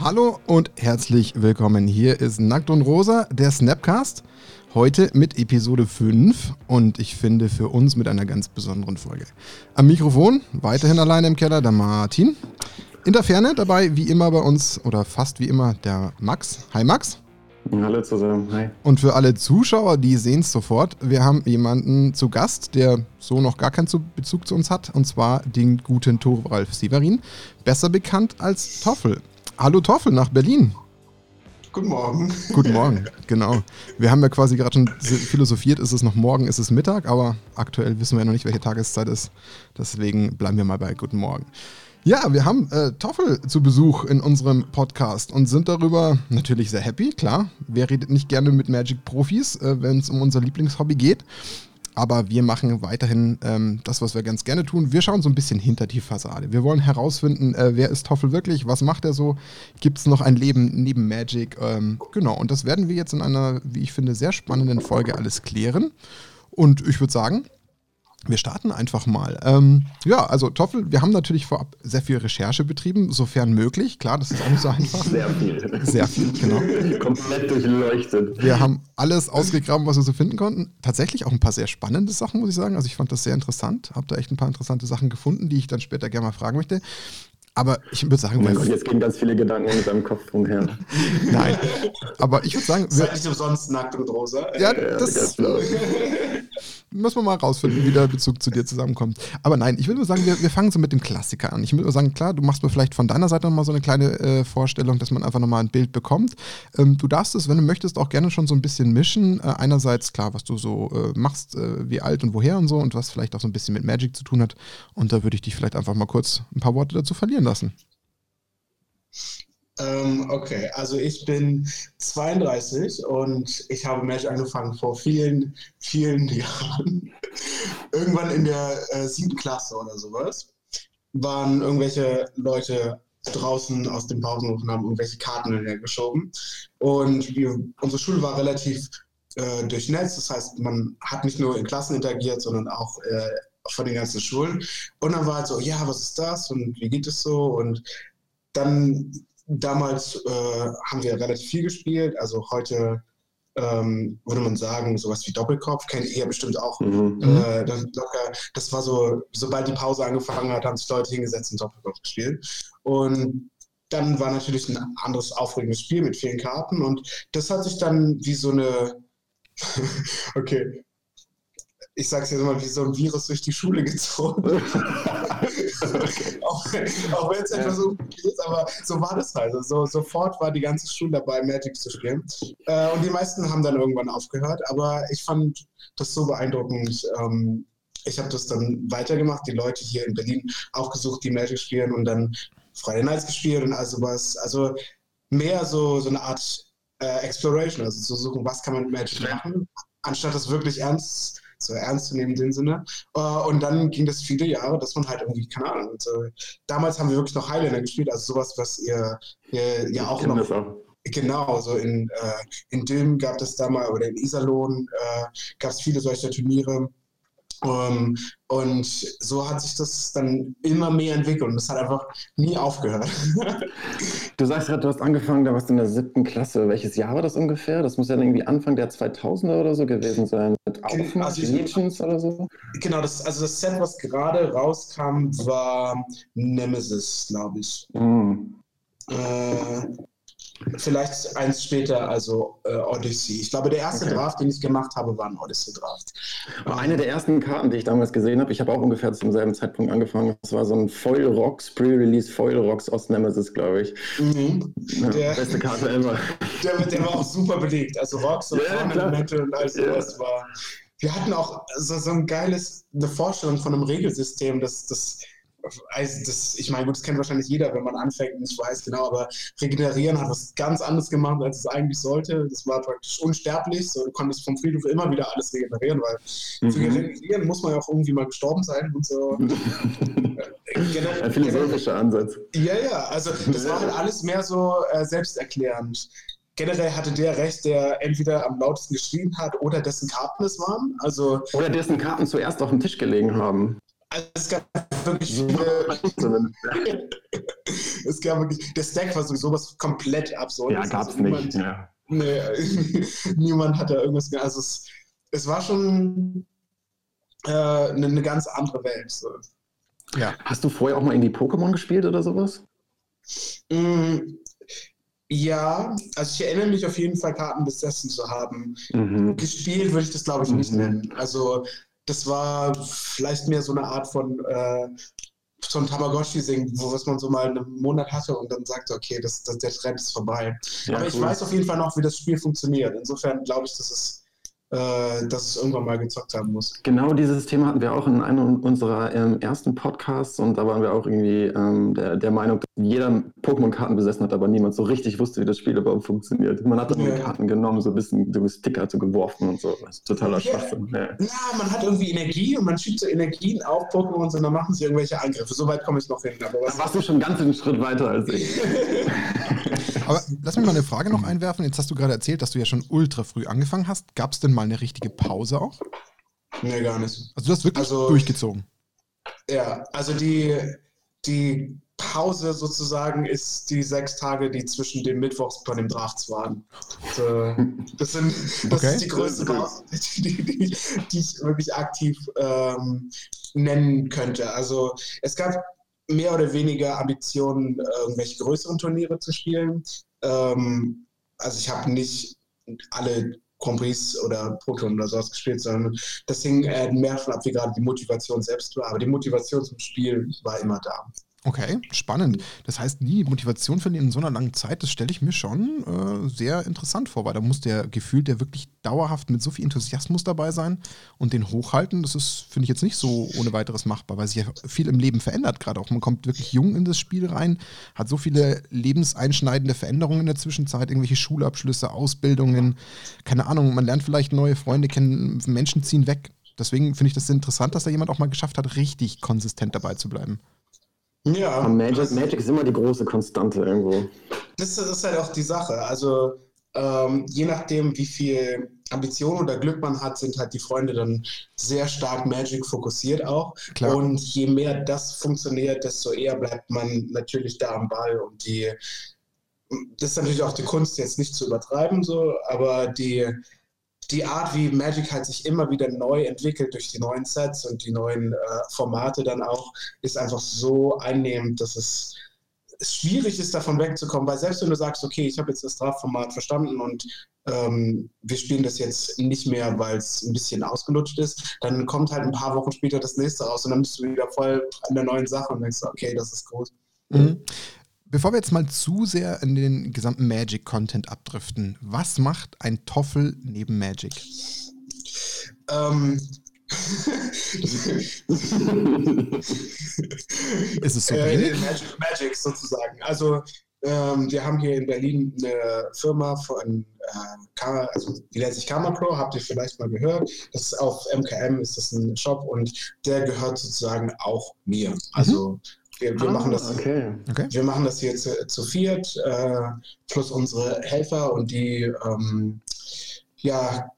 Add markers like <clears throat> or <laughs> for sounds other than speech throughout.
Hallo und herzlich willkommen. Hier ist Nackt und Rosa, der Snapcast. Heute mit Episode 5 und ich finde für uns mit einer ganz besonderen Folge. Am Mikrofon, weiterhin alleine im Keller, der Martin. In der Ferne dabei, wie immer bei uns, oder fast wie immer, der Max. Hi Max. Hallo zusammen, hi. Und für alle Zuschauer, die sehen es sofort, wir haben jemanden zu Gast, der so noch gar keinen Bezug zu uns hat, und zwar den guten Thoralf Severin, besser bekannt als Toffel. Hallo Toffel nach Berlin. Guten Morgen. Guten Morgen, genau. Wir haben ja quasi gerade schon philosophiert, ist es noch morgen, ist es Mittag, aber aktuell wissen wir ja noch nicht, welche Tageszeit ist. Deswegen bleiben wir mal bei Guten Morgen. Ja, wir haben äh, Toffel zu Besuch in unserem Podcast und sind darüber natürlich sehr happy, klar. Wer redet nicht gerne mit Magic-Profis, äh, wenn es um unser Lieblingshobby geht? aber wir machen weiterhin ähm, das, was wir ganz gerne tun. Wir schauen so ein bisschen hinter die Fassade. Wir wollen herausfinden, äh, wer ist Toffel wirklich, was macht er so, gibt es noch ein Leben neben Magic? Ähm, genau, und das werden wir jetzt in einer, wie ich finde, sehr spannenden Folge alles klären. Und ich würde sagen, wir starten einfach mal. Ähm, ja, also Toffel, wir haben natürlich vorab sehr viel Recherche betrieben, sofern möglich. Klar, das ist auch nicht so einfach. Sehr viel. Sehr viel, genau. Komplett durchleuchtet. Wir haben alles ausgegraben, was wir so finden konnten. Tatsächlich auch ein paar sehr spannende Sachen, muss ich sagen. Also ich fand das sehr interessant. Habe da echt ein paar interessante Sachen gefunden, die ich dann später gerne mal fragen möchte. Aber ich würde sagen, oh mein Gott, jetzt gehen ganz viele Gedanken in seinem Kopf rumher. <laughs> Nein, aber ich würde sagen, wir, seid nicht umsonst nackt und rosa. Ja, das, ja, Müssen wir mal rausfinden, wie der Bezug zu dir zusammenkommt. Aber nein, ich würde nur sagen, wir, wir fangen so mit dem Klassiker an. Ich würde nur sagen, klar, du machst mir vielleicht von deiner Seite nochmal so eine kleine äh, Vorstellung, dass man einfach nochmal ein Bild bekommt. Ähm, du darfst es, wenn du möchtest, auch gerne schon so ein bisschen mischen. Äh, einerseits, klar, was du so äh, machst, äh, wie alt und woher und so und was vielleicht auch so ein bisschen mit Magic zu tun hat. Und da würde ich dich vielleicht einfach mal kurz ein paar Worte dazu verlieren lassen. Ähm, okay, also ich bin 32 und ich habe Magic angefangen vor vielen, vielen <laughs> Jahren. Irgendwann in der äh, siebten Klasse oder sowas waren irgendwelche Leute draußen aus dem Pausenhof und haben irgendwelche Karten hergeschoben. Und wir, unsere Schule war relativ äh, durchnetzt, das heißt, man hat nicht nur in Klassen interagiert, sondern auch äh, von den ganzen Schulen. Und dann war halt so, ja, was ist das und wie geht es so? Und dann damals äh, haben wir relativ viel gespielt. Also heute ähm, würde man sagen, sowas wie Doppelkopf kennt ihr bestimmt auch. Mhm. Äh, das, das, war so, sobald die Pause angefangen hat, haben sich Leute hingesetzt und Doppelkopf gespielt. Und dann war natürlich ein anderes aufregendes Spiel mit vielen Karten und das hat sich dann wie so eine, <laughs> okay, ich sag's jetzt mal, wie so ein Virus durch die Schule gezogen. <laughs> auch, auch wenn es etwas so ist, aber so war das halt. So, sofort war die ganze Schule dabei, Magic zu spielen. Äh, und die meisten haben dann irgendwann aufgehört, aber ich fand das so beeindruckend. Ähm, ich habe das dann weitergemacht, die Leute hier in Berlin auch gesucht, die Magic spielen und dann Friday Nights gespielt und also was. Also mehr so, so eine Art äh, Exploration, also zu suchen, was kann man mit Magic machen, anstatt das wirklich ernst so ernst zu nehmen in dem Sinne. Äh, und dann ging das viele Jahre, dass man halt irgendwie, keine Ahnung, so, damals haben wir wirklich noch Highlander gespielt, also sowas, was ihr, ihr ja auch noch. Genau, so in, äh, in Dülmen gab es da mal, oder in Iserlohn äh, gab es viele solcher Turniere. Um, ähm, und so hat sich das dann immer mehr entwickelt und es hat einfach nie aufgehört. <laughs> du sagst gerade, du hast angefangen, da warst du in der siebten Klasse. Welches Jahr war das ungefähr? Das muss ja irgendwie Anfang der 2000er oder so gewesen sein. Mit Aufmaß, also oder so? Genau, das, also das Set, was gerade rauskam, war Nemesis, glaube ich. Mm. Äh, Vielleicht eins später, also äh, Odyssey. Ich glaube, der erste okay. Draft, den ich gemacht habe, war ein Odyssey-Draft. Eine der ersten Karten, die ich damals gesehen habe, ich habe auch ungefähr zum selben Zeitpunkt angefangen, das war so ein Foil Rocks, Pre-Release Foil Rocks aus Nemesis, glaube ich. Mhm. Ja, der, beste Karte ever. Der, der, war auch super belegt. Also Rocks und ja, Elemente und all sowas ja. war. Wir hatten auch so, so ein geiles, eine Vorstellung von einem Regelsystem, das, das also das, ich meine, gut, das kennt wahrscheinlich jeder, wenn man anfängt und nicht weiß genau, aber Regenerieren hat was ganz anderes gemacht, als es eigentlich sollte. Das war praktisch unsterblich, so, du konntest vom Friedhof immer wieder alles regenerieren, weil mhm. für Regenerieren muss man ja auch irgendwie mal gestorben sein und so. <laughs> Ein philosophischer Ansatz. Ja, ja, also das war halt alles mehr so äh, selbsterklärend. generell hatte der recht, der entweder am lautesten geschrien hat oder dessen Karten es waren. Also, oder dessen Karten zuerst auf dem Tisch gelegen haben. Also es gab wirklich viele. <laughs> es gab wirklich. Der Stack war sowieso was komplett absurd. Ja, gab's also nicht. Ja. Nee, <laughs> niemand hat da irgendwas. Also es, es war schon äh, eine, eine, ganz andere Welt. So. Ja. Hast du vorher auch mal in die Pokémon gespielt oder sowas? Mm, ja, also ich erinnere mich auf jeden Fall, Karten besessen zu haben. Mhm. Gespielt würde ich das, glaube ich, nicht mhm. nennen. Also das war vielleicht mehr so eine Art von äh, so ein Tamagotchi-Singen, wo was man so mal einen Monat hatte und dann sagte, okay, das, das, der Trend ist vorbei. Ja, Aber ich weiß auf jeden Fall noch, wie das Spiel funktioniert. Insofern glaube ich, dass es äh, dass es irgendwann mal gezockt haben muss. Genau dieses Thema hatten wir auch in einem unserer ähm, ersten Podcasts und da waren wir auch irgendwie ähm, der, der, Meinung, jeder Pokémon-Karten besessen hat, aber niemand so richtig wusste, wie das Spiel überhaupt funktioniert. Man hat dann ja. die Karten genommen, so ein bisschen so Sticker so geworfen und so. Das ist totaler. Schwachsinn. Ja. ja. man hat irgendwie Energie und man schiebt so Energien auf Pokémon und dann machen sie irgendwelche Angriffe. So weit komme ich noch hin. Aber was da warst du schon ganz einen Schritt weiter als ich. <laughs> aber lass mich mal eine Frage noch einwerfen. Jetzt hast du gerade erzählt, dass du ja schon ultra früh angefangen hast. Gab es denn mal eine richtige Pause auch? Nee, gar nicht. Also du hast wirklich also, durchgezogen. Ja, also die, die Pause sozusagen ist die sechs Tage, die zwischen den Mittwochs bei dem Drafts waren. Also, das, sind, das okay. ist die größte Pause, die, die, die ich wirklich aktiv ähm, nennen könnte. Also es gab mehr oder weniger Ambitionen, irgendwelche größeren Turniere zu spielen. Ähm, also ich habe nicht alle Grand Prix oder Proton oder sowas gespielt, sondern das hing äh, mehr davon ab, wie gerade die Motivation selbst war. Aber die Motivation zum Spiel war immer da. Okay, spannend. Das heißt, nie Motivation verlieren in so einer langen Zeit, das stelle ich mir schon äh, sehr interessant vor, weil da muss der gefühlt der wirklich dauerhaft mit so viel Enthusiasmus dabei sein und den hochhalten. Das ist, finde ich, jetzt nicht so ohne weiteres machbar, weil sich ja viel im Leben verändert gerade auch. Man kommt wirklich jung in das Spiel rein, hat so viele lebenseinschneidende Veränderungen in der Zwischenzeit, irgendwelche Schulabschlüsse, Ausbildungen, keine Ahnung, man lernt vielleicht neue Freunde kennen, Menschen ziehen weg. Deswegen finde ich das interessant, dass da jemand auch mal geschafft hat, richtig konsistent dabei zu bleiben. Ja. Magic, Magic ist immer die große Konstante irgendwo. Das, das ist halt auch die Sache. Also ähm, je nachdem, wie viel Ambition oder Glück man hat, sind halt die Freunde dann sehr stark Magic fokussiert auch. Klar. Und je mehr das funktioniert, desto eher bleibt man natürlich da am Ball. Und die, das ist natürlich auch die Kunst, jetzt nicht zu übertreiben, so, aber die, die Art, wie Magic halt sich immer wieder neu entwickelt durch die neuen Sets und die neuen äh, Formate dann auch, ist einfach so einnehmend, dass es, schwierig ist, davon wegzukommen. Weil selbst wenn du sagst, okay, ich habe jetzt das Draft-Format verstanden und ähm, wir spielen das jetzt nicht mehr, weil es ein bisschen ausgelutscht ist, dann kommt halt ein paar Wochen später das nächste raus und dann bist du wieder voll an der neuen Sache und denkst, okay, das ist groß. Mhm. Bevor wir jetzt mal zu sehr in den gesamten Magic-Content abdriften, was macht ein Toffel neben Magic? Ähm. <laughs> ist es so äh, Magic, Magic, sozusagen. Also ähm, wir haben hier in Berlin eine Firma von, äh, also die nennt sich Karma Pro, habt ihr vielleicht mal gehört. Das ist auf MKM, ist das ein Shop und der gehört sozusagen auch mir. Also mhm. Wir, wir ah, machen das, okay. Okay. wir machen das hier zu, zu viert, äh, plus unsere Helfer und die ähm, ja,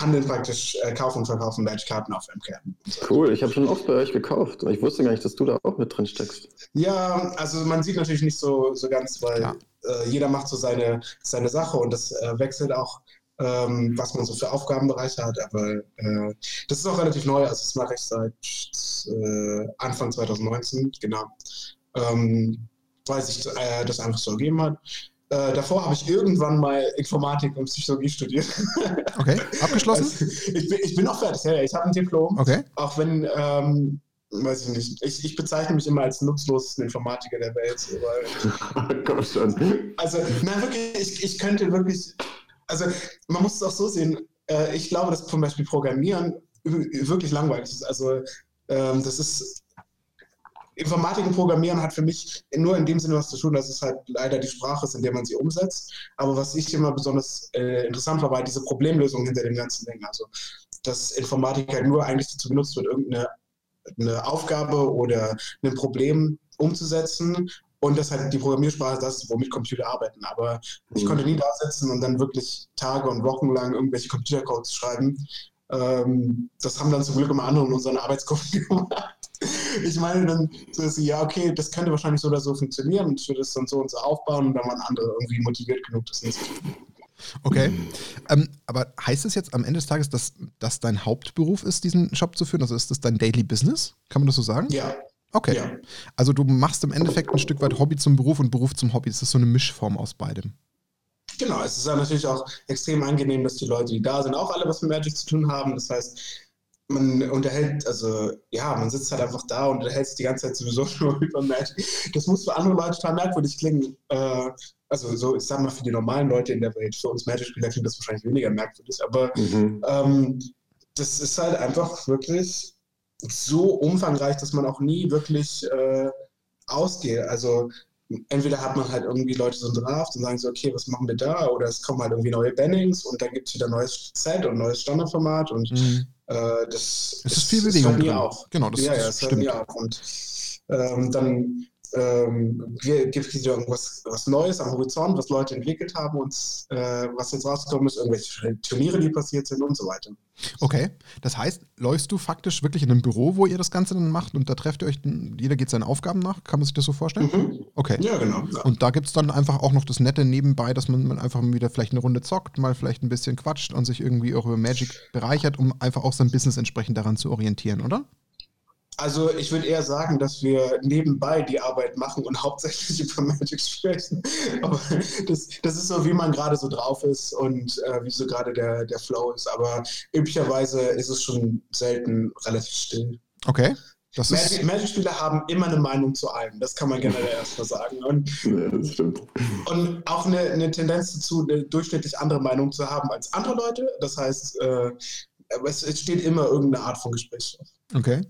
handeln praktisch, äh, kaufen und verkaufen Badge-Karten auf MKM. Cool, ich habe schon oft bei euch gekauft. Ich wusste gar nicht, dass du da auch mit drin steckst. Ja, also man sieht natürlich nicht so, so ganz, weil äh, jeder macht so seine, seine Sache und das äh, wechselt auch ähm, was man so für Aufgabenbereiche hat. Aber äh, das ist auch relativ neu. Also das mache ich seit äh, Anfang 2019, genau. Ähm, weil sich äh, das einfach so ergeben hat. Äh, davor habe ich irgendwann mal Informatik und Psychologie studiert. <laughs> Okay, abgeschlossen? Also, ich, bin, ich bin auch fertig, ja, ich habe ein Diplom. Okay. Auch wenn, ähm, weiß ich nicht, ich, ich bezeichne mich immer als nutzlosesten Informatiker der Welt. <laughs> Komm schon. Also, nein, wirklich, ich, ich könnte wirklich also man muss es auch so sehen, äh, ich glaube, dass zum Beispiel Programmieren wirklich langweilig ist. Also ähm, das ist Informatik und Programmieren hat für mich nur in dem Sinne was zu tun, dass es halt leider die Sprache ist, in der man sie umsetzt. Aber was ich immer besonders äh, interessant war, war diese Problemlösung hinter dem ganzen Ding. Also, dass Informatik halt nur eigentlich dazu genutzt wird, irgendeine eine Aufgabe oder ein Problem umzusetzen und das halt die Programmiersprache das ist, womit Computer arbeiten. Aber ich mhm. konnte nie da sitzen und dann wirklich Tage und Wochen lang irgendwelche Computercodes schreiben. Ähm, das haben dann zum Glück immer andere in unseren Arbeitsgruppen <laughs> gemacht. Ich meine dann so, ja, okay, das könnte wahrscheinlich so oder so funktionieren und ich würde es dann so und so aufbauen und dann waren andere irgendwie motiviert genug, das hinzukriegen. Okay. Ähm, aber heißt es jetzt am Ende des Tages, dass das dein Hauptberuf ist, diesen Shop zu führen? Also ist das dein Daily Business? Kann man das so sagen? Ja. Okay. Ja. Also du machst im Endeffekt ein Stück weit Hobby zum Beruf und Beruf zum Hobby. Das ist so eine Mischform aus beidem. Genau, es ist ja natürlich auch extrem angenehm, dass die Leute, die da sind, auch alle was mit Magic zu tun haben. Das heißt, man unterhält, also ja, man sitzt halt einfach da und unterhält sich die ganze Zeit sowieso <laughs> nur über Magic. Das muss für andere Leute total merkwürdig klingen. Äh, also so, ich sag mal, für die normalen Leute in der Welt, für uns Magic-Spieler klingt das wahrscheinlich weniger merkwürdig, aber mhm. ähm, das ist halt einfach wirklich so umfangreich, dass man auch nie wirklich äh, ausgeht. Also entweder hat man halt irgendwie Leute so ein Draft und sagen so, okay, was machen wir da? Oder es kommen halt irgendwie neue Bannings und dann gibt es wieder neues Set und neues Standardformat und mhm. äh, das, es ist viel Bewegung. Das hört nie auf. Genau, das, ja, ja, es hört nie auf. Und ähm, dann ähm, gibt es wieder irgendwas was Neues am Horizont, was Leute entwickelt haben und äh, was jetzt rausgekommen ist, irgendwelche Turniere, die passiert sind und so weiter. Okay, das heißt, läufst du faktisch wirklich in einem Büro, wo ihr das Ganze dann macht und da trefft ihr euch, jeder geht seinen Aufgaben nach? Kann man sich das so vorstellen? Mhm. Okay. Ja, genau. Ja. Und da gibt es dann einfach auch noch das Nette nebenbei, dass man, man einfach wieder vielleicht eine Runde zockt, mal vielleicht ein bisschen quatscht und sich irgendwie auch über Magic bereichert, um einfach auch sein Business entsprechend daran zu orientieren, oder? Also ich würde eher sagen, dass wir nebenbei die Arbeit machen und <laughs> hauptsächlich über Magic sprechen. Aber das, das ist so, wie man gerade so drauf ist und äh, wie so gerade der, der Flow ist. Aber üblicherweise ist es schon selten relativ still. Okay. Magic, Magic-Spieler haben immer eine Meinung zu allem. Das kann man generell <laughs> erstmal sagen. Und, ja, das stimmt. Und auch eine, eine, Tendenz dazu, eine durchschnittlich andere Meinung zu haben als andere Leute. Das heißt, äh, es, es steht immer irgendeine Art von Gespräch. Okay.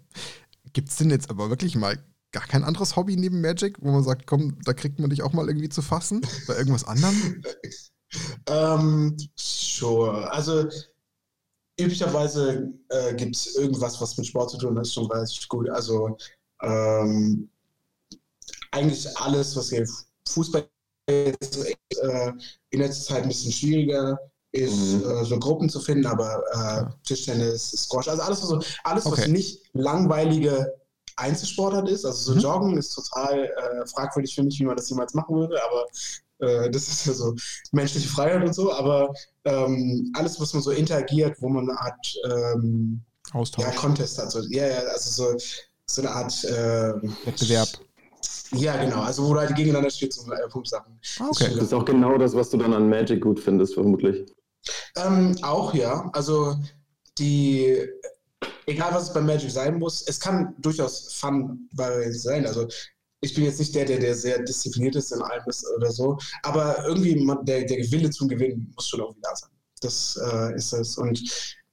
Gibt es denn jetzt aber wirklich mal gar kein anderes Hobby neben Magic, wo man sagt, komm, da kriegt man dich auch mal irgendwie zu fassen? Bei irgendwas anderem? <laughs> ähm, sure. Also üblicherweise äh, gibt es irgendwas, was mit Sport zu tun hat, schon relativ gut. Also ähm, eigentlich alles, was hier Fußball ist, äh, in letzter Zeit ein bisschen schwieriger ist, mhm. äh, so Gruppen zu finden, aber äh, Tischtennis, Squash, also alles, was, alles, okay. was nicht langweilige Einzelsportart ist. Also so mhm. Joggen ist total äh, fragwürdig für mich, wie man das jemals machen würde, aber äh, das ist ja so menschliche Freiheit und so, aber ähm, alles, was man so interagiert, wo man eine Art ähm, Austausch. Ja, Contest hat. So, ja, ja, also so, so eine Art äh, Wettbewerb. Ja, genau. Also wo du halt gegeneinander stehst und äh, Punktsachen. Ah, okay. Das ist auch genau das, was du dann an Magic gut findest, vermutlich. Ähm, auch ja. Also die, egal was es bei Magic sein muss, es kann durchaus Fun bei sein. Also ich bin jetzt nicht der, der, der sehr diszipliniert ist in allem ist oder so, aber irgendwie man, der, der Wille zum Gewinnen muss schon irgendwie da sein. Das äh, ist es. Und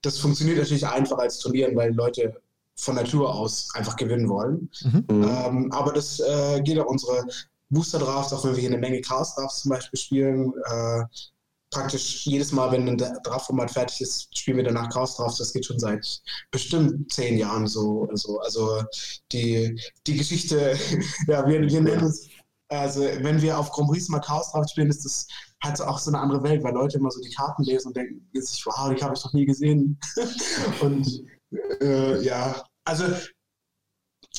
das funktioniert natürlich einfach als Turnieren, weil Leute von Natur aus einfach gewinnen wollen. Mhm. Ähm, aber das äh, geht auch unsere Booster Drafts, auch wenn wir hier eine Menge Chaos Drafts zum Beispiel spielen, äh, praktisch jedes Mal, wenn ein Draftformat fertig ist, spielen wir danach Chaos Drafts. Das geht schon seit bestimmt zehn Jahren so. Also, also die, die Geschichte, <laughs> ja, wir, wir nennen es, also wenn wir auf Grand Prix mal Chaos Draft spielen, ist das halt auch so eine andere Welt, weil Leute immer so die Karten lesen und denken sich, wow, die habe ich noch nie gesehen. <laughs> und äh, ja, also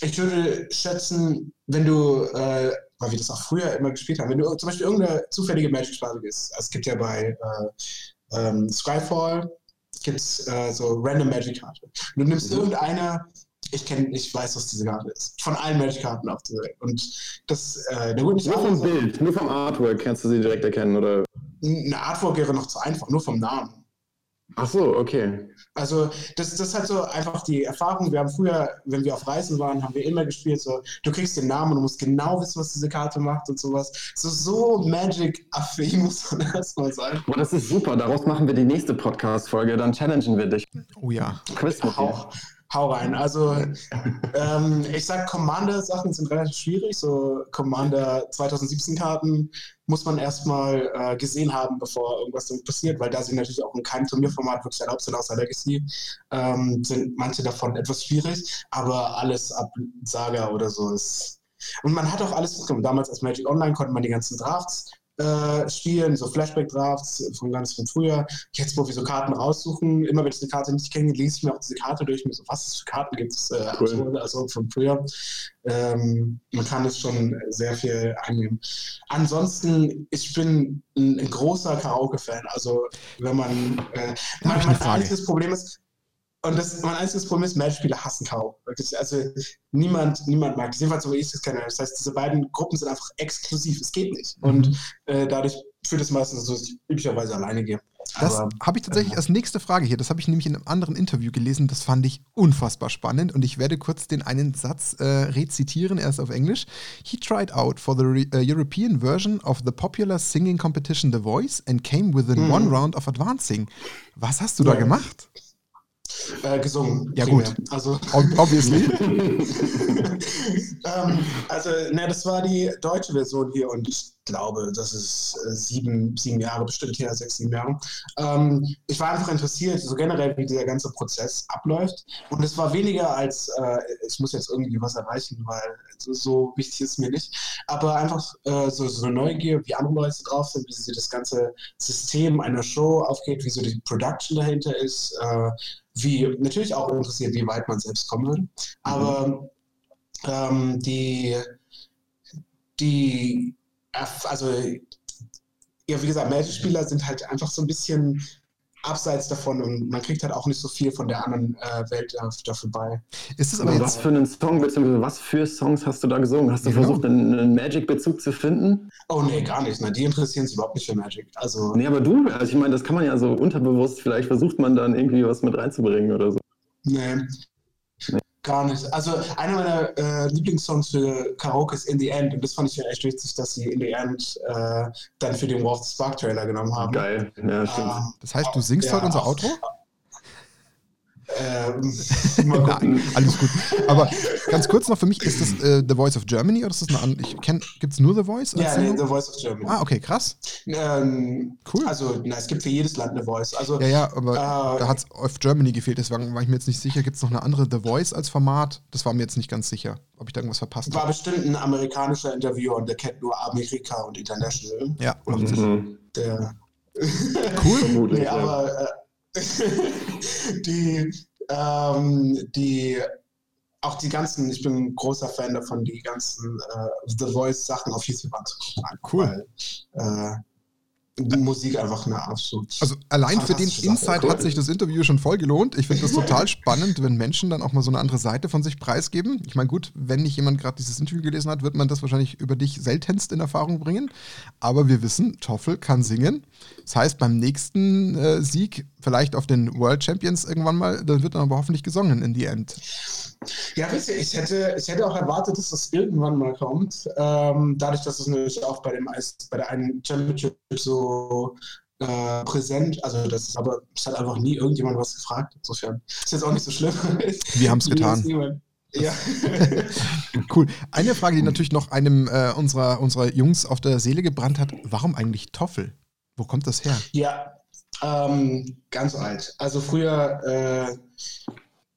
ich würde schätzen, wenn du, äh, weil wir das auch früher immer gespielt haben, wenn du zum Beispiel irgendeine zufällige bist, also es gibt ja bei äh, ähm, Skyfall gibt's äh, so random Magic-Karte. Du nimmst mhm. irgendeine, ich kenne, ich weiß, was diese Karte ist, von allen Magic-Karten auf der Welt. Und das, äh, nur vom Bild, nur vom Artwork kannst du sie direkt erkennen, oder? Eine Artwork wäre noch zu einfach, nur vom Namen. Ach so, okay. Also das, das ist halt so einfach die Erfahrung. Wir haben früher, wenn wir auf Reisen waren, haben wir immer gespielt, so du kriegst den Namen und du musst genau wissen, was diese Karte macht und sowas. So, so Magic-affin <laughs> muss man erstmal sein. Oh, das ist super. Daraus machen wir die nächste Podcast-Folge. Dann challengen wir dich. Oh ja. Quiz mit dir. Hau rein. Also, ähm, ich sag, Commander-Sachen sind relativ schwierig. So Commander 2017-Karten muss man erstmal äh, gesehen haben, bevor irgendwas damit passiert, weil da sie natürlich auch in keinem Turnierformat wirklich erlaubt sind, außer Legacy, ähm, sind manche davon etwas schwierig. Aber alles ab Saga oder so ist Und man hat auch alles Damals als Magic Online konnte man die ganzen Drafts äh, spielen, so Flashback-Drafts von ganz von früher. Jetzt, wo wir so Karten raussuchen, immer wenn ich eine Karte nicht kenne, lese ich mir auch diese Karte durch, mir so, was es für Karten gibt es, äh, cool. also von früher. Ähm, man kann es schon sehr viel einnehmen. Ansonsten, ich bin ein, ein großer Karaoke-Fan. Also, wenn man. Äh, mein, mein einziges Problem ist, und das, mein einziges Problem ist, Matchspieler hassen Karaoke. Also niemand, niemand mag das. Jedenfalls, so wie ich es kenne. Das heißt, diese beiden Gruppen sind einfach exklusiv. Es geht nicht. Mhm. Und äh, dadurch führt es meistens so, dass ich üblicherweise alleine gehe. Das habe ich tatsächlich als nächste Frage hier. Das habe ich nämlich in einem anderen Interview gelesen. Das fand ich unfassbar spannend und ich werde kurz den einen Satz äh, rezitieren, erst auf Englisch. He tried out for the uh, European version of the popular singing competition The Voice and came within mhm. one round of advancing. Was hast du ja. da gemacht? Äh, gesungen. Ja, primär. gut. Also, Obviously. <laughs> ähm, also, ne, das war die deutsche Version hier und ich glaube, das ist äh, sieben, sieben Jahre, bestimmt her, sechs, sieben Jahre. Ähm, ich war einfach interessiert, so generell, wie dieser ganze Prozess abläuft. Und es war weniger als, äh, ich muss jetzt irgendwie was erreichen, weil so, so wichtig ist mir nicht. Aber einfach äh, so, so eine Neugier, wie andere Leute drauf sind, wie sie das ganze System einer Show aufgeht, wie so die Production dahinter ist, äh, wie natürlich auch interessiert, wie weit man selbst kommen würde. Aber mhm. ähm, die, die also, ja, wie gesagt, Magic-Spieler sind halt einfach so ein bisschen abseits davon und man kriegt halt auch nicht so viel von der anderen äh, Welt dafür bei. Ist es aber, was für einen Song, beziehungsweise was für Songs hast du da gesungen? Hast du genau. versucht, einen, einen Magic-Bezug zu finden? Oh nee, gar nicht. Na, die interessieren sich überhaupt nicht für Magic. Also, nee, aber du, also ich meine, das kann man ja so unterbewusst, vielleicht versucht man dann irgendwie was mit reinzubringen oder so. Nee. Gar nicht. Also einer meiner äh, Lieblingssongs für Karaoke ist In the End und das fand ich ja echt wichtig, dass sie In the End äh, dann für den War of the Spark Trailer genommen haben. Geil, ja, stimmt. Ähm, das heißt, du singst ja, heute unser Outro? Ähm, <laughs> Nein, alles gut. Aber ganz kurz noch für mich, ist das äh, The Voice of Germany oder ist das eine andere? Gibt es nur The Voice? Ja, nee, The Voice of Germany. Ah, okay, krass. Ähm, cool. Also, na, es gibt für jedes Land eine Voice. Also, ja, ja, aber äh, da hat es auf Germany gefehlt, deswegen war ich mir jetzt nicht sicher. Gibt es noch eine andere The Voice als Format? Das war mir jetzt nicht ganz sicher, ob ich da irgendwas verpasst habe. War bestimmt ein amerikanischer Interviewer und der kennt nur Amerika und International. Ja, macht mhm. Der. Cool. <laughs> Vermutlich, nee, aber. Äh, <laughs> die, ähm, die auch die ganzen, ich bin ein großer Fan davon, die ganzen äh, The Voice Sachen auf YouTube anzugucken. Cool. Weil, äh, die Musik einfach eine absolut. Also allein für den Insight cool. hat sich das Interview schon voll gelohnt. Ich finde das <laughs> total spannend, wenn Menschen dann auch mal so eine andere Seite von sich preisgeben. Ich meine, gut, wenn nicht jemand gerade dieses Interview gelesen hat, wird man das wahrscheinlich über dich seltenst in Erfahrung bringen. Aber wir wissen, Toffel kann singen. Das heißt, beim nächsten äh, Sieg, vielleicht auf den World Champions irgendwann mal, dann wird dann aber hoffentlich gesungen in the end. Ja, wisst ihr, ich hätte, ich hätte auch erwartet, dass das irgendwann mal kommt. Ähm, dadurch, dass es natürlich auch bei, dem, bei der einen Championship so äh, präsent, also das ist aber, es hat einfach nie irgendjemand was gefragt. Insofern ist jetzt auch nicht so schlimm. <laughs> Wir haben es getan. Ja. <laughs> cool. Eine Frage, die natürlich noch einem äh, unserer, unserer Jungs auf der Seele gebrannt hat: Warum eigentlich Toffel? Wo kommt das her? Ja, ähm, ganz alt. Also früher äh,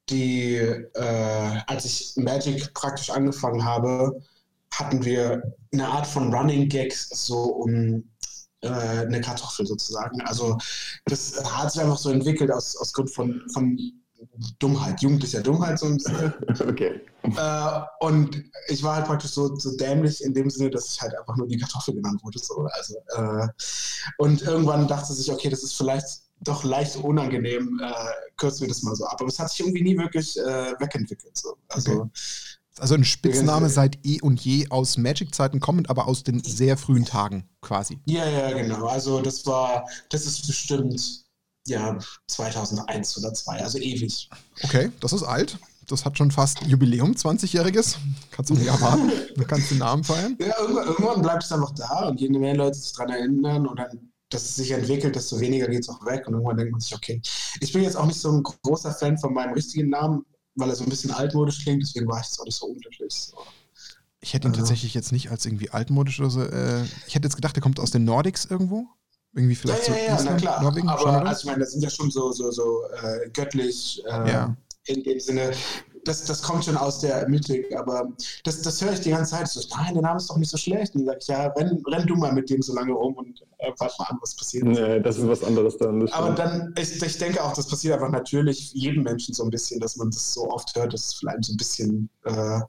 die, äh, als ich Magic praktisch angefangen habe, hatten wir eine Art von Running Gags so um äh, eine Kartoffel sozusagen. Also das hat sich einfach so entwickelt aus, aus Grund von, von Dummheit, jugendlicher Dummheit so. <laughs> Okay. Äh, und ich war halt praktisch so, so dämlich in dem Sinne, dass ich halt einfach nur die Kartoffel genannt wurde. So. Also, äh, und irgendwann dachte sich, okay, das ist vielleicht doch leicht unangenehm, äh, kürzen wir das mal so ab. Aber es hat sich irgendwie nie wirklich äh, wegentwickelt. So. Also, okay. also ein Spitzname seit eh und je aus Magic-Zeiten kommend, aber aus den sehr frühen Tagen quasi. Ja, ja, genau. Also das war, das ist bestimmt ja 2001 oder 2, also ewig. Okay, das ist alt. Das hat schon fast Jubiläum, 20-jähriges. Kannst du nicht erwarten. Du kannst den Namen feiern. Ja, irgendwann, irgendwann bleibt es einfach da und je mehr Leute sich daran erinnern und dann dass es sich entwickelt, desto weniger geht es auch weg. Und irgendwann denkt man sich, okay, ich bin jetzt auch nicht so ein großer Fan von meinem richtigen Namen, weil er so ein bisschen altmodisch klingt, deswegen war ich jetzt auch nicht so unglücklich. So. Ich hätte ihn also. tatsächlich jetzt nicht als irgendwie altmodisch oder so. Äh, ich hätte jetzt gedacht, er kommt aus den Nordics irgendwo. Irgendwie vielleicht ja, ja, ja, so Island, klar. Norwegen, Aber also ich meine, das sind ja schon so, so, so äh, göttlich äh, ja. in dem Sinne. das, das kommt schon aus der Mythik, aber das, das höre ich die ganze Zeit. So, nein, der Name ist doch nicht so schlecht. Und dann sage ich, ja, renn, renn du mal mit dem so lange rum und äh, warte mal an, was passiert. Nee, das ist was anderes dann. Aber dann, ich, ich denke auch, das passiert einfach natürlich jedem Menschen so ein bisschen, dass man das so oft hört, dass es vielleicht so ein bisschen äh,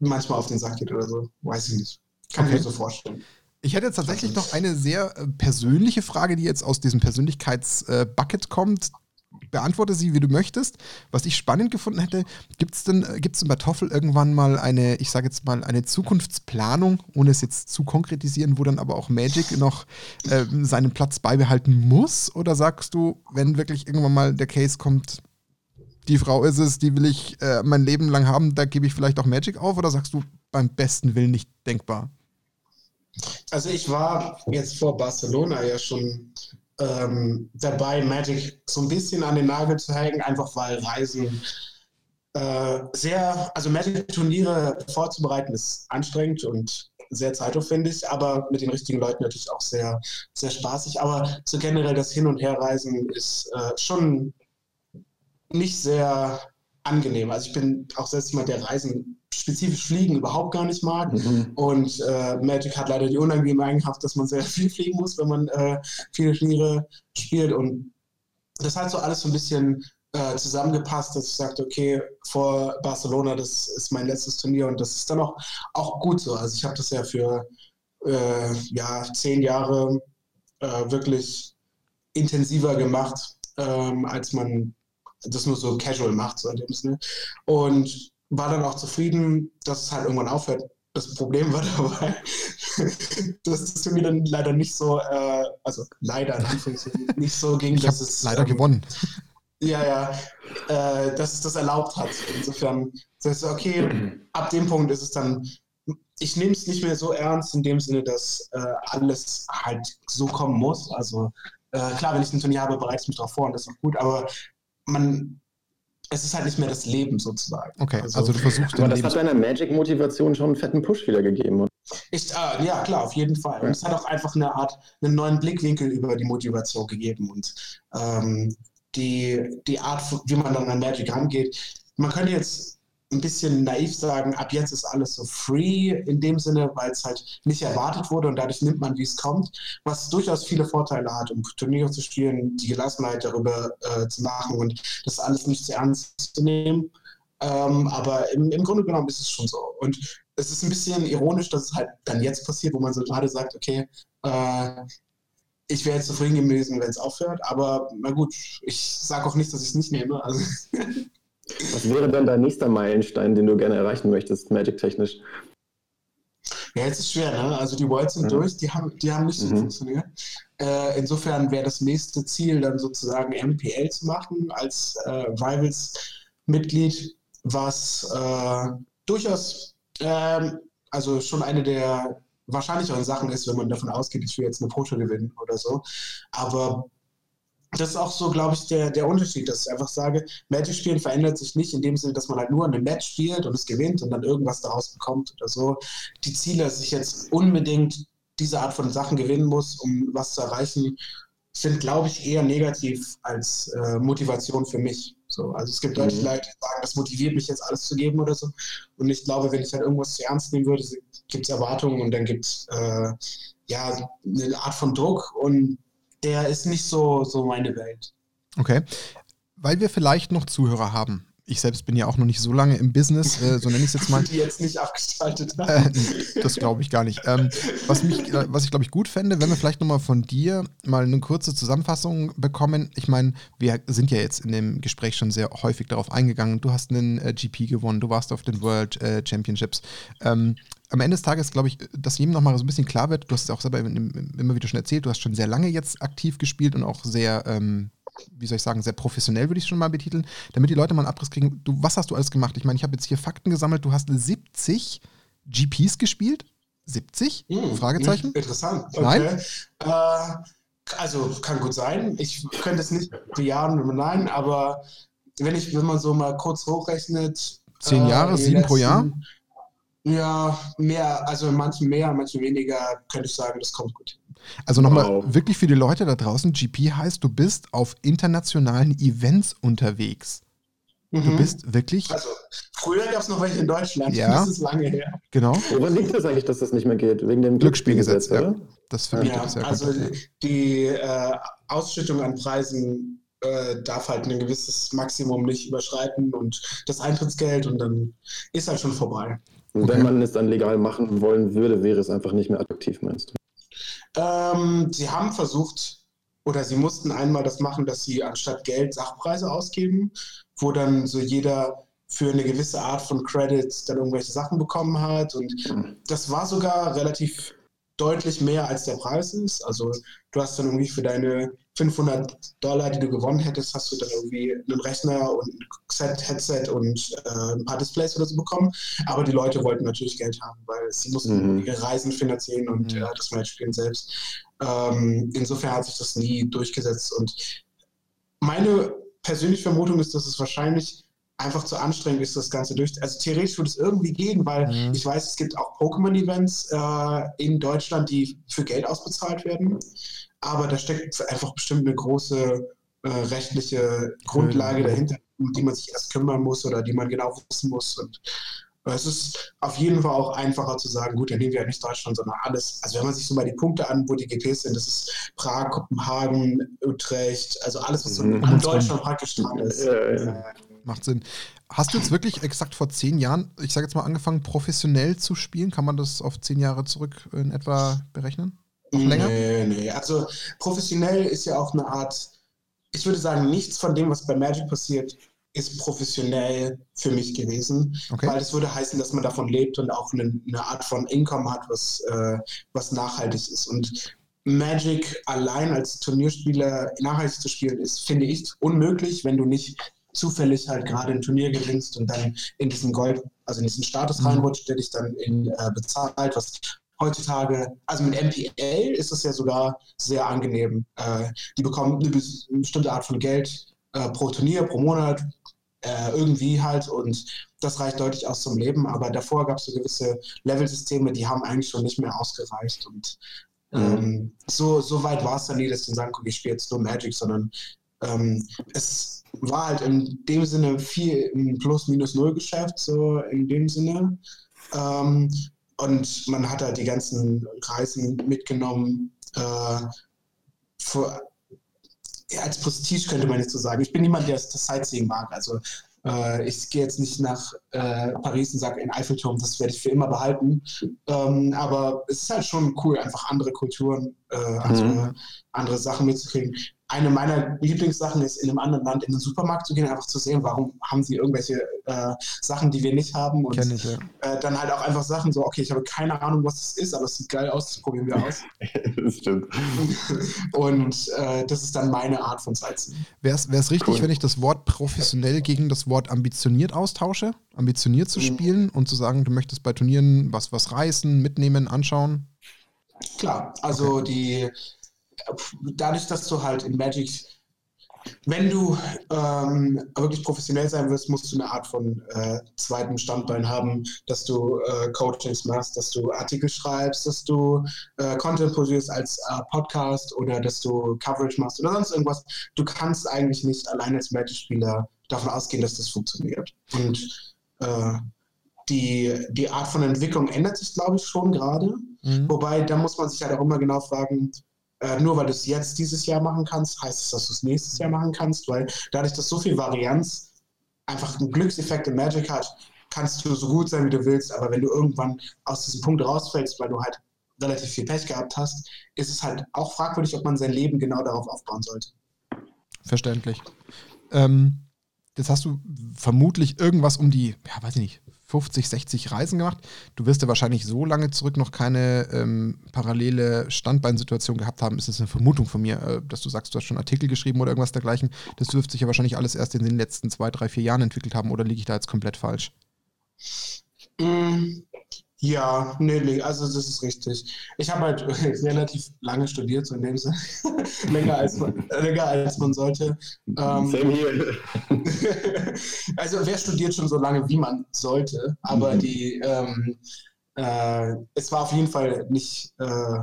manchmal auf den Sack geht oder so. Weiß ich nicht. Kann okay. ich mir so vorstellen. Ich hätte jetzt tatsächlich noch eine sehr äh, persönliche Frage, die jetzt aus diesem Persönlichkeitsbucket äh, kommt. Beantworte sie, wie du möchtest. Was ich spannend gefunden hätte, gibt es denn, äh, gibt's denn bei Toffel irgendwann mal eine, ich sage jetzt mal, eine Zukunftsplanung, ohne es jetzt zu konkretisieren, wo dann aber auch Magic noch äh, seinen Platz beibehalten muss? Oder sagst du, wenn wirklich irgendwann mal der Case kommt, die Frau ist es, die will ich äh, mein Leben lang haben, da gebe ich vielleicht auch Magic auf? Oder sagst du, beim besten Willen nicht denkbar? Also ich war jetzt vor Barcelona ja schon ähm, dabei, Magic so ein bisschen an den Nagel zu hängen, einfach weil Reisen äh, sehr, also Magic-Turniere vorzubereiten ist anstrengend und sehr zeitaufwendig, aber mit den richtigen Leuten natürlich auch sehr, sehr spaßig. Aber so generell das Hin- und Herreisen ist äh, schon nicht sehr angenehm. Also ich bin auch selbst jemand, der Reisen spezifisch Fliegen überhaupt gar nicht mag. Mhm. Und äh, Magic hat leider die unangenehme Eigenschaft, dass man sehr <laughs> viel fliegen muss, wenn man äh, viele Turniere spielt. Und das hat so alles so ein bisschen äh, zusammengepasst, dass ich sagte, okay, vor Barcelona, das ist mein letztes Turnier und das ist dann auch, auch gut so. Also ich habe das ja für äh, ja, zehn Jahre äh, wirklich intensiver gemacht, ähm, als man das nur so casual macht, so in dem Sinne. Und war dann auch zufrieden, dass es halt irgendwann aufhört. Das Problem war <laughs> dabei, dass es mir dann leider nicht so, äh, also leider <laughs> nicht so ging, ich dass es. Leider ähm, gewonnen. Ja, ja, äh, dass es das erlaubt hat. Insofern, das ist okay, <clears throat> ab dem Punkt ist es dann, ich nehme es nicht mehr so ernst in dem Sinne, dass äh, alles halt so kommen muss. Also äh, klar, wenn ich ein Turnier habe, bereite ich mich darauf vor und das ist auch gut, aber man, es ist halt nicht mehr das Leben sozusagen. Okay, also, also du versuchst Aber das hat deiner Magic-Motivation schon einen fetten Push wieder gegeben. Ich, äh, ja, klar, auf jeden Fall. Und es hat auch einfach eine Art, einen neuen Blickwinkel über die Motivation gegeben und ähm, die, die Art, wie man dann an Magic rangeht. Man könnte jetzt ein bisschen naiv sagen, ab jetzt ist alles so free in dem Sinne, weil es halt nicht erwartet wurde und dadurch nimmt man, wie es kommt, was durchaus viele Vorteile hat, um Turniere zu spielen, die Gelassenheit darüber äh, zu machen und das alles nicht zu ernst zu nehmen. Ähm, aber im, im, Grunde genommen ist es schon so. Und es ist ein bisschen ironisch, dass es halt dann jetzt passiert, wo man so gerade sagt, okay, äh, ich wäre jetzt zufrieden gewesen, wenn es aufhört, aber na gut, ich sage auch nicht, dass ich es nicht nehme. Also <laughs> Was wäre dann dein nächster Meilenstein, den du gerne erreichen möchtest, Magic-technisch? Ja, jetzt ist schwer, ne? Also die Worlds sind mhm. durch, die haben, die haben nicht so mhm. funktioniert. Äh, insofern wäre das nächste Ziel dann sozusagen MPL zu machen als äh, Rivals-Mitglied, was äh, durchaus ähm, also schon eine der wahrscheinlicheren Sachen ist, wenn man davon ausgeht, ich will jetzt eine Proto gewinnen oder so. Aber das ist auch so, glaube ich, der, der Unterschied, dass ich einfach sage, Magic-Spielen verändert sich nicht in dem Sinne, dass man halt nur ein Match spielt und es gewinnt und dann irgendwas daraus bekommt oder so. Die Ziele, dass ich jetzt unbedingt diese Art von Sachen gewinnen muss, um was zu erreichen, sind, glaube ich, eher negativ als äh, Motivation für mich. So, also es gibt mhm. Leute, die sagen, das motiviert mich jetzt alles zu geben oder so. Und ich glaube, wenn ich halt irgendwas zu ernst nehmen würde, gibt es Erwartungen und dann gibt es äh, ja eine Art von Druck und der ist nicht so, so meine Welt. Okay. Weil wir vielleicht noch Zuhörer haben. Ich selbst bin ja auch noch nicht so lange im Business, äh, so nenne ich es jetzt mal. <laughs> Die jetzt nicht abgeschaltet haben. Äh, das glaube ich gar nicht. Ähm, was, mich, äh, was ich glaube ich gut fände, wenn wir vielleicht nochmal von dir mal eine kurze Zusammenfassung bekommen. Ich meine, wir sind ja jetzt in dem Gespräch schon sehr häufig darauf eingegangen. Du hast einen äh, GP gewonnen, du warst auf den World äh, Championships. Ähm, am Ende des Tages glaube ich, dass jedem nochmal so ein bisschen klar wird, du hast es auch selber immer wieder schon erzählt, du hast schon sehr lange jetzt aktiv gespielt und auch sehr, ähm, wie soll ich sagen, sehr professionell würde ich es schon mal betiteln, damit die Leute mal einen Abriss kriegen. Du, was hast du alles gemacht? Ich meine, ich habe jetzt hier Fakten gesammelt, du hast 70 GPs gespielt. 70? Hm, Fragezeichen? Interessant. Okay. Nein? Äh, also kann gut sein. Ich könnte es nicht bejahen, nein, aber wenn ich, wenn man so mal kurz hochrechnet. Zehn Jahre, äh, sieben pro Jahr? Ja, mehr, also manchen mehr, manchen weniger, könnte ich sagen, das kommt gut. Also nochmal wow. wirklich für die Leute da draußen, GP heißt, du bist auf internationalen Events unterwegs. Du Mhm. bist wirklich. Also, früher gab es noch welche in Deutschland. Ja. Das ist lange her. Genau. Woran liegt das eigentlich, dass das nicht mehr geht? Wegen dem Glücksspielgesetz, ja. oder? Das verbietet Ja, es ja also komplett. ja. die äh, Ausschüttung an Preisen äh, darf halt ein gewisses Maximum nicht überschreiten und das Eintrittsgeld und dann ist halt schon vorbei. Okay. wenn man es dann legal machen wollen würde, wäre es einfach nicht mehr attraktiv, meinst du? Ähm, sie haben versucht oder sie mussten einmal das machen, dass sie anstatt Geld Sachpreise ausgeben, wo dann so jeder für eine gewisse Art von Credits dann irgendwelche Sachen bekommen hat und das war sogar relativ deutlich mehr als der Preis ist. Also du hast dann irgendwie für deine 500 Dollar, die du gewonnen hättest, hast du dann irgendwie einen Rechner und ein Set, Headset und äh, ein paar Displays oder so bekommen. Aber die Leute wollten natürlich Geld haben, weil sie mussten Mhm. ihre Reisen finanzieren und Mhm. äh, das Matchspielen selbst. Ähm, insofern hat sich das nie durchgesetzt. Und meine persönliche Vermutung ist, dass es wahrscheinlich einfach zu anstrengend ist, das Ganze durch. Also theoretisch würde es irgendwie gehen, weil Mhm. ich weiß, es gibt auch Pokémon-Events äh, in Deutschland, die für Geld ausbezahlt werden. Aber da steckt einfach bestimmt eine große äh, rechtliche Grundlage Mhm. dahinter, um die man sich erst kümmern muss oder die man genau wissen muss. Und äh, es ist auf jeden Fall auch einfacher zu sagen, gut, dann nehmen wir ja nicht Deutschland, sondern alles. Also wenn man sich so mal die Punkte an, wo die GPs sind, das ist Prag, Kopenhagen, Utrecht, also alles, was so Mhm. an Deutschland praktisch dran ist. Ja, ja. Äh, Macht Sinn. Hast du jetzt wirklich exakt vor zehn Jahren, ich sage jetzt mal, angefangen, professionell zu spielen? Kann man das auf zehn Jahre zurück in etwa berechnen? Noch länger? Nee, nee. Also professionell ist ja auch eine Art, ich würde sagen, nichts von dem, was bei Magic passiert, ist professionell für mich gewesen. Okay. Weil das würde heißen, dass man davon lebt und auch eine, eine Art von Income hat, was, äh, was nachhaltig ist. Und Magic allein als Turnierspieler nachhaltig zu spielen, ist, finde ich, unmöglich, wenn du nicht zufällig halt gerade ein Turnier gewinnst und dann in diesen Gold, also in diesen Status Mhm. reinrutscht, der dich dann in, äh, bezahlt, was heutzutage, also mit MPL ist es ja sogar sehr angenehm. Äh, die bekommen eine bes- eine bestimmte Art von Geld äh, pro Turnier, pro Monat, äh, irgendwie halt und das reicht deutlich aus zum Leben, aber davor gab es so gewisse Level-Systeme, die haben eigentlich schon nicht mehr ausgereicht und ähm, so, so weit war es dann nie, dass sie sagen, guck, ich spiele jetzt nur Magic, sondern ähm, es war halt in dem Sinne viel im Plus-Minus-Null-Geschäft, so in dem Sinne. Ähm, und man hat halt die ganzen Reisen mitgenommen. Äh, für, ja, als Prestige könnte man jetzt so sagen. Ich bin niemand, der das Sightseeing mag. Also äh, ich gehe jetzt nicht nach äh, Paris und sage, in Eiffelturm, das werde ich für immer behalten. Ähm, aber es ist halt schon cool, einfach andere Kulturen, äh, andere, andere Sachen mitzukriegen. Eine meiner Lieblingssachen ist, in einem anderen Land in den Supermarkt zu gehen, einfach zu sehen, warum haben sie irgendwelche äh, Sachen, die wir nicht haben. Und ich, ja. äh, dann halt auch einfach Sachen so, okay, ich habe keine Ahnung, was das ist, aber es sieht geil aus, das probieren wir aus. <laughs> das stimmt. Und äh, das ist dann meine Art von Sightseeing. Wäre es richtig, Cool. wenn ich das Wort professionell gegen das Wort ambitioniert austausche? Ambitioniert zu Mhm. spielen und zu sagen, du möchtest bei Turnieren was, was reißen, mitnehmen, anschauen? Klar, also die dadurch, dass du halt in Magic, wenn du ähm, wirklich professionell sein willst, musst du eine Art von äh, zweitem Standbein haben, dass du äh, Coachings machst, dass du Artikel schreibst, dass du äh, Content produzierst als äh, Podcast oder dass du Coverage machst oder sonst irgendwas. Du kannst eigentlich nicht allein als Magic-Spieler davon ausgehen, dass das funktioniert. Und äh, die, die Art von Entwicklung ändert sich, glaube ich, schon gerade. Mhm. Wobei, da muss man sich halt auch immer genau fragen, äh, nur weil du es jetzt dieses Jahr machen kannst, heißt es, dass du es nächstes Jahr machen kannst, weil dadurch, dass so viel Varianz einfach einen Glückseffekt in Magic hat, kannst du so gut sein, wie du willst, aber wenn du irgendwann aus diesem Punkt rausfällst, weil du halt relativ viel Pech gehabt hast, ist es halt auch fragwürdig, ob man sein Leben genau darauf aufbauen sollte. Verständlich. Ähm, jetzt hast du vermutlich irgendwas um die, ja, weiß ich nicht, 50, 60 Reisen gemacht. Du wirst ja wahrscheinlich so lange zurück noch keine ähm, parallele Standbeinsituation gehabt haben. Ist das eine Vermutung von mir, äh, dass du sagst, du hast schon Artikel geschrieben oder irgendwas dergleichen. Das dürfte sich ja wahrscheinlich alles erst in den letzten zwei, drei, vier Jahren entwickelt haben oder liege ich da jetzt komplett falsch? Mm, Ja, nee, nee, also das ist richtig. Ich habe halt <laughs> relativ lange studiert, so in dem Sinne. <laughs> länger, als man, <laughs> länger als man sollte. Ähm, Same here. also wer studiert schon so lange, wie man sollte, aber Mhm. die, ähm, äh, es war auf jeden Fall nicht, äh,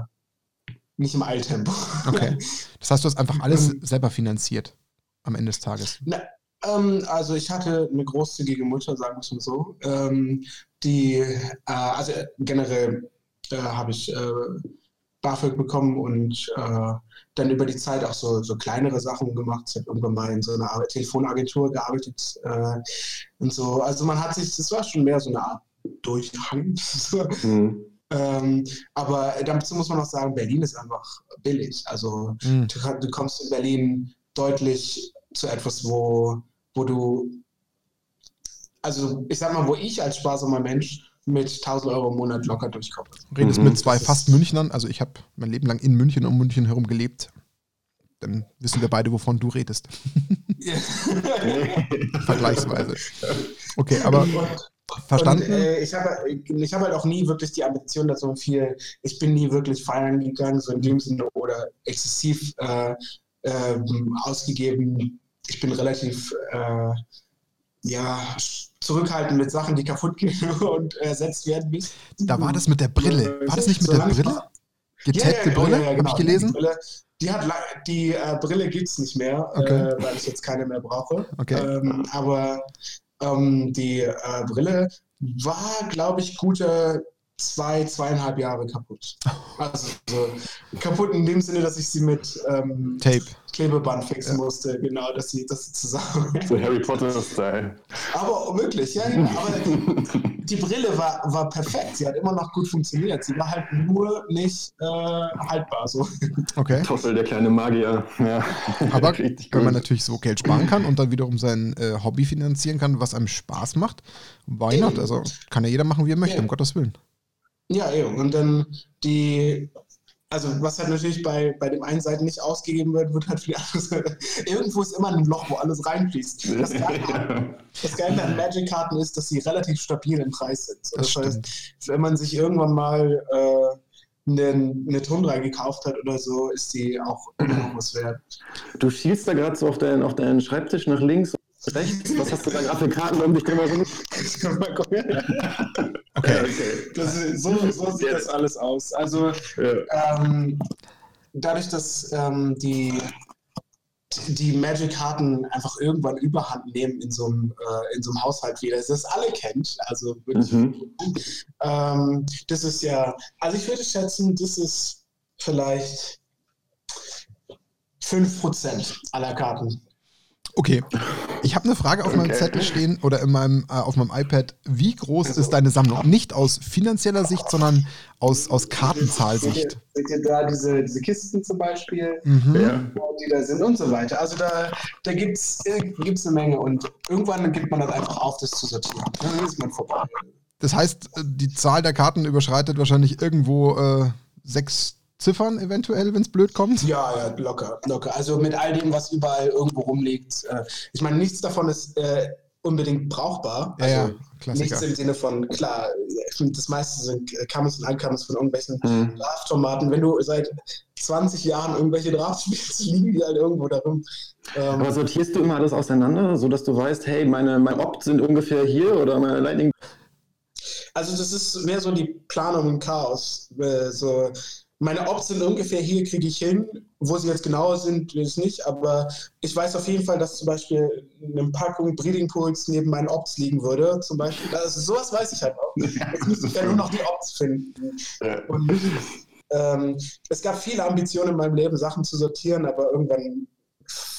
nicht im Eiltempo. Okay. Das heißt, du hast einfach alles Mhm. selber finanziert am Ende des Tages. Na, Ähm, also ich hatte eine großzügige Mutter, sagen wir es mal so. Ähm, die, äh, also generell äh, habe ich äh, BAföG bekommen und äh, dann über die Zeit auch so, so kleinere Sachen gemacht. Ich habe irgendwann mal in so einer Telefonagentur gearbeitet äh, und so. Also man hat sich, das war schon mehr so eine Art Durchhang. <laughs> mhm. ähm, aber dazu muss man auch sagen, Berlin ist einfach billig. Also mhm. du, du, kommst in Berlin deutlich zu etwas, wo, wo du, also ich sag mal, wo ich als sparsamer Mensch mit 1000 Euro im Monat locker durchkomme. Redest mhm. mit zwei fast Münchnern, also ich habe mein Leben lang in München und um München herum gelebt. Dann wissen wir beide, wovon du redest. <laughs> <laughs> Vergleichsweise. Okay, aber verstanden. Und, äh, ich habe ich hab halt auch nie wirklich die Ambition, dass so viel, ich bin nie wirklich feiern gegangen, so in dem Sinne, oder exzessiv äh, äh, ausgegeben. Ich bin relativ äh, ja, zurückhaltend mit Sachen, die kaputt gehen <laughs> und ersetzt werden müssen. Da war das mit der Brille. War das nicht mit der Brille? Getagte ja, ja, Brille, ja, ja, genau. habe ich gelesen? Die, Brille, die, hat, die äh, Brille gibt es nicht mehr, okay. äh, weil ich jetzt keine mehr brauche. Okay. Ähm, aber ähm, die äh, Brille war, glaube ich, gute zwei, zweieinhalb Jahre kaputt. Also so, kaputt in dem Sinne, dass ich sie mit ähm, Tape. Klebeband fixen ja. musste, genau, dass sie, dass sie zusammen. <laughs> So Harry Potter-Style. Aber wirklich, ja, ja. Aber die Brille war, war perfekt. Sie hat immer noch gut funktioniert. Sie war halt nur nicht äh, haltbar. So. Okay. Toffel, der kleine Magier. Ja. Aber <laughs> wenn man natürlich so Geld sparen kann und dann wiederum sein äh, Hobby finanzieren kann, was einem Spaß macht, why not? Also kann ja jeder machen, wie er möchte, ja. um Gottes Willen. Ja, eben. Und dann die, also was halt natürlich bei, bei dem einen Seiten nicht ausgegeben wird, wird halt für die andere <laughs> Irgendwo ist immer ein Loch, wo alles reinfließt. Das <laughs> Geile, das Geile an Magic-Karten ist, dass sie relativ stabil im Preis sind. So, das, das heißt, wenn man sich irgendwann mal äh, eine, eine Tundra gekauft hat oder so, ist die auch immer noch was wert. Du schielst da gerade so auf, dein, auf deinen Schreibtisch nach links rechts? Was hast du da gerade für Karten um dich drüber rum? <laughs> okay. okay. Das, so, so sieht das alles aus. Also ja. ähm, dadurch, dass ähm, die, die Magic-Karten einfach irgendwann Überhand nehmen in so einem, äh, in so einem Haushalt wieder, das alle kennt. Also wirklich. Mhm. Ähm, das ist ja, also ich würde schätzen, das ist vielleicht 5% aller Karten. Okay. Ich habe eine Frage auf okay. meinem Zettel stehen oder in meinem, äh, auf meinem iPad. Wie groß ist deine Sammlung? Nicht aus finanzieller Sicht, sondern aus, aus Kartenzahlsicht. Seht ihr, seht ihr da diese, diese Kisten zum Beispiel, mhm. die da sind und so weiter? Also da, da gibt es eine Menge und irgendwann gibt man das einfach auf, das zu sortieren. Dann ist man vorbei. Das heißt, die Zahl der Karten überschreitet wahrscheinlich irgendwo äh, sechs Ziffern eventuell, wenn es blöd kommt? Ja, ja, locker, locker. Also mit all dem, was überall irgendwo rumliegt. Äh, ich meine, nichts davon ist äh, unbedingt brauchbar. Also ja, ja, nichts im Sinne von, klar, das meiste sind Commons und Uncommons von irgendwelchen mhm. Draftformaten. Wenn du seit 20 Jahren irgendwelche Drafts spielst, <laughs> liegen die halt irgendwo darum. Ähm, Aber sortierst du immer alles auseinander, sodass du weißt, hey, meine, mein Opt sind ungefähr hier oder meine Lightning also das ist mehr so die Planung im Chaos. Äh, so, meine Ops sind ungefähr hier, kriege ich hin. Wo sie jetzt genauer sind, ist nicht. Aber ich weiß auf jeden Fall, dass zum Beispiel eine Packung Breeding Pools neben meinen Ops liegen würde. Zum Beispiel. Also sowas weiß ich halt auch. <laughs> Jetzt müsste ich ja nur noch die Ops finden. Und, ähm, es gab viele Ambitionen in meinem Leben, Sachen zu sortieren, aber irgendwann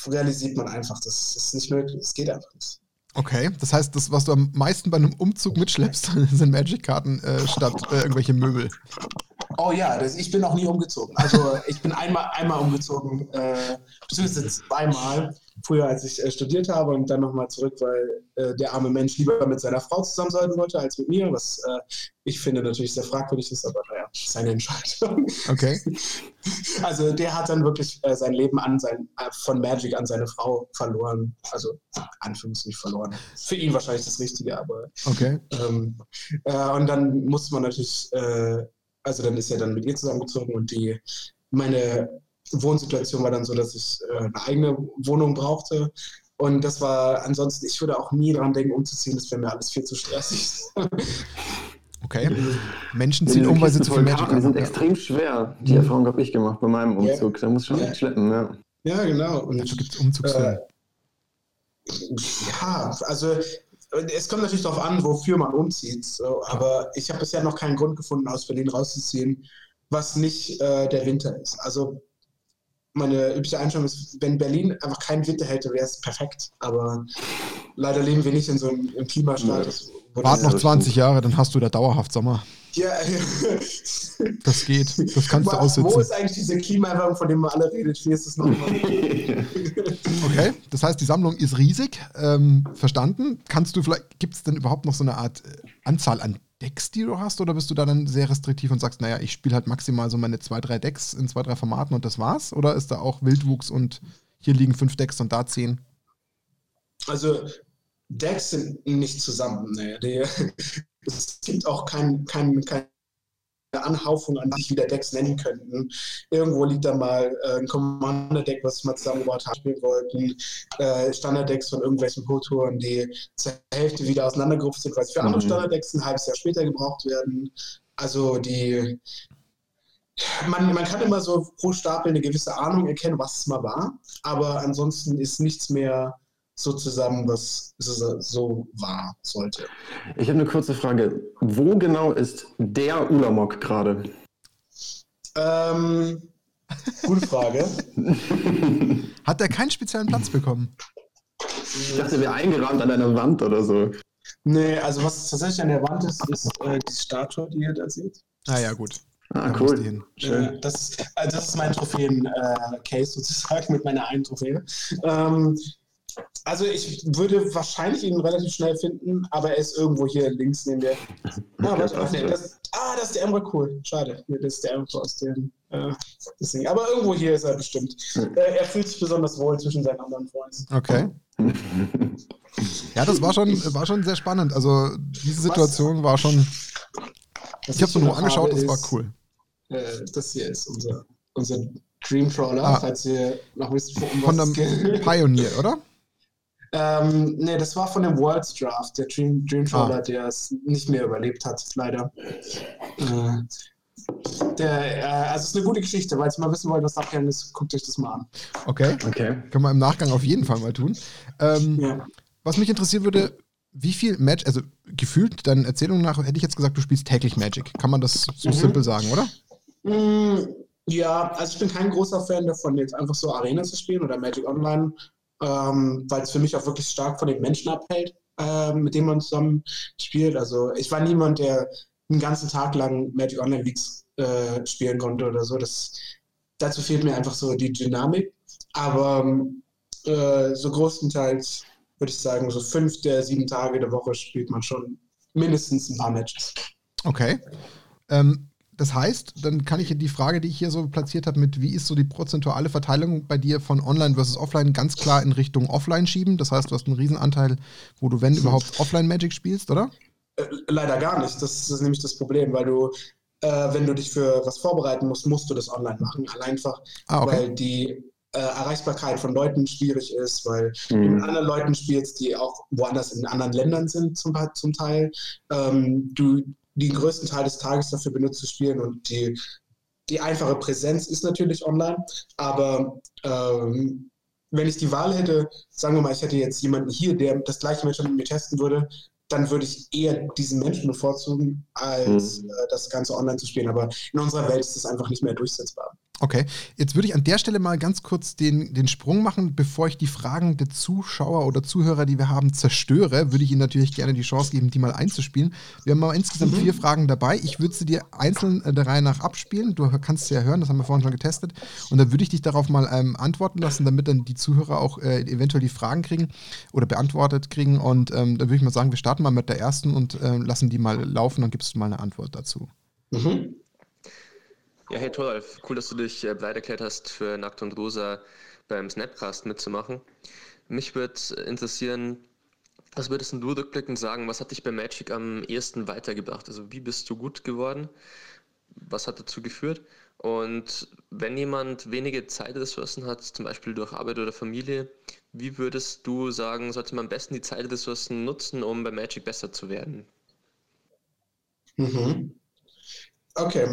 realisiert man einfach, das ist nicht möglich. Es geht einfach nicht. Okay, das heißt, das, was du am meisten bei einem Umzug mitschleppst, <laughs> sind Magic-Karten äh, statt äh, irgendwelche Möbel. Oh ja, das, ich bin noch nie umgezogen. Also ich bin einmal, einmal umgezogen, äh, beziehungsweise zweimal, früher als ich äh, studiert habe und dann nochmal zurück, weil äh, der arme Mensch lieber mit seiner Frau zusammen sein wollte als mit mir, was äh, ich finde natürlich sehr fragwürdig ist, aber naja, seine Entscheidung. Okay. <laughs> Also der hat dann wirklich äh, sein Leben an sein, äh, von Magic an seine Frau verloren. Also Anführungszeichen verloren. Für ihn wahrscheinlich das Richtige, aber okay. Ähm, und dann musste man natürlich also dann ist er dann mit ihr zusammengezogen und die, meine Wohnsituation war dann so, dass ich äh, eine eigene Wohnung brauchte. Und das war ansonsten, ich würde auch nie daran denken, umzuziehen, das wäre mir alles viel zu stressig. <laughs> Okay. Menschen ziehen um, weil sie zu viel Magic haben. Die sind extrem schwer. Die mhm. Erfahrung habe ich gemacht bei meinem Umzug. Yeah. Da muss ich schon yeah. schleppen, ja. Ja, genau. Und, Dazu gibt es Umzugshilfe. Äh, Ja, also es kommt natürlich darauf an, wofür man umzieht. So, aber ich habe bisher noch keinen Grund gefunden, aus Berlin rauszuziehen, was nicht äh, der Winter ist. Also meine übliche Einstellung ist, wenn Berlin einfach keinen Winter hätte, wäre es perfekt. Aber leider leben wir nicht in so einem Klimastatus. Wart noch 20 Jahre, dann hast du da dauerhaft Sommer. Ja, <laughs> das geht. Das kannst du aussitzen. Wo ist eigentlich diese Klimaerwärmung, von der man alle redet? Wie ist das nochmal? <laughs> okay, das heißt, die Sammlung ist riesig. Ähm, verstanden. Kannst du vielleicht, gibt es denn überhaupt noch so eine Art äh, Anzahl an Decks, die du hast? Oder bist du da dann sehr restriktiv und sagst, naja, ich spiele halt maximal so meine zwei, drei Decks in zwei, drei Formaten und das war's? Oder ist da auch Wildwuchs und hier liegen fünf Decks und da zehn? Also Decks sind nicht zusammen. Nee. Die, es gibt auch kein, kein, keine Anhaufung an sich wieder Decks nennen könnten. Irgendwo liegt da mal äh, ein Commander-Deck, was wir mal zusammengebaut haben, spielen wollten. Äh, Standard-Decks von irgendwelchen Pro-Touren, die zur Hälfte wieder auseinandergerupft sind, weil es für mhm. andere Standard-Decks ein halbes Jahr später gebraucht werden. Also die, man, man kann immer so pro Stapel eine gewisse Ahnung erkennen, was es mal war, aber ansonsten ist nichts mehr so zusammen, was so war sollte. Ich habe eine kurze Frage. Wo genau ist der Ulamog gerade? Ähm, gute Frage. <laughs> Hat er keinen speziellen Platz bekommen? Ich dachte, er wäre eingerahmt an einer Wand oder so. Nee, also was tatsächlich an der Wand ist, ist äh, die Statue, die ihr da seht. Ah ja, gut. Ah, da cool. Äh, das, also das ist mein Trophäen-Case äh, sozusagen mit meiner einen Trophäe. Ähm, also ich würde wahrscheinlich ihn relativ schnell finden, aber er ist irgendwo hier links neben der. Ah, warte, ach, nee, das, ah, das ist der Emre cool. Schade. Hier, das ist der Emre aus dem äh, Ding. Aber irgendwo hier ist er bestimmt. Äh, er fühlt sich besonders wohl zwischen seinen anderen Freunden. Okay. <laughs> ja, das war schon, war schon sehr spannend. Also diese Situation Was? war schon. Was ich habe es nur angeschaut, das war cool. Äh, das hier ist unser, unser Dreamtrawler, ah. falls ihr noch wisst, um Von dem Pioneer, oder? <laughs> Ähm, nee, das war von dem Worlds Draft, der Dream, Dream Trawler, ah. der es nicht mehr überlebt hat, leider. Äh, der, äh, also es ist eine gute Geschichte, weil ihr mal wissen wollt, was abgegangen ist, guckt euch das mal an. Okay. okay. Können wir im Nachgang auf jeden Fall mal tun. Ähm, ja. Was mich interessieren würde, wie viel Magic, also gefühlt, deinen Erzählungen nach, hätte ich jetzt gesagt, du spielst täglich Magic. Kann man das so mhm. simpel sagen, oder? Mm, ja, also ich bin kein großer Fan davon, jetzt einfach so Arena zu spielen oder Magic Online ähm, weil es für mich auch wirklich stark von den Menschen abhält, äh, mit denen man zusammen spielt. Also ich war niemand, der einen ganzen Tag lang Magic Online Leagues äh, spielen konnte oder so. Das, dazu fehlt mir einfach so die Dynamik. Aber äh, so größtenteils würde ich sagen, so fünf der sieben Tage der Woche spielt man schon mindestens ein paar Matches. Okay. Ähm, das heißt, dann kann ich die Frage, die ich hier so platziert habe, mit wie ist so die prozentuale Verteilung bei dir von Online versus Offline ganz klar in Richtung Offline schieben. Das heißt, du hast einen Riesenanteil, wo du, wenn überhaupt, Offline Magic spielst, oder? Äh, leider gar nicht. Das ist nämlich das Problem, weil du, äh, wenn du dich für was vorbereiten musst, musst du das online machen. Allein einfach, ah, okay. weil die äh, Erreichbarkeit von Leuten schwierig ist, weil mhm. du mit anderen Leuten spielst, die auch woanders in anderen Ländern sind zum, zum Teil. Ähm, du den größten Teil des Tages dafür benutzt zu spielen und die, die einfache Präsenz ist natürlich online, aber ähm, wenn ich die Wahl hätte, sagen wir mal, ich hätte jetzt jemanden hier, der das gleiche Match mit mir testen würde, dann würde ich eher diesen Menschen bevorzugen, als mhm. äh, das Ganze online zu spielen. Aber in unserer Welt ist das einfach nicht mehr durchsetzbar. Okay, jetzt würde ich an der Stelle mal ganz kurz den, den Sprung machen, bevor ich die Fragen der Zuschauer oder Zuhörer, die wir haben, zerstöre, würde ich Ihnen natürlich gerne die Chance geben, die mal einzuspielen. Wir haben mal insgesamt mhm. vier Fragen dabei. Ich würde sie dir einzeln äh, der Reihe nach abspielen. Du kannst sie ja hören, das haben wir vorhin schon getestet. Und dann würde ich dich darauf mal ähm, antworten lassen, damit dann die Zuhörer auch äh, eventuell die Fragen kriegen oder beantwortet kriegen. Und ähm, dann würde ich mal sagen, wir starten mal mit der ersten und äh, lassen die mal laufen, dann gibst du mal eine Antwort dazu. Mhm. Ja, hey Thoralf, cool, dass du dich äh, bereit erklärt hast, für Nackt und Rosa beim Snapcast mitzumachen. Mich würde interessieren, was würdest du rückblickend sagen, was hat dich bei Magic am ehesten weitergebracht? Also wie bist du gut geworden? Was hat dazu geführt? Und wenn jemand wenige Zeitressourcen hat, zum Beispiel durch Arbeit oder Familie, wie würdest du sagen, sollte man am besten die Zeitressourcen nutzen, um bei Magic besser zu werden? Mhm. Okay,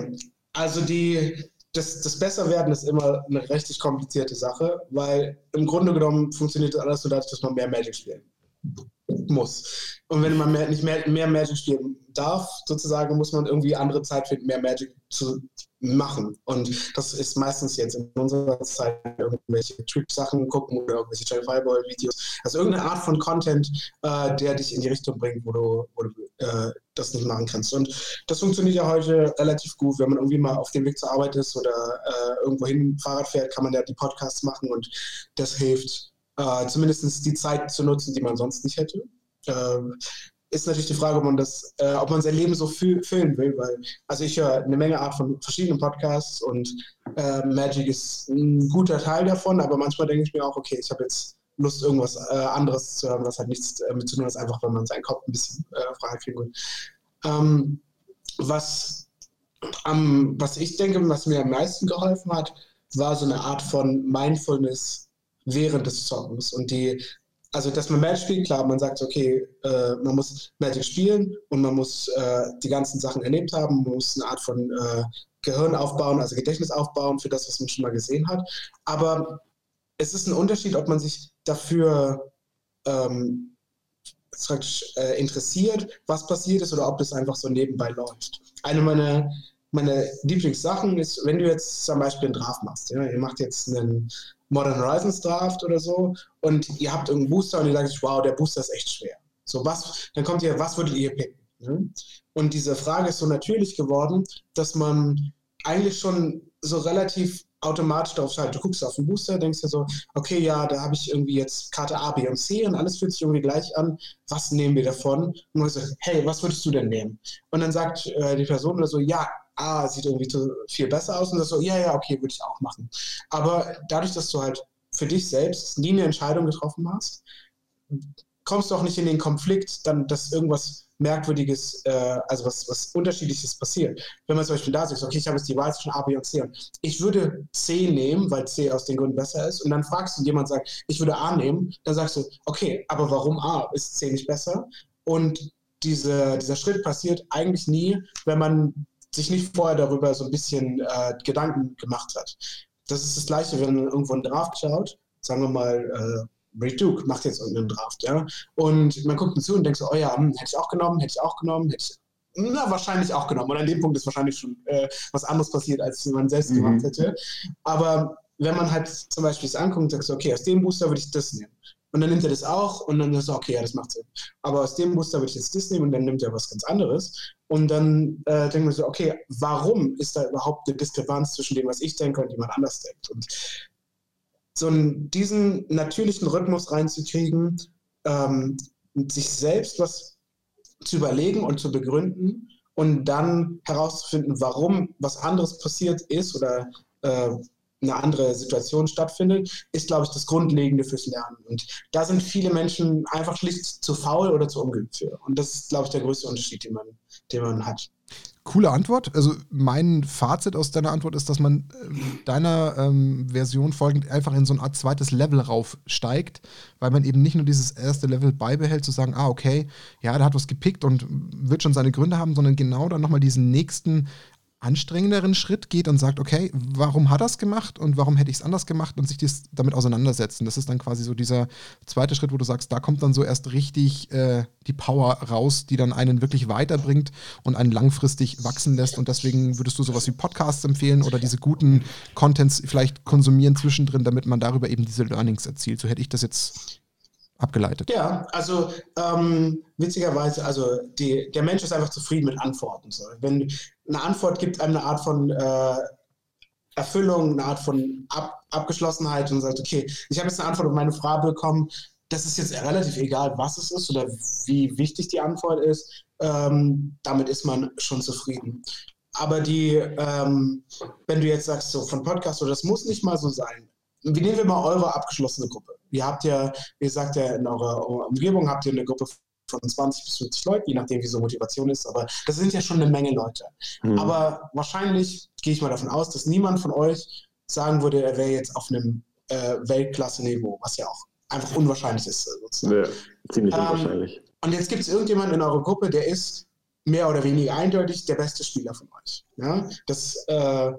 also die, das, das Besserwerden ist immer eine richtig komplizierte Sache, weil im Grunde genommen funktioniert das alles so, dass man mehr Magic spielen muss. Und wenn man mehr, nicht mehr, mehr Magic spielen darf, sozusagen, muss man irgendwie andere Zeit finden, mehr Magic zu machen. Und das ist meistens jetzt in unserer Zeit irgendwelche Trick-Sachen gucken oder irgendwelche Cherry Fireball-Videos. Also irgendeine Art von Content, äh, der dich in die Richtung bringt, wo du, wo du äh, das nicht machen kannst. Und das funktioniert ja heute relativ gut. Wenn man irgendwie mal auf dem Weg zur Arbeit ist oder äh, irgendwo hin Fahrrad fährt, kann man ja die Podcasts machen und das hilft, äh, zumindest die Zeit zu nutzen, die man sonst nicht hätte. Ähm, ist natürlich die Frage, ob man das, äh, ob man sein Leben so fü füllen will, weil, also ich höre eine Menge Art von verschiedenen Podcasts und äh, Magic ist ein guter Teil davon, aber manchmal denke ich mir auch, okay, ich habe jetzt Lust, irgendwas äh, anderes zu hören, was halt nichts damit zu tun hat, einfach, wenn man seinen Kopf ein bisschen äh, frei kriegen will. Ähm, was, ähm, was ich denke, was mir am meisten geholfen hat, war so eine Art von Mindfulness während des Zockens und die also dass man Magic spielt, klar, man sagt, okay, äh, man muss Magic spielen und man muss äh, die ganzen Sachen erlebt haben, man muss eine Art von äh, Gehirn aufbauen, also Gedächtnis aufbauen für das, was man schon mal gesehen hat. Aber es ist ein Unterschied, ob man sich dafür ähm, äh, interessiert, was passiert ist, oder ob das einfach so nebenbei läuft. Eine meiner meine Lieblingssachen ist, wenn du jetzt zum Beispiel einen Draft machst, ja, ihr macht jetzt einen Modern Horizons Draft oder so und ihr habt irgendeinen Booster und ihr sagt, wow, der Booster ist echt schwer. So, was, dann kommt ihr, was würdet ihr picken? Ne? Und diese Frage ist so natürlich geworden, dass man eigentlich schon so relativ automatisch darauf schaltet. Du guckst auf den Booster, denkst dir so, okay, ja, da habe ich irgendwie jetzt Karte A, B und C und alles fühlt sich irgendwie gleich an. Was nehmen wir davon? Und man sagt, hey, was würdest du denn nehmen? Und dann sagt äh, die Person oder so, ja, ah, sieht irgendwie viel besser aus und das so, ja, ja, okay, würde ich auch machen. Aber dadurch, dass du halt für dich selbst nie eine Entscheidung getroffen hast, kommst du auch nicht in den Konflikt, dann, dass irgendwas Merkwürdiges, äh, also was, was Unterschiedliches passiert. Wenn man zum Beispiel da sagt, okay, ich habe jetzt die Wahl zwischen A, B und C und ich würde C nehmen, weil C aus den Gründen besser ist und dann fragst du jemand sagt, ich würde A nehmen, dann sagst du, okay, aber warum A? Ist C nicht besser? Und diese, dieser Schritt passiert eigentlich nie, wenn man sich nicht vorher darüber so ein bisschen äh, Gedanken gemacht hat. Das ist das Gleiche, wenn man irgendwo einen Draft schaut, sagen wir mal, äh, Ray Duke macht jetzt irgendeinen Draft, ja, und man guckt ihm zu und denkt so, oh ja, hm, hätte ich auch genommen, hätte ich auch genommen, hätte ich na, wahrscheinlich auch genommen. Und an dem Punkt ist wahrscheinlich schon äh, was anderes passiert, als man selbst mhm. gemacht hätte. Aber wenn man halt zum Beispiel es anguckt und sagt, so, okay, aus dem Booster würde ich das nehmen. Und dann nimmt er das auch und dann ist er, okay, ja, das macht Sinn. Aber aus dem Booster würde ich jetzt das nehmen und dann nimmt er was ganz anderes. Und dann äh, denken wir so, okay, warum ist da überhaupt eine Diskrepanz zwischen dem, was ich denke und jemand anders denkt? Und so einen, diesen natürlichen Rhythmus reinzukriegen, ähm, sich selbst was zu überlegen und zu begründen und dann herauszufinden, warum was anderes passiert ist oder äh, eine andere Situation stattfindet, ist, glaube ich, das Grundlegende fürs Lernen. Und da sind viele Menschen einfach schlicht zu faul oder zu ungeübt für. Und das ist, glaube ich, der größte Unterschied, den man, den man hat. Coole Antwort. Also mein Fazit aus deiner Antwort ist, dass man äh, deiner ähm, Version folgend einfach in so eine Art zweites Level raufsteigt, weil man eben nicht nur dieses erste Level beibehält, zu sagen, ah, okay, ja, der hat was gepickt und wird schon seine Gründe haben, sondern genau dann nochmal diesen nächsten anstrengenderen Schritt geht und sagt, okay, warum hat er es gemacht und warum hätte ich es anders gemacht und sich das damit auseinandersetzen. Das ist dann quasi so dieser zweite Schritt, wo du sagst, da kommt dann so erst richtig äh, die Power raus, die dann einen wirklich weiterbringt und einen langfristig wachsen lässt. Und deswegen würdest du sowas wie Podcasts empfehlen oder diese guten Contents vielleicht konsumieren zwischendrin, damit man darüber eben diese Learnings erzielt. So hätte ich das jetzt abgeleitet. Ja, also ähm, witzigerweise, also die, der Mensch ist einfach zufrieden mit Antworten. So. Wenn eine Antwort gibt einem eine Art von äh, Erfüllung, eine Art von Ab Abgeschlossenheit und sagt, okay, ich habe jetzt eine Antwort auf meine Frage bekommen, das ist jetzt relativ egal, was es ist oder wie wichtig die Antwort ist, ähm, damit ist man schon zufrieden. Aber die, ähm, wenn du jetzt sagst, so von Podcast, oder das muss nicht mal so sein, wie nehmen wir mal eure abgeschlossene Gruppe? Ihr habt ja, wie gesagt, ja in eurer Umgebung habt ihr eine Gruppe von 20 bis 50 Leuten, je nachdem, wie so Motivation ist. Aber das sind ja schon eine Menge Leute. Mhm. Aber wahrscheinlich gehe ich mal davon aus, dass niemand von euch sagen würde, er wäre jetzt auf einem äh, Weltklasse-Niveau, was ja auch einfach unwahrscheinlich ist. Sozusagen. Ja, ziemlich ähm, unwahrscheinlich. Und jetzt gibt es irgendjemanden in eurer Gruppe, der ist mehr oder weniger eindeutig der beste Spieler von euch. Ja? Das äh,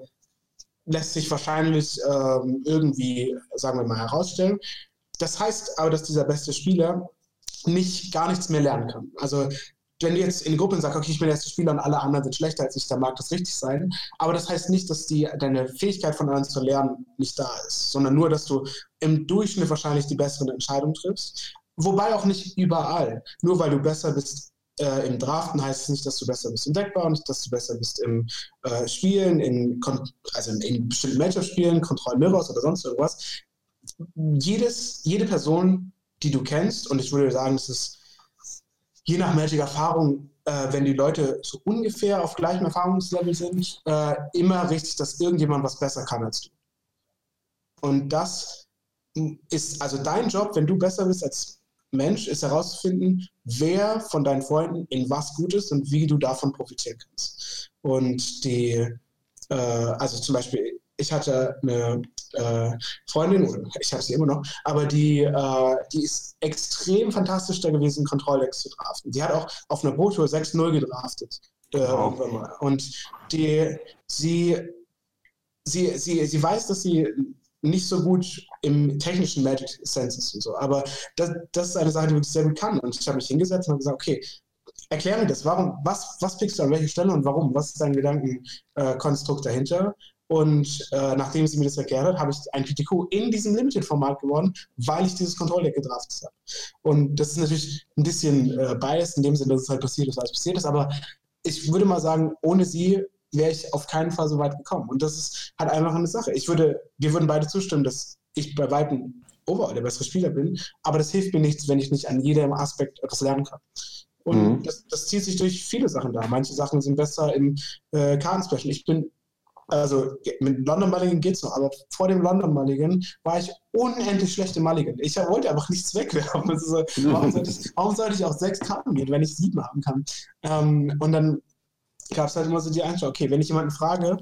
lässt sich wahrscheinlich ähm, irgendwie, sagen wir mal, herausstellen. Das heißt aber, dass dieser beste Spieler nicht gar nichts mehr lernen kann. Also wenn du jetzt in Gruppen sagst, okay, ich bin der erste Spieler und alle anderen sind schlechter als ich, dann mag das richtig sein. Aber das heißt nicht, dass die, deine Fähigkeit von anderen zu lernen nicht da ist, sondern nur, dass du im Durchschnitt wahrscheinlich die besseren Entscheidungen triffst. Wobei auch nicht überall. Nur weil du besser bist äh, im Draften, heißt es nicht, dass du besser bist im Deckbau, nicht, dass du besser bist im äh, Spielen, in, also in, in bestimmten Matchup-Spielen, Control Mirrors oder sonst irgendwas. Jedes, jede Person, die du kennst, und ich würde sagen, das ist je nach Magic-Erfahrung, äh, wenn die Leute so ungefähr auf gleichem Erfahrungslevel sind, äh, immer richtig, dass irgendjemand was besser kann als du. Und das ist also dein Job, wenn du besser bist als Mensch, ist herauszufinden, wer von deinen Freunden in was gut ist und wie du davon profitieren kannst. Und die, äh, also zum Beispiel, ich hatte eine äh, Freundin, oder ich habe sie immer noch, aber die, äh, die ist extrem fantastisch da gewesen, Kontrolldecks zu draften. Die hat auch auf einer Boottour 6-0 gedraftet. Äh, wow. Und die, sie, sie, sie, sie weiß, dass sie nicht so gut im technischen Magic Sense ist und so, aber das, das ist eine Sache, die wirklich sehr gut kann. Und ich habe mich hingesetzt und habe gesagt, okay, erklär mir das. Warum, was, was pickst du an welcher Stelle und warum? Was ist dein Gedankenkonstrukt dahinter? Und äh, nachdem sie mir das erklärt hat, habe ich ein PTQ in diesem Limited-Format gewonnen, weil ich dieses Kontrolldeck gedraftet habe. Und das ist natürlich ein bisschen äh, biased in dem Sinne, dass es halt passiert ist, was passiert ist. Aber ich würde mal sagen, ohne sie wäre ich auf keinen Fall so weit gekommen. Und das ist halt einfach eine Sache. Ich würde, wir würden beide zustimmen, dass ich bei Weitem overall der bessere Spieler bin. Aber das hilft mir nichts, wenn ich nicht an jedem Aspekt etwas lernen kann. Und mhm. das, das, zieht sich durch viele Sachen da. Manche Sachen sind besser im äh, Kartenspecial. Ich bin also mit London Mulligan geht es noch, aber vor dem London Mulligan war ich unendlich schlecht im Mulligan. Ich wollte einfach nichts wegwerfen. So, warum, sollte ich, warum, sollte ich, auch sechs Karten gehen, wenn ich sieben haben kann? Ähm, und dann gab es halt immer so die Einstellung, okay, wenn ich jemanden frage,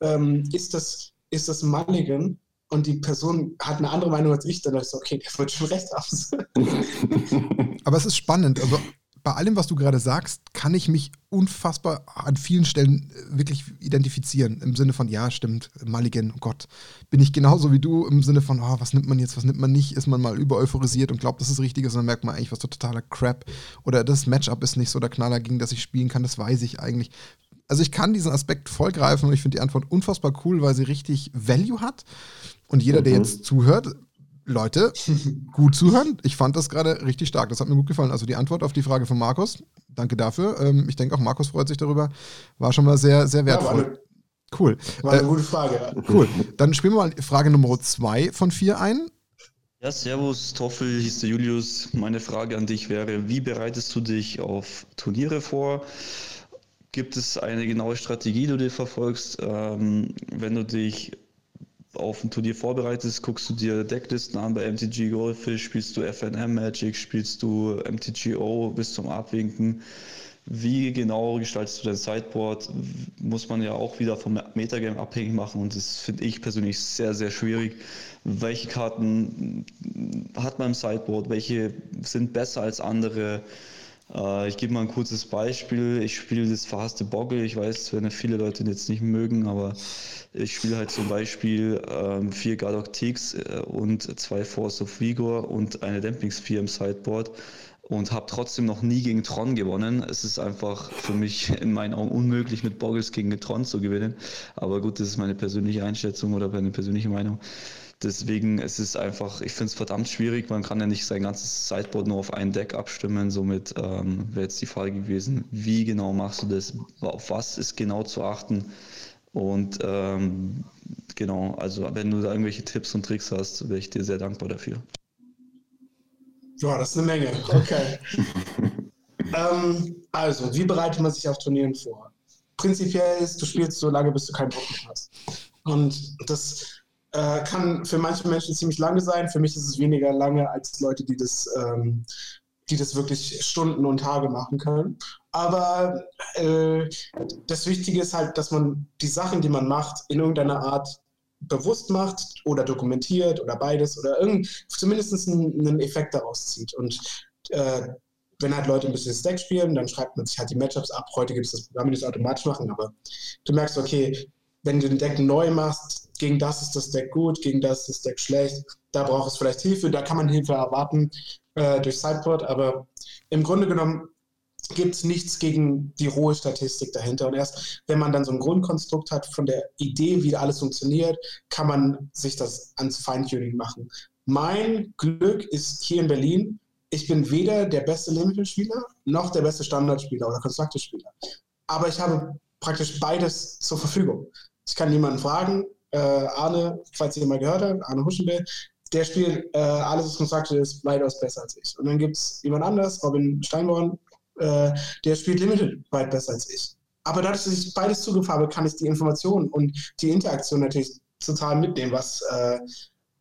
ähm, ist, das, ist das Mulligan? Und die Person hat eine andere Meinung als ich, dann ist so, okay, der wird schon recht haben. <laughs> <laughs> aber es ist spannend. Also bei allem, was du gerade sagst, kann ich mich unfassbar an vielen Stellen äh, wirklich identifizieren. Im Sinne von, ja, stimmt, Mulligan, oh Gott, bin ich genauso wie du im Sinne von, oh, was nimmt man jetzt, was nimmt man nicht, ist man mal über euphorisiert und glaubt, das ist richtig ist, und dann merkt man eigentlich, was so totaler Crap. Oder das Matchup ist nicht so der Knaller, gegen das ich spielen kann, das weiß ich eigentlich. Also ich kann diesen Aspekt vollgreifen und ich finde die Antwort unfassbar cool, weil sie richtig Value hat. Und jeder, der mhm. jetzt zuhört, Leute, <laughs> gut zuhören. Ich fand das gerade richtig stark. Das hat mir gut gefallen. Also die Antwort auf die Frage von Markus. Danke dafür. Ähm, ich denke auch Markus freut sich darüber. War schon mal sehr, sehr wertvoll. Ja, war eine, cool. War eine äh, gute Frage. Ja. Cool. Dann spielen wir mal Frage Nummer zwei von vier ein. Ja, servus, Toffel, hieß der Julius. Meine Frage an dich wäre, wie bereitest du dich auf Turniere vor? Gibt es eine genaue Strategie, die du verfolgst, ähm, wenn du dich auf ein Turnier vorbereitest, guckst du dir Decklisten an bei MTG Goldfish, spielst du FNM Magic, spielst du MTGO bis zum Abwinken. Wie genau gestaltest du dein Sideboard? Muss man ja auch wieder vom Metagame abhängig machen und das finde ich persönlich sehr, sehr schwierig. Welche Karten hat man im Sideboard? Welche sind besser als andere? Äh, ich gebe mal ein kurzes Beispiel. Ich spiele das verhasste Boggle. Ich weiß, werden viele Leute jetzt nicht mögen, aber ich spiele halt zum Beispiel ähm, vier Gardock Ticks äh, und zwei Force of Vigor und eine Damping-Sphere im Sideboard und habe trotzdem noch nie gegen Tron gewonnen. Es ist einfach für mich in meinen Augen unmöglich, mit Boggles gegen Tron zu gewinnen. Aber gut, das ist meine persönliche Einschätzung oder meine persönliche Meinung. Deswegen es ist einfach, ich finde es verdammt schwierig. Man kann ja nicht sein ganzes Sideboard nur auf ein Deck abstimmen. Somit ähm, wäre jetzt die Frage gewesen, wie genau machst du das? Auf was ist genau zu achten? Und ähm, genau, also wenn du da irgendwelche Tipps und Tricks hast, wäre ich dir sehr dankbar dafür. Ja, das ist eine Menge. Okay. <laughs> ähm, also, wie bereitet man sich auf Turnieren vor? Prinzipiell ist, du spielst so lange, bis du keinen Bock mehr hast. Und das äh, kann für manche Menschen ziemlich lange sein. Für mich ist es weniger lange als Leute, die das, ähm, die das wirklich Stunden und Tage machen können. Aber äh, das Wichtige ist halt, dass man die Sachen, die man macht, in irgendeiner Art bewusst macht oder dokumentiert oder beides oder irgend, zumindest einen, einen Effekt daraus zieht. Und äh, wenn halt Leute ein bisschen Stack spielen, dann schreibt man sich halt die Matchups ab. Heute gibt es das Programm, die das automatisch machen, aber du merkst, okay, wenn du den Deck neu machst, gegen das ist das Deck gut, gegen das ist das Deck schlecht, da braucht es vielleicht Hilfe, da kann man Hilfe erwarten äh, durch Sideboard, aber im Grunde genommen gibt es nichts gegen die rohe Statistik dahinter. Und erst wenn man dann so ein Grundkonstrukt hat von der Idee, wie alles funktioniert, kann man sich das ans Feintuning machen. Mein Glück ist hier in Berlin, ich bin weder der beste Limited-Spieler noch der beste Standardspieler oder Constructed-Spieler. Aber ich habe praktisch beides zur Verfügung. Ich kann niemanden fragen, äh, Arne, falls ihr mal gehört habt, Arne Huschenbill, der spielt äh, alles, was Constructed ist, weitaus besser als ich. Und dann gibt es jemand anders, Robin Steinborn, äh, der spielt Limited weit besser als ich. Aber dadurch, dass ich beides Zugriff habe, kann ich die Informationen und die Interaktion natürlich total mitnehmen, was äh,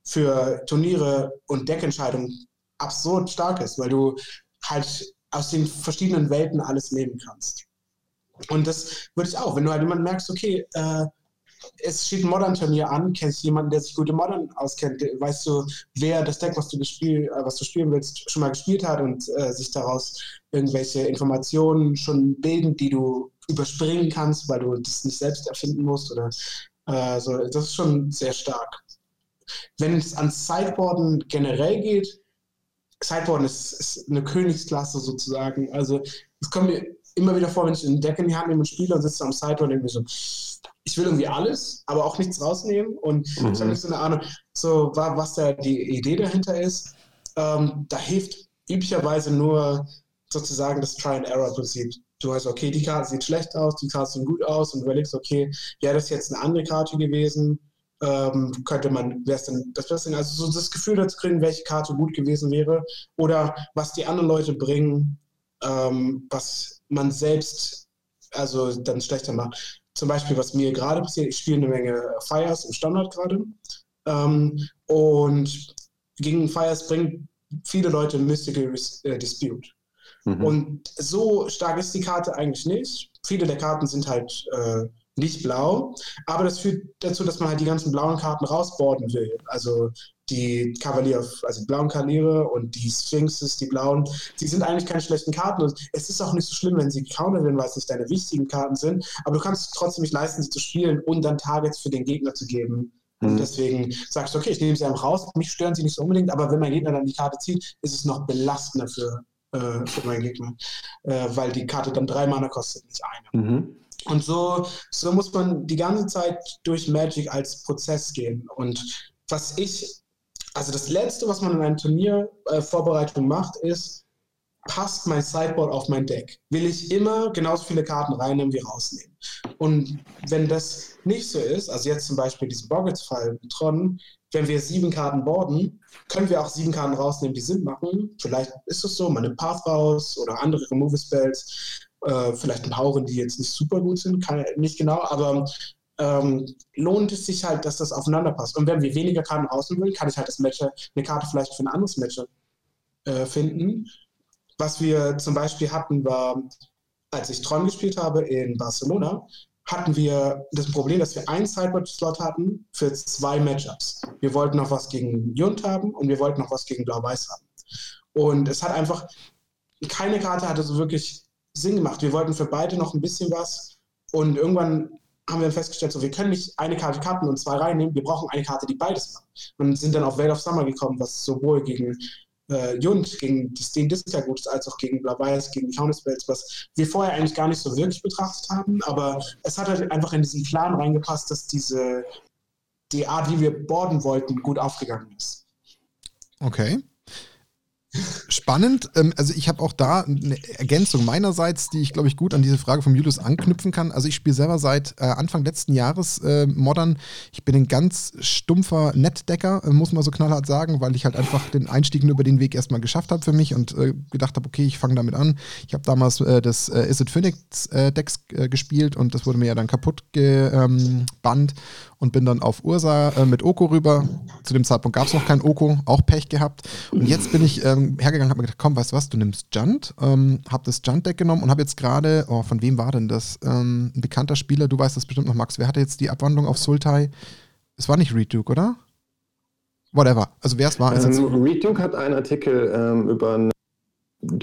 für Turniere und Deckentscheidungen absurd stark ist, weil du halt aus den verschiedenen Welten alles nehmen kannst. Und das würde ich auch, wenn du halt jemand merkst, okay, äh, es steht ein Modern-Turnier an, kennst du jemanden, der sich gut im Modern auskennt, weißt du, wer das Deck, was du, gespiel, äh, was du spielen willst, schon mal gespielt hat und äh, sich daraus irgendwelche Informationen schon bilden, die du überspringen kannst, weil du das nicht selbst erfinden musst oder äh, so. Das ist schon sehr stark. Wenn es an Sideboarden generell geht, Sideboarden ist, ist eine Königsklasse sozusagen. Also es kommt mir immer wieder vor, wenn ich ein Deck in die Hand nehme und spiele und sitze am Sideboard und denke so, ich will irgendwie alles, aber auch nichts rausnehmen. Und mhm. ich habe nicht so eine Ahnung, so, was da die Idee dahinter ist. Ähm, da hilft üblicherweise nur sozusagen das Try-and-Error-Prinzip. Du weißt, okay, die Karte sieht schlecht aus, die Karte sieht gut aus und du überlegst, okay, ja, das ist jetzt eine andere Karte gewesen. Ähm, könnte man, wäre es denn das Beste? Also so das Gefühl dazu kriegen, welche Karte gut gewesen wäre oder was die anderen Leute bringen, ähm, was man selbst also dann schlechter macht zum Beispiel, was mir gerade passiert, ich spiele eine Menge Fires im Standard gerade. Ähm, und gegen Fires bringen viele Leute Mystical äh, Dispute. Mhm. Und so stark ist die Karte eigentlich nicht. Viele der Karten sind halt äh, nicht blau, aber das führt dazu, dass man halt die ganzen blauen Karten rausborden will. Also die Kavalier, also die blauen Kavaliere und die Sphinxes, die blauen, die sind eigentlich keine schlechten Karten. Und es ist auch nicht so schlimm, wenn sie gecountert werden, weil es nicht deine wichtigen Karten sind. Aber du kannst trotzdem nicht leisten, sie zu spielen und dann Targets für den Gegner zu geben. Und mhm. deswegen sagst du, okay, ich nehme sie einfach raus, mich stören sie nicht so unbedingt, aber wenn mein Gegner dann die Karte zieht, ist es noch belastender für, äh, für meinen Gegner, äh, weil die Karte dann drei Mana kostet, nicht eine. Mhm. Und so, so muss man die ganze Zeit durch Magic als Prozess gehen. Und was ich also das Letzte, was man in einer Turniervorbereitung äh, macht, ist, passt mein Sideboard auf mein Deck? Will ich immer genauso viele Karten reinnehmen wie rausnehmen? Und wenn das nicht so ist, also jetzt zum Beispiel diesen Boggets-Fall mit Tron, wenn wir sieben Karten boarden, können wir auch sieben Karten rausnehmen, die Sinn machen. Vielleicht ist es so, man nimmt Path raus oder andere Removal-Spells, äh, vielleicht ein Hauren, die jetzt nicht super gut sind, kann, nicht genau, aber ähm, lohnt es sich halt, dass das aufeinander passt. Und wenn wir weniger Karten rausnehmen will, kann ich halt das Matcher, eine Karte vielleicht für ein anderes Matcher äh, finden. Was wir zum Beispiel hatten, war, als ich Tron gespielt habe in Barcelona, hatten wir das Problem, dass wir einen Sideboard-Slot hatten für zwei Matchups. Wir wollten noch was gegen Junt haben und wir wollten noch was gegen Blau-Weiß haben. Und es hat einfach, keine Karte hatte so wirklich Sinn gemacht. Wir wollten für beide noch ein bisschen was und irgendwann haben wir festgestellt, so, wir können nicht eine Karte Karten und zwei reinnehmen, wir brauchen eine Karte, die beides macht. Und sind dann auf Veil of Summer gekommen, was sowohl gegen äh, Jund, gegen das Ding Disca gut ist, als auch gegen Blauweiß, gegen die Counterspells, was wir vorher eigentlich gar nicht so wirklich betrachtet haben, aber es hat halt einfach in diesen Plan reingepasst, dass diese die Art, wie wir boarden wollten, gut aufgegangen ist. Okay. Spannend. Ähm, also ich habe auch da eine Ergänzung meinerseits, die ich glaube ich gut an diese Frage von Julius anknüpfen kann. Also ich spiele selber seit äh, Anfang letzten Jahres äh, Modern. Ich bin ein ganz stumpfer Netdecker, äh, muss man so knallhart sagen, weil ich halt einfach den Einstieg nur über den Weg erstmal geschafft habe für mich und gedacht habe, okay, ich fange damit an. Ich habe damals das Is It Phoenix Decks gespielt und das wurde mir ja dann kaputt gebannt und bin dann auf Ursa äh, mit Oko rüber. Zu dem Zeitpunkt gab es noch kein Oko, auch Pech gehabt. Und jetzt bin ich ähm, hergegangen, habe mir gedacht, komm, weißt du was, du nimmst Junt, ähm, habe das Junt-Deck genommen und habe jetzt gerade, oh, von wem war denn das? Ähm, ein bekannter Spieler, du weißt das bestimmt noch, Max. Wer hatte jetzt die Abwandlung auf Sultai? Es war nicht Reed Duke, oder? Whatever. Also wer es war. Ähm, Reed hat einen Artikel ähm, über eine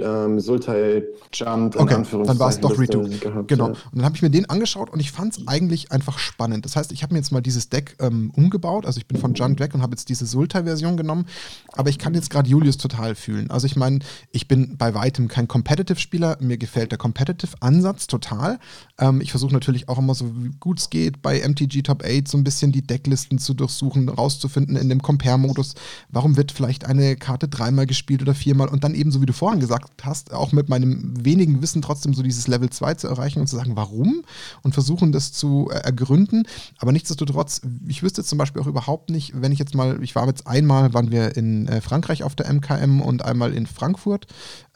ähm, Sultai Junt in okay, dann war es doch Redo. Gehabt, genau. Ja. Und dann habe ich mir den angeschaut und ich fand es eigentlich einfach spannend. Das heißt, ich habe mir jetzt mal dieses Deck ähm, umgebaut. Also ich bin von Junt weg und habe jetzt diese Sultai-Version genommen. Aber ich kann jetzt gerade Julius total fühlen. Also ich meine, ich bin bei weitem kein Competitive-Spieler. Mir gefällt der Competitive-Ansatz total. Ähm, ich versuche natürlich auch immer so gut es geht bei MTG Top 8 so ein bisschen die Decklisten zu durchsuchen, rauszufinden in dem Compare-Modus. Warum wird vielleicht eine Karte dreimal gespielt oder viermal und dann eben, so wie du vorhin gesagt hast, auch mit meinem wenigen Wissen trotzdem so dieses Level 2 zu erreichen und zu sagen, warum und versuchen das zu äh, ergründen. Aber nichtsdestotrotz, ich wüsste zum Beispiel auch überhaupt nicht, wenn ich jetzt mal, ich war jetzt einmal, waren wir in äh, Frankreich auf der MKM und einmal in Frankfurt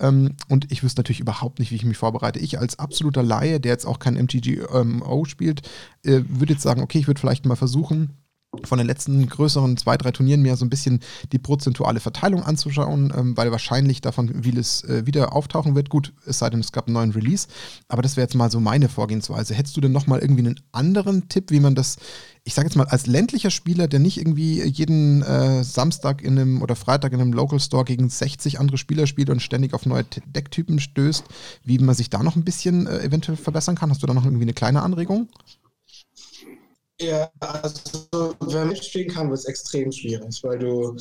ähm, und ich wüsste natürlich überhaupt nicht, wie ich mich vorbereite. Ich als absoluter Laie, der jetzt auch kein MTGO ähm, spielt, äh, würde jetzt sagen, okay, ich würde vielleicht mal versuchen, von den letzten größeren zwei, drei Turnieren mir so ein bisschen die prozentuale Verteilung anzuschauen, ähm, weil wahrscheinlich davon vieles äh, wieder auftauchen wird. Gut, es sei denn, es gab einen neuen Release. Aber das wäre jetzt mal so meine Vorgehensweise. Hättest du denn nochmal irgendwie einen anderen Tipp, wie man das, ich sage jetzt mal, als ländlicher Spieler, der nicht irgendwie jeden äh, Samstag in einem oder Freitag in einem Local Store gegen 60 andere Spieler spielt und ständig auf neue Decktypen stößt, wie man sich da noch ein bisschen äh, eventuell verbessern kann? Hast du da noch irgendwie eine kleine Anregung? Ja, also wer mitspielen kann, wird es extrem schwierig, weil du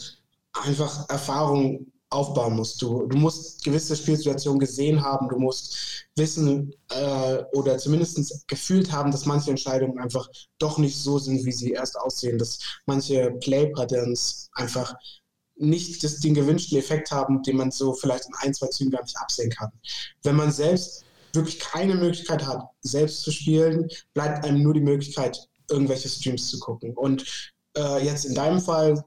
einfach Erfahrung aufbauen musst. Du, du musst gewisse Spielsituationen gesehen haben, du musst wissen äh, oder zumindest gefühlt haben, dass manche Entscheidungen einfach doch nicht so sind, wie sie erst aussehen, dass manche Play-Patterns einfach nicht das, den gewünschten Effekt haben, den man so vielleicht in ein, zwei Zügen gar nicht absehen kann. Wenn man selbst wirklich keine Möglichkeit hat, selbst zu spielen, bleibt einem nur die Möglichkeit, irgendwelche Streams zu gucken. Und äh, jetzt in deinem Fall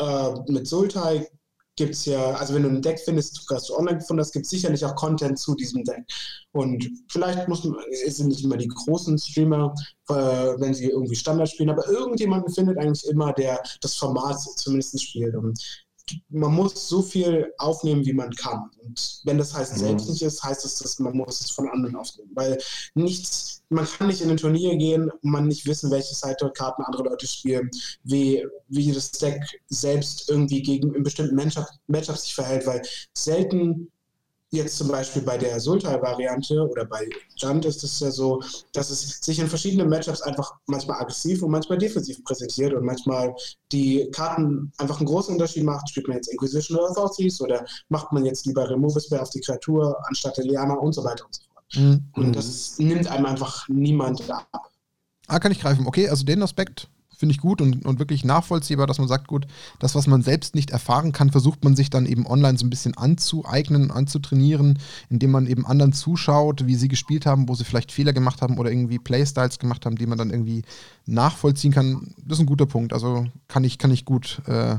äh, mit Sultai gibt es ja, also wenn du ein Deck findest, das du online gefunden hast, gibt es sicherlich auch Content zu diesem Deck. Und vielleicht muss man, es sind nicht immer die großen Streamer, äh, wenn sie irgendwie Standard spielen, aber irgendjemanden findet eigentlich immer, der das Format zumindest spielt. Und man muss so viel aufnehmen, wie man kann. Und wenn das heißt, mhm. selbst nicht ist, heißt es, dass man muss es von anderen aufnehmen. Weil nichts, man kann nicht in ein Turnier gehen und man nicht wissen, welche Side-Karten andere Leute spielen, wie, wie das Deck selbst irgendwie gegen einen bestimmten Matchup, Matchup sich verhält, weil selten jetzt zum Beispiel bei der Sultai-Variante oder bei Junt ist es ja so, dass es sich in verschiedenen Matchups einfach manchmal aggressiv und manchmal defensiv präsentiert und manchmal die Karten einfach einen großen Unterschied macht. Spielt man jetzt Inquisition oder Thoughtseize oder macht man jetzt lieber Remove Spell auf die Kreatur anstatt Eliana und so weiter und so fort. Mhm. Und das nimmt einem einfach niemand ab. Ah, kann ich greifen. Okay, also den Aspekt finde ich gut und, und wirklich nachvollziehbar, dass man sagt, gut, das, was man selbst nicht erfahren kann, versucht man sich dann eben online so ein bisschen anzueignen, anzutrainieren, indem man eben anderen zuschaut, wie sie gespielt haben, wo sie vielleicht Fehler gemacht haben oder irgendwie Playstyles gemacht haben, die man dann irgendwie nachvollziehen kann. Das ist ein guter Punkt. Also kann ich, kann ich gut, äh,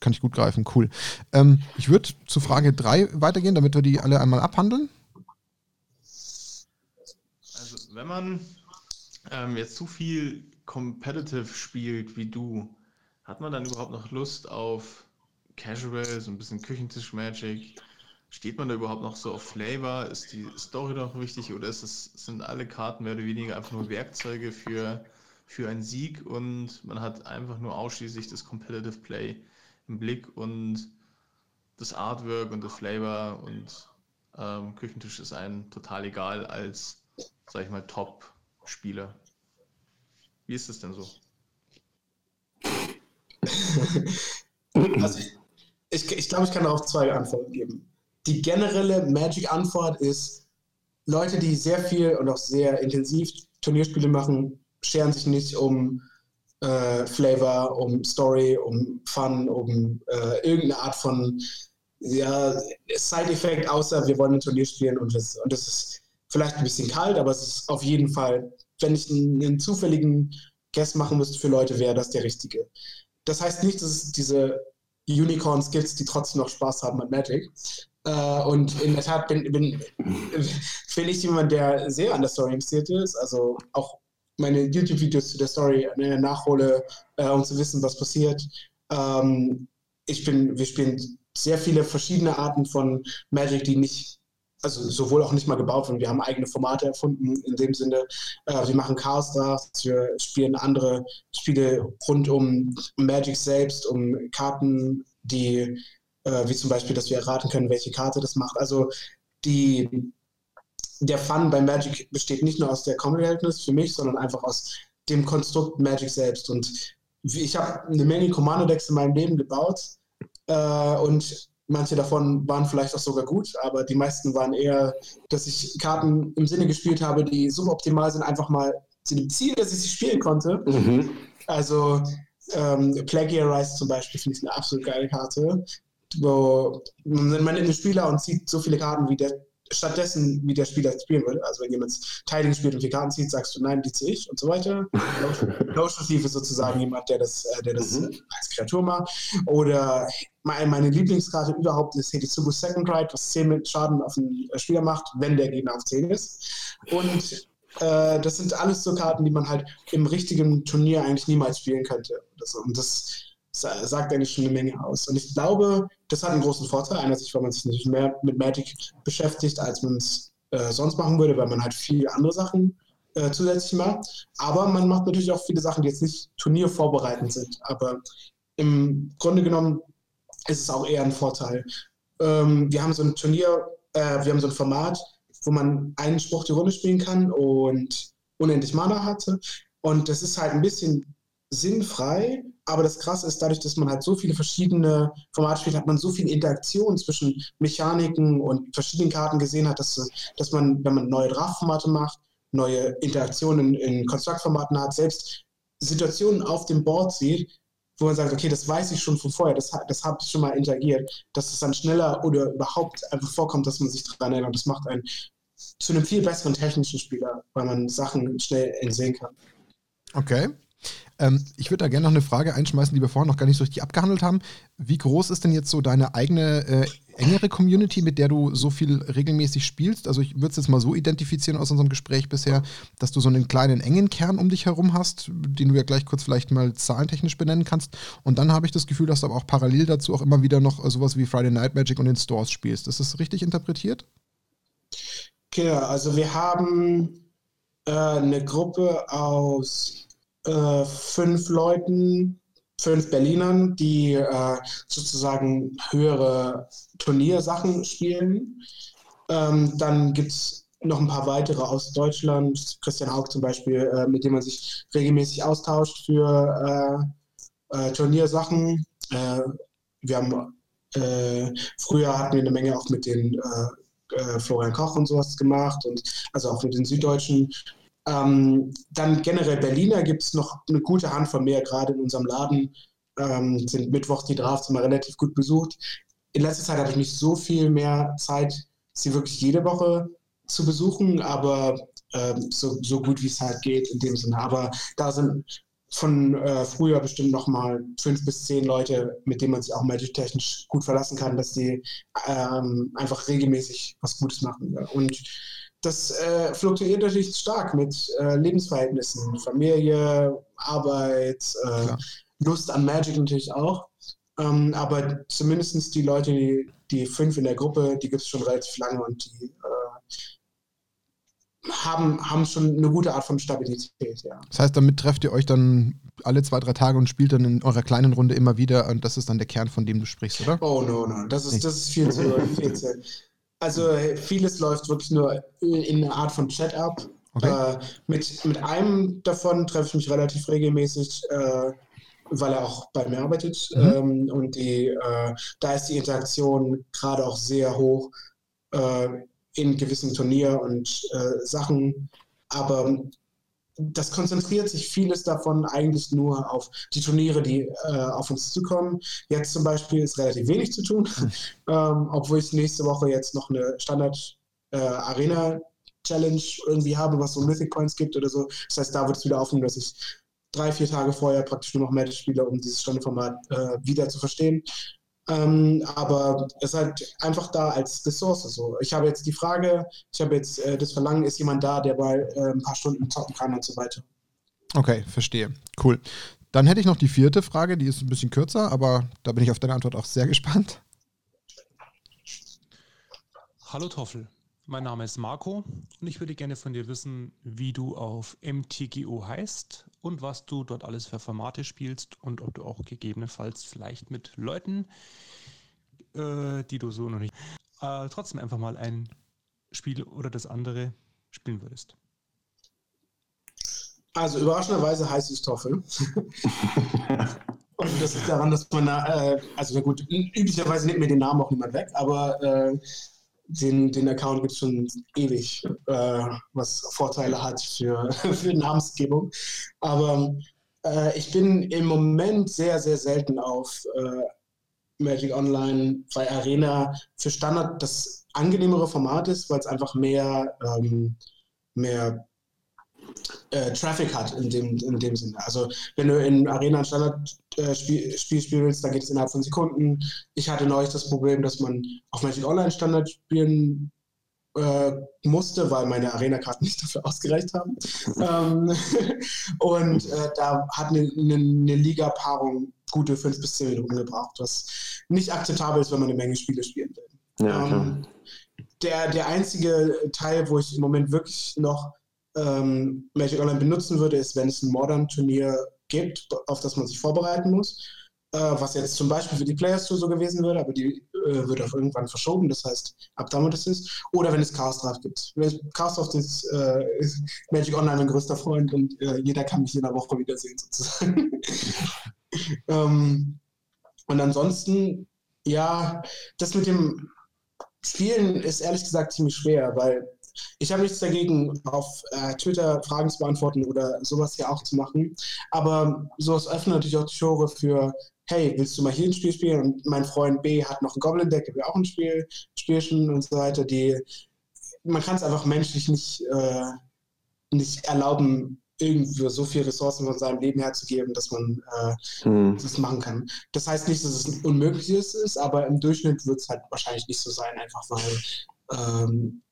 kann ich gut greifen. Cool. Ähm, ich würde zu Frage 3 weitergehen, damit wir die alle einmal abhandeln. Also wenn man ähm, jetzt zu viel competitive spielt wie du, hat man dann überhaupt noch Lust auf Casual, so ein bisschen Küchentisch-Magic? Steht man da überhaupt noch so auf Flavor? Ist die Story noch wichtig oder ist es, sind alle Karten mehr oder weniger einfach nur Werkzeuge für, für einen Sieg und man hat einfach nur ausschließlich das Competitive Play im Blick und das Artwork und das Flavor und ähm, Küchentisch ist einem total egal als, sag ich mal, Top-Spieler. Wie ist es denn so? <laughs> also ich, ich, ich glaube, ich kann auch zwei Antworten geben. Die generelle Magic-Antwort ist, Leute, die sehr viel und auch sehr intensiv Turnierspiele machen, scheren sich nicht um äh, Flavor, um Story, um Fun, um äh, irgendeine Art von ja, Side-Effekt, außer wir wollen ein Turnier spielen und das, und das ist vielleicht ein bisschen kalt, aber es ist auf jeden Fall wenn ich einen, einen zufälligen Guess machen müsste für Leute, wäre das der richtige. Das heißt nicht, dass es diese Unicorns gibt, die trotzdem noch Spaß haben an Magic. Äh, und in der Tat bin, bin, <laughs> bin ich jemand, der sehr an der Story interessiert ist. Also auch meine YouTube-Videos zu der Story nachhole, äh, um zu wissen, was passiert. Ähm, ich bin, wir spielen sehr viele verschiedene Arten von Magic, die nicht also sowohl auch nicht mal gebaut worden. Wir haben eigene Formate erfunden in dem Sinne. Äh, wir machen Chaos Drafts, wir spielen andere Spiele rund um Magic selbst, um Karten, die äh, wie zum Beispiel, dass wir erraten können, welche Karte das macht. Also die, der Fun bei Magic besteht nicht nur aus der Comedy-Verhältnis für mich, sondern einfach aus dem Konstrukt Magic selbst. Und ich habe eine Menge Kommando-Decks in meinem Leben gebaut äh, und manche davon waren vielleicht auch sogar gut, aber die meisten waren eher, dass ich Karten im Sinne gespielt habe, die suboptimal sind, einfach mal zu dem Ziel, dass ich sie spielen konnte. Mhm. Also ähm, Plagiarize zum Beispiel finde ich eine absolut geile Karte, wo man nimmt den Spieler und zieht so viele Karten, wie der stattdessen, wie der Spieler spielen würde. Also wenn jemand Tiding spielt und vier Karten zieht, sagst du, nein, die ziehe ich und so weiter. <laughs> Lotion Thief ist sozusagen jemand, der das, äh, der das mhm. als Kreatur macht. Oder meine Lieblingskarte überhaupt ist Heditsugu Second Right, was 10 Schaden auf den Spieler macht, wenn der Gegner auf 10 ist. Und äh, das sind alles so Karten, die man halt im richtigen Turnier eigentlich niemals spielen könnte. Und das sagt eigentlich schon eine Menge aus. Und ich glaube, das hat einen großen Vorteil. Einerseits, weil man sich nicht mehr mit Magic beschäftigt, als man es äh, sonst machen würde, weil man halt viele andere Sachen äh, zusätzlich macht. Aber man macht natürlich auch viele Sachen, die jetzt nicht turniervorbereitend sind. Aber im Grunde genommen ist es auch eher ein Vorteil. Ähm, wir haben so ein Turnier, äh, wir haben so ein Format, wo man einen Spruch die Runde spielen kann und unendlich Mana hatte. Und das ist halt ein bisschen sinnfrei, aber das Krasse ist, dadurch, dass man halt so viele verschiedene Formate spielt, hat man so viel Interaktion zwischen Mechaniken und verschiedenen Karten gesehen hat, dass, dass man, wenn man neue Draftformate macht, neue Interaktionen in Konstruktformaten hat, selbst Situationen auf dem Board sieht, wo man sagt, okay, das weiß ich schon von vorher, das, das habe ich schon mal interagiert, dass es dann schneller oder überhaupt einfach vorkommt, dass man sich daran erinnert. Das macht einen zu einem viel besseren technischen Spieler, weil man Sachen schnell sehen kann. Okay. Ähm, ich würde da gerne noch eine Frage einschmeißen, die wir vorhin noch gar nicht so richtig abgehandelt haben. Wie groß ist denn jetzt so deine eigene äh, engere Community, mit der du so viel regelmäßig spielst? Also ich würde es jetzt mal so identifizieren aus unserem Gespräch bisher, dass du so einen kleinen engen Kern um dich herum hast, den du ja gleich kurz vielleicht mal zahlentechnisch benennen kannst. Und dann habe ich das Gefühl, dass du aber auch parallel dazu auch immer wieder noch sowas wie Friday Night Magic und den Stores spielst. Ist das richtig interpretiert? Genau, also wir haben äh, eine Gruppe aus äh, fünf Leuten, fünf Berlinern, die äh, sozusagen höhere Turniersachen spielen. Ähm, dann gibt es noch ein paar weitere aus Deutschland, Christian Haug zum Beispiel, äh, mit dem man sich regelmäßig austauscht für äh, äh, Turniersachen. Wir haben früher hatten wir eine Menge auch mit den Florian Koch und sowas gemacht und also auch mit den Süddeutschen ähm, dann generell Berliner gibt es noch eine gute Handvoll mehr, gerade in unserem Laden ähm, sind Mittwoch die Drafts immer relativ gut besucht. In letzter Zeit habe ich nicht so viel mehr Zeit, sie wirklich jede Woche zu besuchen, aber ähm, so, so gut wie es halt geht in dem Sinne. Aber da sind von äh, früher bestimmt noch mal fünf bis zehn Leute, mit denen man sich auch magic-technisch gut verlassen kann, dass die ähm, einfach regelmäßig was Gutes machen. Ja. Und das äh, fluktuiert natürlich stark mit äh, Lebensverhältnissen, Familie, Arbeit, äh, Lust an Magic natürlich auch. Ähm, aber zumindest die Leute, die, die fünf in der Gruppe, die gibt es schon relativ lange und die äh, haben, haben schon eine gute Art von Stabilität, ja. Das heißt, damit trefft ihr euch dann alle zwei, drei Tage und spielt dann in eurer kleinen Runde immer wieder und das ist dann der Kern, von dem du sprichst, oder? Oh no, no. Das ist, das ist viel zu, viel zu also vieles läuft wirklich nur in einer Art von Chat ab. Okay. Äh, mit, mit einem davon treffe ich mich relativ regelmäßig, äh, weil er auch bei mir arbeitet. Mhm. Ähm, und die, äh, da ist die Interaktion gerade auch sehr hoch äh, in gewissen Turnier und äh, Sachen. Aber das konzentriert sich vieles davon eigentlich nur auf die Turniere, die äh, auf uns zukommen. Jetzt zum Beispiel ist relativ wenig zu tun, ähm, obwohl ich nächste Woche jetzt noch eine Standard äh, irgendwie habe, was so Mythic Points gibt oder so. Das heißt, da wird es wieder aufnehmen, dass ich drei, vier Tage vorher praktisch nur noch Magic spiele, um dieses Standardformat äh, wieder zu verstehen. Ähm, aber es ist halt einfach da als Ressource. So. Ich habe jetzt die Frage, ich habe jetzt äh, das Verlangen, ist jemand da, der mal äh, ein paar Stunden zocken kann und so weiter. Okay, verstehe. Cool. Dann hätte ich noch die vierte Frage, die ist ein bisschen kürzer, aber da bin ich auf deine Antwort auch sehr gespannt. Hallo Toffel. Mein Name ist Marco und ich würde gerne von dir wissen, wie du auf MTGO heißt und was du dort alles für Formate spielst und ob du auch gegebenenfalls vielleicht mit Leuten äh, die du so noch nicht, äh, trotzdem einfach mal ein Spiel oder das andere spielen würdest. Also überraschenderweise heißt es Toffel. Und das liegt daran, dass man, äh, also na gut, üblicherweise nimmt mir den Namen auch niemand weg, aber äh, den, den Account gibt es schon ewig, äh, was Vorteile hat für, <laughs> für Namensgebung. Aber äh, ich bin im Moment sehr, sehr selten auf äh, Magic Online, weil Arena für Standard das angenehmere Format ist, weil es einfach mehr, ähm, mehr äh, Traffic hat in dem, in dem Sinne. Also wenn du in Arena ein Standard-Spiel äh, Spiel spielen willst, dann geht es innerhalb von Sekunden. Ich hatte neulich das Problem, dass man auf Magic Online Standard spielen äh, musste, weil meine Arena-Karten <laughs> nicht dafür ausgereicht haben. <laughs> ähm, <laughs> und äh, da hat eine, eine, eine Liga-Paarung gute fünf bis zehn Minuten gebraucht, was nicht akzeptabel ist, wenn man eine Menge Spiele spielen will. Ja, ähm, der, der einzige Teil, wo ich im Moment wirklich noch ähm, Magic Online benutzen würde, ist, wenn es ein Modern-Turnier gibt, auf das man sich vorbereiten muss. Äh, was jetzt zum Beispiel für die Players Tour so gewesen würde, aber die äh, wird auch irgendwann verschoben, das heißt, ab damit es ist. Oder wenn es Chaos Draft gibt. Chaos Draft ist, äh, ist Magic Online mein größter Freund und äh, jeder kann mich jeder Woche wiedersehen, sozusagen. <laughs> ähm, und ansonsten, ja, das mit dem Spielen ist ehrlich gesagt ziemlich schwer, weil ich habe nichts dagegen, auf äh, Twitter Fragen zu beantworten oder sowas hier auch zu machen. Aber sowas öffnet natürlich auch die Tore für, hey, willst du mal hier ein Spiel spielen? Und mein Freund B hat noch ein Goblin-Deck, der will auch ein Spiel spielen und so weiter. Die, man kann es einfach menschlich nicht, äh, nicht erlauben, irgendwie so viele Ressourcen von seinem Leben herzugeben, dass man äh, hm. das machen kann. Das heißt nicht, dass es unmöglich ist, aber im Durchschnitt wird es halt wahrscheinlich nicht so sein, einfach weil ähm,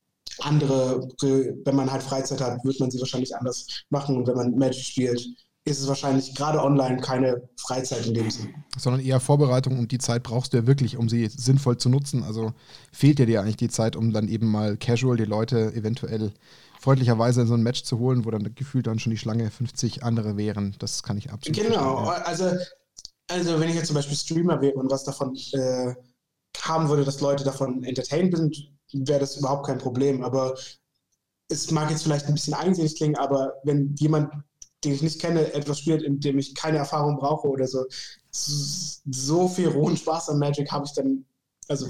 andere, wenn man halt Freizeit hat, wird man sie wahrscheinlich anders machen. Und wenn man Magic spielt, ist es wahrscheinlich gerade online keine Freizeit in dem Sinne. Sondern eher Vorbereitung und die Zeit brauchst du ja wirklich, um sie sinnvoll zu nutzen. Also fehlt dir dir eigentlich die Zeit, um dann eben mal casual die Leute eventuell freundlicherweise in so ein Match zu holen, wo dann gefühlt dann schon die Schlange 50 andere wären. Das kann ich absolut Genau, ja. also, also wenn ich jetzt zum Beispiel Streamer wäre und was davon äh, haben würde, dass Leute davon entertained sind, wäre das überhaupt kein Problem. Aber es mag jetzt vielleicht ein bisschen eigensinnig klingen, aber wenn jemand, den ich nicht kenne, etwas spielt, in dem ich keine Erfahrung brauche oder so, so viel rohen Spaß an Magic habe ich dann also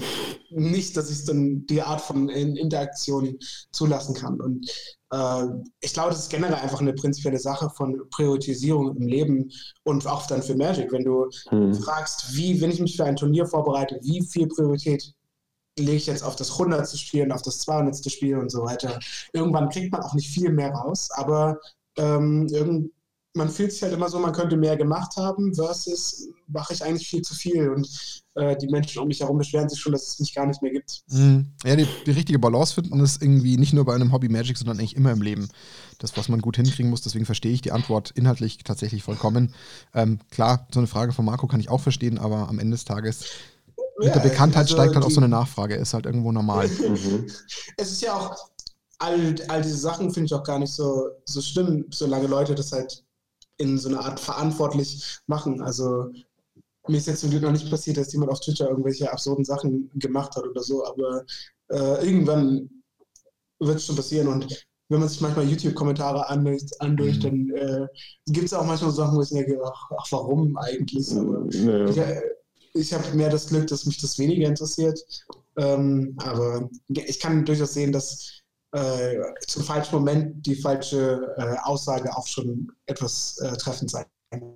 nicht, dass ich dann die Art von Interaktion zulassen kann. Und äh, ich glaube, das ist generell einfach eine prinzipielle Sache von Priorisierung im Leben und auch dann für Magic. Wenn du hm. fragst, wie, wenn ich mich für ein Turnier vorbereite, wie viel Priorität lege ich jetzt auf das 100. Spiel, auf das 200. Spiel und so weiter. Irgendwann kriegt man auch nicht viel mehr raus, aber ähm, irgend, man fühlt sich halt immer so, man könnte mehr gemacht haben, versus mache ich eigentlich viel zu viel und äh, die Menschen um mich herum beschweren sich schon, dass es mich gar nicht mehr gibt. Mhm. Ja, die, die, richtige Balance finden ist irgendwie nicht nur bei einem Hobby Magic, sondern eigentlich immer im Leben. Das, was man gut hinkriegen muss, deswegen verstehe ich die Antwort inhaltlich tatsächlich vollkommen. Ähm, klar, so eine Frage von Marco kann ich auch verstehen, aber am Ende des Tages mit ja, der Bekanntheit also steigt halt auch so eine Nachfrage, ist halt irgendwo normal. Mhm. Es ist ja auch, all, all diese Sachen finde ich auch gar nicht so, so schlimm, solange Leute das halt in so einer Art verantwortlich machen. Also mir ist jetzt zum Glück noch nicht passiert, dass jemand auf Twitter irgendwelche absurden Sachen gemacht hat oder so, aber äh, irgendwann wird es schon passieren und wenn man sich manchmal YouTube-Kommentare andurcht, andurch, mhm. dann äh, gibt es auch manchmal Sachen, wo ich denke, ach, ach warum eigentlich? Aber ja. ich, äh, ich habe mehr das Glück, dass mich das weniger interessiert. Ähm, aber ich kann durchaus sehen, dass äh, zum falschen Moment die falsche äh, Aussage auch schon etwas äh, treffend sein kann.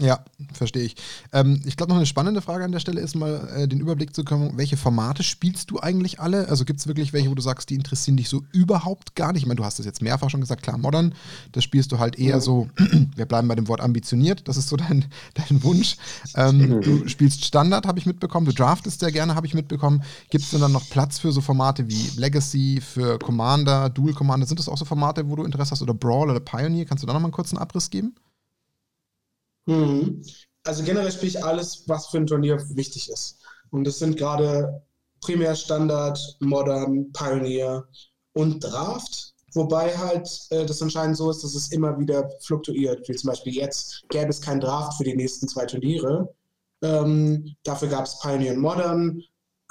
Ja, verstehe ich. Ähm, ich glaube, noch eine spannende Frage an der Stelle ist mal, äh, den Überblick zu bekommen, welche Formate spielst du eigentlich alle? Also gibt es wirklich welche, wo du sagst, die interessieren dich so überhaupt gar nicht? Ich meine, du hast es jetzt mehrfach schon gesagt, klar, Modern, das spielst du halt eher so, <clears throat> wir bleiben bei dem Wort ambitioniert, das ist so dein, <laughs> dein Wunsch. Ähm, du spielst Standard, habe ich mitbekommen, du draftest sehr gerne, habe ich mitbekommen. Gibt es denn dann noch Platz für so Formate wie Legacy, für Commander, Dual Commander? Sind das auch so Formate, wo du Interesse hast? Oder Brawl oder Pioneer? Kannst du da noch mal einen kurzen Abriss geben? Mhm. Also generell spiele ich alles, was für ein Turnier wichtig ist. Und das sind gerade primär Standard, Modern, Pioneer und Draft. Wobei halt äh, das anscheinend so ist, dass es immer wieder fluktuiert. Wie zum Beispiel jetzt gäbe es kein Draft für die nächsten zwei Turniere. Ähm, dafür gab es Pioneer und Modern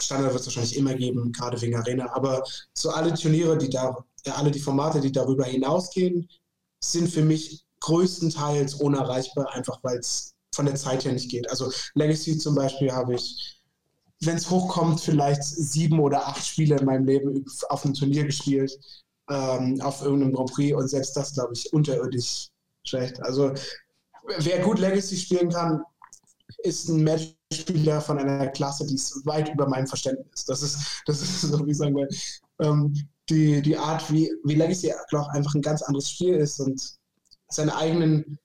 Standard wird es wahrscheinlich immer geben, gerade wegen Arena. Aber so alle Turniere, die da, ja, alle die Formate, die darüber hinausgehen, sind für mich größtenteils unerreichbar, einfach weil es von der Zeit her nicht geht. Also Legacy zum Beispiel habe ich, wenn es hochkommt, vielleicht sieben oder acht Spiele in meinem Leben auf einem Turnier gespielt, ähm, auf irgendeinem Grand Prix und selbst das, glaube ich, unterirdisch schlecht. Also wer gut Legacy spielen kann, ist ein Matchspieler von einer Klasse, die ist weit über meinem Verständnis. Das ist, das ist so, wie ich sagen will, ähm, die, die Art, wie, wie Legacy glaube einfach ein ganz anderes Spiel ist und seine eigenen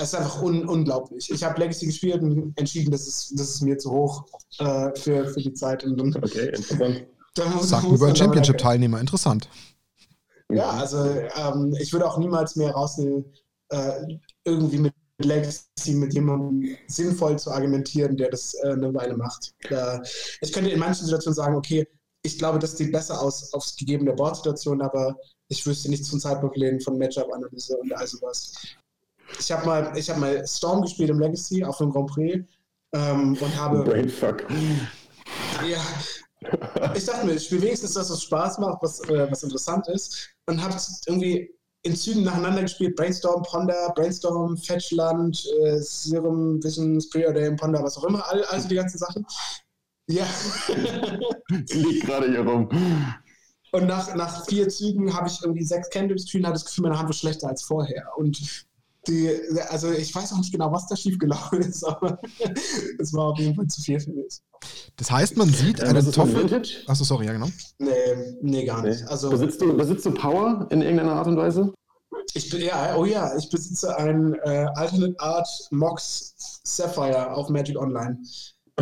es ist einfach un unglaublich. Ich habe Legacy gespielt und entschieden, das ist, das ist mir zu hoch äh, für, für die Zeit. Und, und okay, interessant. <laughs> Sagt über ein Championship-Teilnehmer, interessant. Ja, also ähm, ich würde auch niemals mehr rausnehmen, äh, irgendwie mit Legacy mit jemandem sinnvoll zu argumentieren, der das äh, eine Weile macht. Äh, ich könnte in manchen Situationen sagen, okay, ich glaube, das sieht besser aus aufs gegebene Boardsituation, aber ich wüsste nichts zum Zeitpunkt lehnen von Matchup-Analyse und all sowas. Ich habe mal, hab mal Storm gespielt im Legacy auf einem Grand Prix ähm, und habe. Brainfuck. Ja. Ich dachte mir, ich spiele wenigstens das, was Spaß macht, was, äh, was interessant ist. Und habe irgendwie in Zügen nacheinander gespielt: Brainstorm, Ponder, Brainstorm, Fetchland, äh, Serum, Visions, Preordain, Ponder, was auch immer, all, also die ganzen Sachen. Ja. <laughs> Liegt gerade hier rum. Und nach, nach vier Zügen habe ich irgendwie sechs Candidates-Türen, hatte das Gefühl, meine Hand war schlechter als vorher. Und die, also ich weiß auch nicht genau, was da schiefgelaufen ist, aber <laughs> es war auf jeden Fall zu viel für mich. Das heißt, man sieht Ja, einen was ist ein Toffel. Vintage? Achso, sorry, ja, genau. Nee, nee, gar nicht. Also besitzt, du, besitzt du Power in irgendeiner Art und Weise? ich bin, ja, oh ja, ich besitze einen äh, Alternate Art Mox Sapphire auf Magic Online.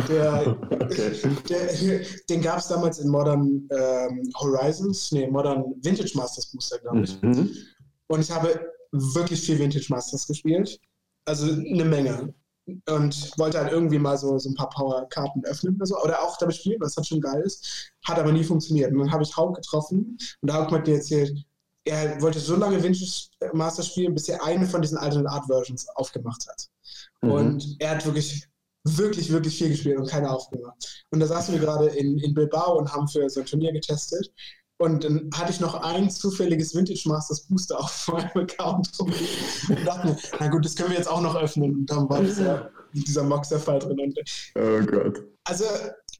Der, <laughs> Okay. <laughs> der, den gab es damals in Modern ähm, Horizons, nee, Modern Vintage Masters Booster, glaube ich. Mhm. Und ich habe wirklich viel Vintage Masters gespielt. Also eine Menge. Und wollte halt irgendwie mal so, so ein paar Power-Karten öffnen oder so. Oder auch damit spielen, was halt schon geil ist. Hat aber nie funktioniert. Und dann habe ich Hauk getroffen und Hauk hat mir erzählt, er wollte so lange Vintage Masters spielen, bis er eine von diesen Alternate Art Versions aufgemacht hat. Mhm. Und er hat wirklich, wirklich, wirklich viel gespielt und keine aufgemacht. Und da saßen wir gerade in, in Bilbao und haben für so ein Turnier getestet. Und dann hatte ich noch ein zufälliges Vintage Masters Booster auf <laughs> meinem Account und dachte mir, na gut, das können wir jetzt auch noch öffnen. Und dann war dieser, dieser Moxer-Fall drin. Und Oh Gott. also,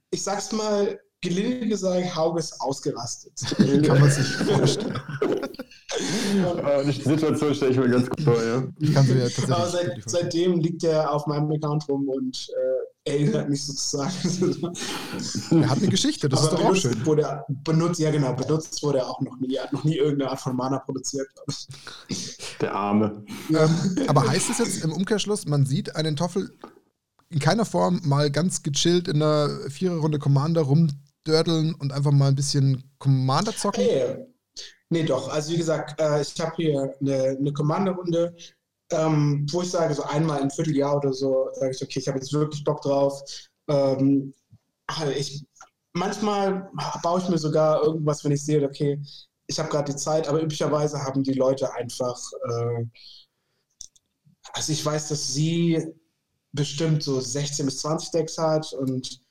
ich sag's mal, gelinde gesagt, Hauge ist ausgerastet. Kann man sich vorstellen. <laughs> Die Situation stelle ich mir ganz gut vor, ja. Ich kann sie mir tatsächlich Aber seit, seitdem liegt er auf meinem Account rum und äh, erinnert mich sozusagen. <laughs> Er hat eine Geschichte, das ist doch auch schön. Wurde er, benutzt, ja genau, benutzt wurde er auch noch nie. Er hat noch nie irgendeine Art von Mana produziert, glaube ich. Der Arme. Ähm, aber heißt es jetzt im Umkehrschluss, man sieht einen Toffel in keiner Form mal ganz gechillt in der Viererrunde Commander rumdördeln und einfach mal ein bisschen Commander zocken? Nee, nee, doch. Also wie gesagt, äh, ich habe hier eine, eine Commander-Runde, ähm, wo ich sage, so einmal im Vierteljahr oder so, sage ich, okay, ich habe jetzt wirklich Bock drauf. Ähm, also ich, manchmal baue ich mir sogar irgendwas, wenn ich sehe, okay, ich habe gerade die Zeit, aber üblicherweise haben die Leute einfach, äh, also ich weiß, dass sie bestimmt so 16 bis 20 Decks hat und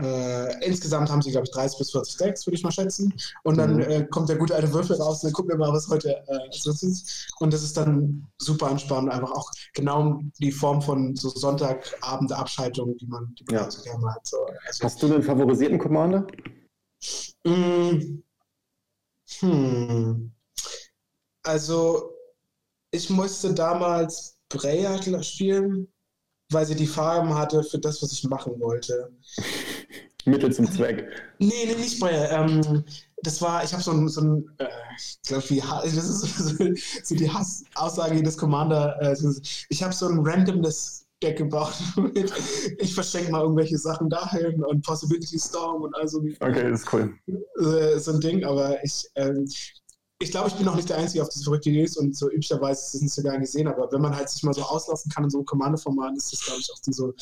äh, insgesamt haben sie, glaube ich, 30 bis 40 Decks, würde ich mal schätzen. Und dann Mhm. äh, kommt der gute alte Würfel raus und dann gucken wir mal, was heute äh, so ist. Und das ist dann super entspannend, einfach auch genau die Form von so Sonntagabend-Abschaltung, die man, die man Ja. halt so gerne hat. So. Also, Hast du einen favorisierten Commander? Mm, Hm. Also, ich musste damals Breya spielen, weil sie die Farben hatte für das, was ich machen wollte. Mittel zum Zweck. Nee, nee, nicht Breya. Ähm, das war, ich habe so ein, so ein äh, ich glaube, das ist so, so die Hassaussage jedes Commander. Äh, so- ich habe so ein randomness Deck gebaut. <laughs> mit, ich verschenke mal irgendwelche Sachen dahin und Possibility Storm und also Okay, das ist cool. äh, so ein Ding, aber ich, ähm, ich glaube, ich bin noch nicht der Einzige auf diese verrückte Idee ist und so üblicherweise ist es nicht so gern gesehen, aber wenn man halt sich mal so auslassen kann in so einem Kommando-Format, ist das, glaube ich, auch die, so,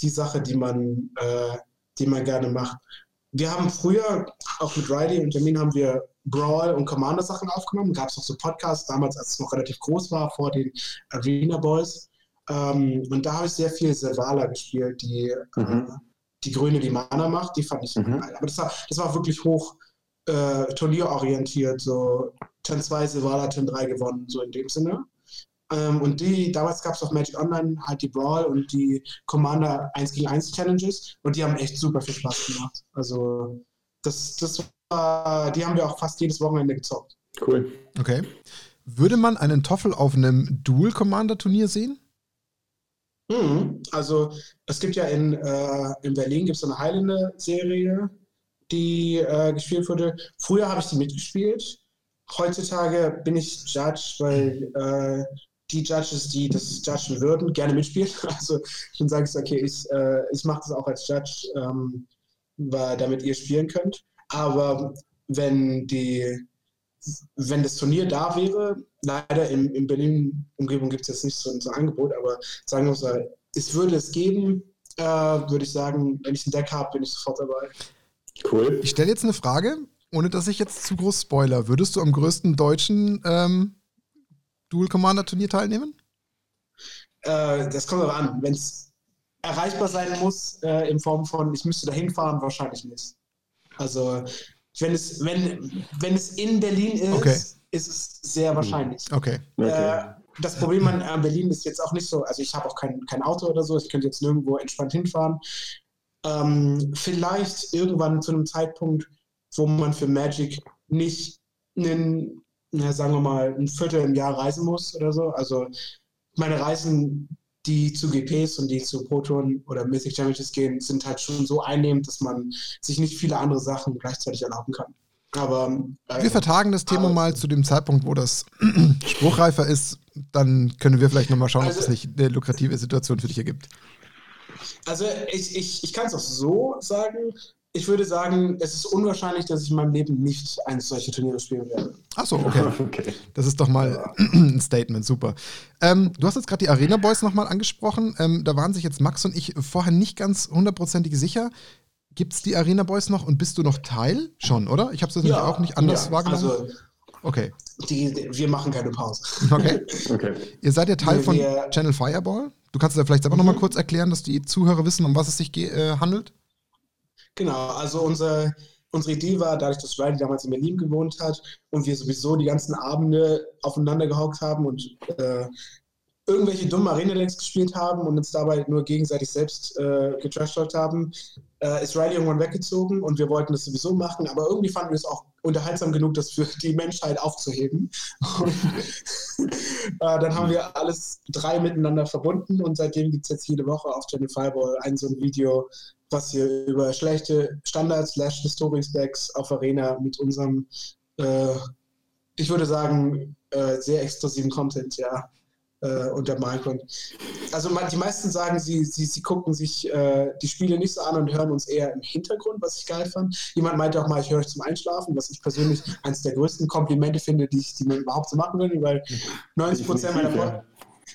die Sache, die man, äh, die man gerne macht. Wir haben früher, auch mit Riley und Termin, haben wir Brawl und Commander-Sachen aufgenommen. Gab es auch so Podcasts, damals, als es noch relativ groß war, vor den Arena Boys. Ähm, und da habe ich sehr viel Servala gespielt, die Mhm. äh, die grüne die Mana macht, die fand ich mhm. geil. Aber das war, das war wirklich hoch äh, turnierorientiert, so Turn 2 Silvala, Turn 3 gewonnen, so in dem Sinne. Ähm, und die, damals gab es auf Magic Online halt die Brawl und die Commander 1 gegen 1 Challenges und die haben echt super viel Spaß gemacht. Also das, das war, die haben wir auch fast jedes Wochenende gezockt. Cool. Okay. Würde man einen Toffel auf einem Dual Commander Turnier sehen? Mhm. Also es gibt ja in, äh, in Berlin gibt es eine Highlander-Serie, die äh, gespielt wurde. Früher habe ich die mitgespielt. Heutzutage bin ich Judge, weil äh, die Judges, die das judgen würden, gerne mitspielen. <laughs> Also ich sage es, okay, ich, äh, ich mache das auch als Judge, ähm, weil, damit ihr spielen könnt. Aber wenn die wenn das Turnier da wäre, leider in, in Berlin-Umgebung gibt es jetzt nicht so, so, ein Angebot, aber sagen wir mal, es würde es geben, äh, würde ich sagen, wenn ich ein Deck habe, bin ich sofort dabei. Cool. Ich stelle jetzt eine Frage, ohne dass ich jetzt zu groß spoiler. Würdest du am größten deutschen ähm, Dual Commander Turnier teilnehmen? Äh, das kommt aber an. Wenn es erreichbar sein muss, äh, in Form von, ich müsste dahin fahren, wahrscheinlich nicht. Also, wenn es, wenn, wenn es in Berlin ist, okay. ist es sehr wahrscheinlich. Okay. Äh, das Problem an Berlin ist jetzt auch nicht so, also ich habe auch kein, kein Auto oder so, ich könnte jetzt nirgendwo entspannt hinfahren. Ähm, vielleicht irgendwann zu einem Zeitpunkt, wo man für Magic nicht einen na, sagen wir mal, ein Viertel im Jahr reisen muss oder so. Also meine Reisen, die zu GPs und die zu Proton oder Mythic Challenges gehen, sind halt schon so einnehmend, dass man sich nicht viele andere Sachen gleichzeitig erlauben kann. Aber äh, wir vertagen das Thema mal zu dem Zeitpunkt, wo das <clears throat> spruchreifer ist. Dann können wir vielleicht nochmal schauen, also, ob es nicht eine lukrative Situation für dich ergibt. Also ich, ich, ich kann es auch so sagen ich würde sagen, es ist unwahrscheinlich, dass ich in meinem Leben nicht eines solcher Turniere spielen werde. Achso, okay. <laughs> okay. Das ist doch mal <clears throat> ein Statement, super. Ähm, du hast jetzt gerade die Arena Boys nochmal angesprochen. Ähm, da waren sich jetzt Max und ich vorher nicht ganz hundertprozentig sicher. Gibt es die Arena Boys noch und bist du noch Teil? Schon, oder? Ich habe es ja, auch nicht anders ja, wahrgenommen. Also, okay. Die, die, wir machen keine Pause. <laughs> Okay. okay. Ihr seid ja Teil wir, von Channel Fireball. Du kannst es ja vielleicht selber mhm. nochmal kurz erklären, dass die Zuhörer wissen, um was es sich äh, handelt. Genau, also unser, unsere Idee war, dadurch, dass Riley damals in Berlin gewohnt hat und wir sowieso die ganzen Abende aufeinander gehockt haben und äh, irgendwelche dummen Arena-Decks gespielt haben und uns dabei nur gegenseitig selbst äh, haben, äh, ist Riley irgendwann weggezogen und wir wollten das sowieso machen, aber irgendwie fanden wir es auch unterhaltsam genug, das für die Menschheit aufzuheben. Und <laughs> äh, dann haben wir alles drei miteinander verbunden und seitdem gibt es jetzt jede Woche auf Channel Fireball ein so ein Video, was hier über schlechte Standards slash Historic Stacks auf Arena mit unserem, äh, ich würde sagen, äh, sehr exklusiven Content, ja, äh, untermalen können. Also die meisten sagen, sie, sie, sie gucken sich äh, die Spiele nicht so an und hören uns eher im Hintergrund, was ich geil fand. Jemand meinte auch mal, ich höre euch zum Einschlafen, was ich persönlich eines der größten Komplimente finde, die, ich, die man überhaupt so machen will, weil 90 Prozent meiner, Pod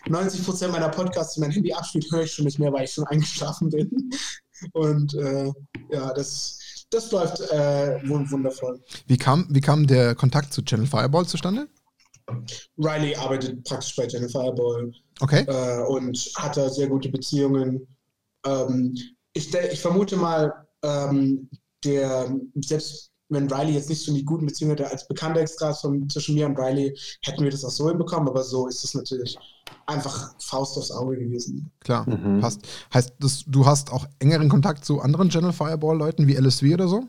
90 meiner Podcasts, die mein Handy abspielt, höre ich schon nicht mehr, weil ich schon eingeschlafen bin. <laughs> Und äh, ja, das, das läuft äh, wundervoll. Wie kam, wie kam der Kontakt zu Channel Fireball zustande? Riley arbeitet praktisch bei Channel Fireball okay. äh, und hat da sehr gute Beziehungen. Ähm, ich, ich, vermute mal, ähm, der selbst wenn Riley jetzt nicht so die guten Beziehungen hätte als bekannter Extra zwischen mir und Riley, hätten wir das auch so hinbekommen, aber so ist es natürlich einfach Faust aufs Auge gewesen. Klar, mhm. passt. Heißt, das, du hast auch engeren Kontakt zu anderen General Fireball-Leuten wie LSV oder so?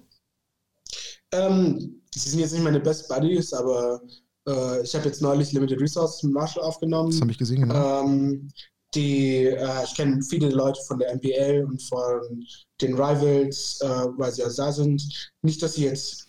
Ähm, sie sind jetzt nicht meine Best Buddies, aber äh, ich habe jetzt neulich Limited Resources mit Marshall aufgenommen. Das habe ich gesehen, genau. Ähm, die, äh, ich kenne viele Leute von der MPL und von den Rivals, äh, weil sie ja da sind. Nicht, dass sie jetzt,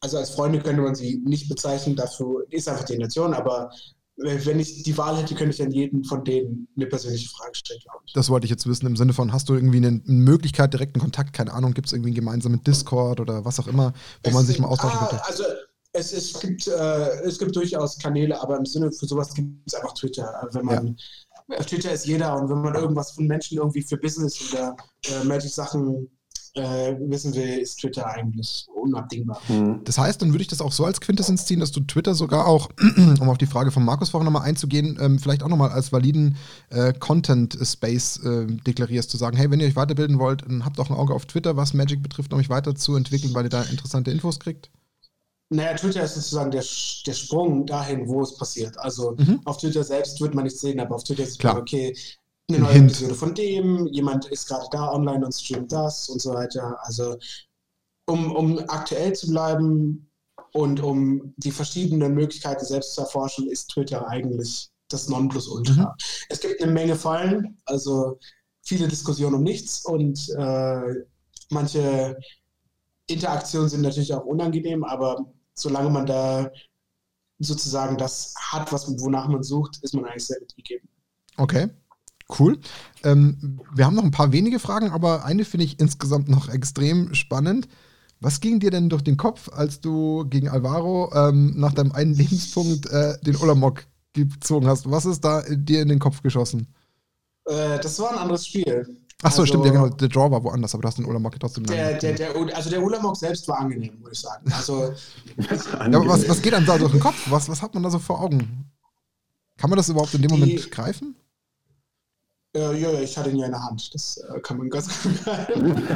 also als Freunde könnte man sie nicht bezeichnen, dafür ist einfach die Nation, aber wenn ich die Wahl hätte, könnte ich an jeden von denen eine persönliche Frage stellen, glaube ich. Das wollte ich jetzt wissen, im Sinne von, hast du irgendwie eine Möglichkeit, direkten Kontakt, keine Ahnung, gibt es irgendwie einen gemeinsamen Discord oder was auch immer, wo es man sich mal austauschen ah, könnte? Also es, es, gibt, äh, es gibt durchaus Kanäle, aber im Sinne für sowas gibt es einfach Twitter. Also wenn man, ja auf Twitter ist jeder und wenn man irgendwas von Menschen irgendwie für Business oder äh, Magic-Sachen äh, wissen will, ist Twitter eigentlich unabdingbar. Mhm. Das heißt, dann würde ich das auch so als Quintessenz ziehen, dass du Twitter sogar auch, <clears throat> um auf die Frage von Markus vorhin nochmal einzugehen, ähm, vielleicht auch nochmal als validen äh, Content-Space äh, deklarierst, zu sagen, hey, wenn ihr euch weiterbilden wollt, dann habt auch ein Auge auf Twitter, was Magic betrifft, um euch weiterzuentwickeln, weil ihr da interessante Infos kriegt. Naja, Twitter ist sozusagen der, der Sprung dahin, wo es passiert. Also mhm. auf Twitter selbst wird man nicht sehen, aber auf Twitter ist es okay, eine neue Hint. Episode von dem, jemand ist gerade da online und streamt das und so weiter. Also um, um aktuell zu bleiben und um die verschiedenen Möglichkeiten selbst zu erforschen, ist Twitter eigentlich das Nonplusultra. Mhm. Es gibt eine Menge Fallen, also viele Diskussionen um nichts und äh, manche Interaktionen sind natürlich auch unangenehm, aber solange man da sozusagen das hat, was, wonach man sucht, ist man eigentlich sehr gut gegeben. Okay. Cool. Ähm, wir haben noch ein paar wenige Fragen, aber eine finde ich insgesamt noch extrem spannend. Was ging dir denn durch den Kopf, als du gegen Alvaro ähm, nach deinem einen Lebenspunkt äh, den Olamok gezogen hast? Was ist da dir in den Kopf geschossen? Äh, das war ein anderes Spiel. Ach so, also, stimmt, ja genau. Der Draw war woanders, aber du hast den Ulamog trotzdem der, der, der, Also der Ulamog selbst war angenehm, würde ich sagen. Also, <laughs> ja, aber was, was geht einem da durch den Kopf? Was, was hat man da so vor Augen? Kann man das überhaupt in dem Die, Moment greifen? Äh, ja, ja, ich hatte ihn ja in der Hand. Das äh, kann man ganz gut greifen.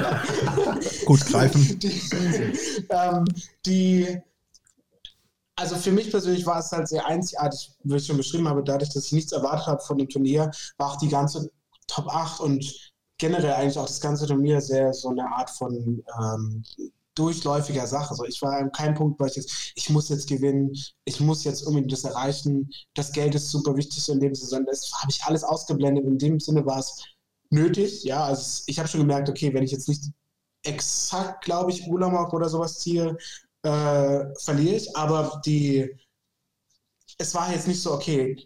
gut greifen. <laughs> Die, ähm, die, also für mich persönlich war es halt sehr einzigartig, wie ich schon beschrieben habe, dadurch, dass ich nichts erwartet habe von dem Turnier, war auch die ganze Top 8 und generell eigentlich auch das ganze Turnier sehr so eine Art von ähm, durchläufiger Sache. So, ich war an keinem Punkt, wo ich jetzt, ich muss jetzt gewinnen, ich muss jetzt unbedingt das erreichen, das Geld ist super wichtig in dem Sinne. Das habe ich alles ausgeblendet. In dem Sinne war es nötig. Ja, also ich habe schon gemerkt, okay, wenn ich jetzt nicht exakt, glaube ich, Ulamog oder sowas ziehe, äh, verliere ich. Aber die, es war jetzt nicht so, okay,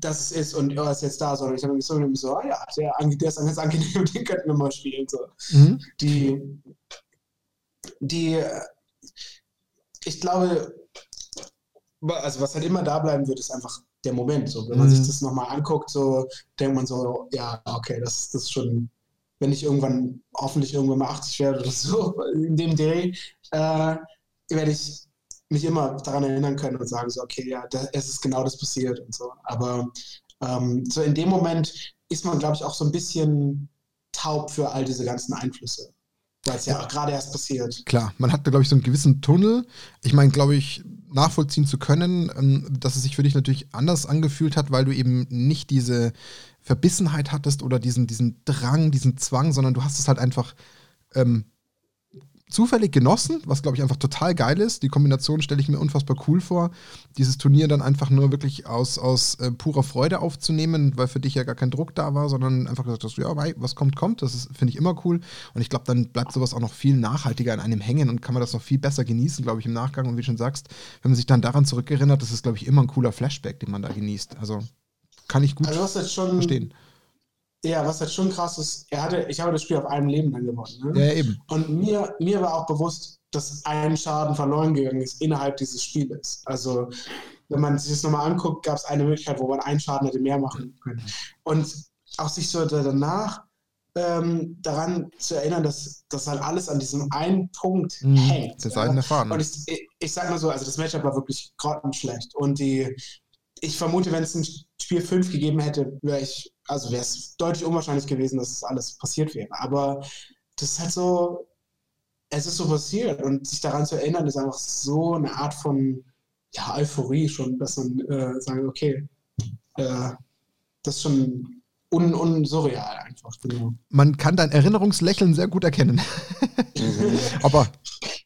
dass es ist und er ist jetzt da, sondern ich habe mich so, so ah ja, der, der ist ganz angenehm, <laughs> den könnten wir mal spielen. So. Mhm. Die, die, ich glaube, also was halt immer da bleiben wird, ist einfach der Moment. So, wenn man mhm. sich das nochmal anguckt, so denkt man so, ja, okay, das, das ist schon, wenn ich irgendwann, hoffentlich irgendwann mal 80 werde oder so, <laughs> in dem Day, äh, werde ich mich immer daran erinnern können und sagen so, okay, ja, da, es ist genau das passiert und so. Aber ähm, so in dem Moment ist man, glaube ich, auch so ein bisschen taub für all diese ganzen Einflüsse. Weil es ja, ja gerade erst passiert. Klar, man hat da, glaube ich, so einen gewissen Tunnel. Ich meine, glaube ich, nachvollziehen zu können, ähm, dass es sich für dich natürlich anders angefühlt hat, weil du eben nicht diese Verbissenheit hattest oder diesen, diesen Drang, diesen Zwang, sondern du hast es halt einfach ähm, zufällig genossen, was glaube ich einfach total geil ist. Die Kombination stelle ich mir unfassbar cool vor, dieses Turnier dann einfach nur wirklich aus, aus äh, purer Freude aufzunehmen, weil für dich ja gar kein Druck da war, sondern einfach gesagt hast, ja, was kommt, kommt. Das finde ich immer cool. Und ich glaube, dann bleibt sowas auch noch viel nachhaltiger an einem hängen und kann man das noch viel besser genießen, glaube ich, im Nachgang. Und wie du schon sagst, wenn man sich dann daran zurückerinnert, das ist, glaube ich, immer ein cooler Flashback, den man da genießt. Also kann ich gut also schon, verstehen. Ja, was halt schon krass ist, er hatte, ich habe das Spiel auf einem Leben dann gewonnen. Ne? Ja, eben. Und mir, mir war auch bewusst, dass ein Schaden verloren gegangen ist innerhalb dieses Spieles. Also, wenn man sich das nochmal anguckt, gab es eine Möglichkeit, wo man einen Schaden hätte mehr machen können. Und auch sich so danach ähm, daran zu erinnern, dass das halt alles an diesem einen Punkt mhm, hängt. Das ist ja. Faden. Und ich, ich, ich sag mal so, also das Matchup war wirklich grottenschlecht. Und die, ich vermute, wenn es ein Spiel 5 gegeben hätte, wäre ich also wäre es deutlich unwahrscheinlich gewesen, dass das alles passiert wäre. Aber das ist halt so, es ist so passiert und sich daran zu erinnern, ist einfach so eine Art von ja, Euphorie schon, dass man äh, sagt, okay, äh, das ist schon un, un surreal einfach. Genau. Man kann dein Erinnerungslächeln sehr gut erkennen. Mhm. <laughs> Aber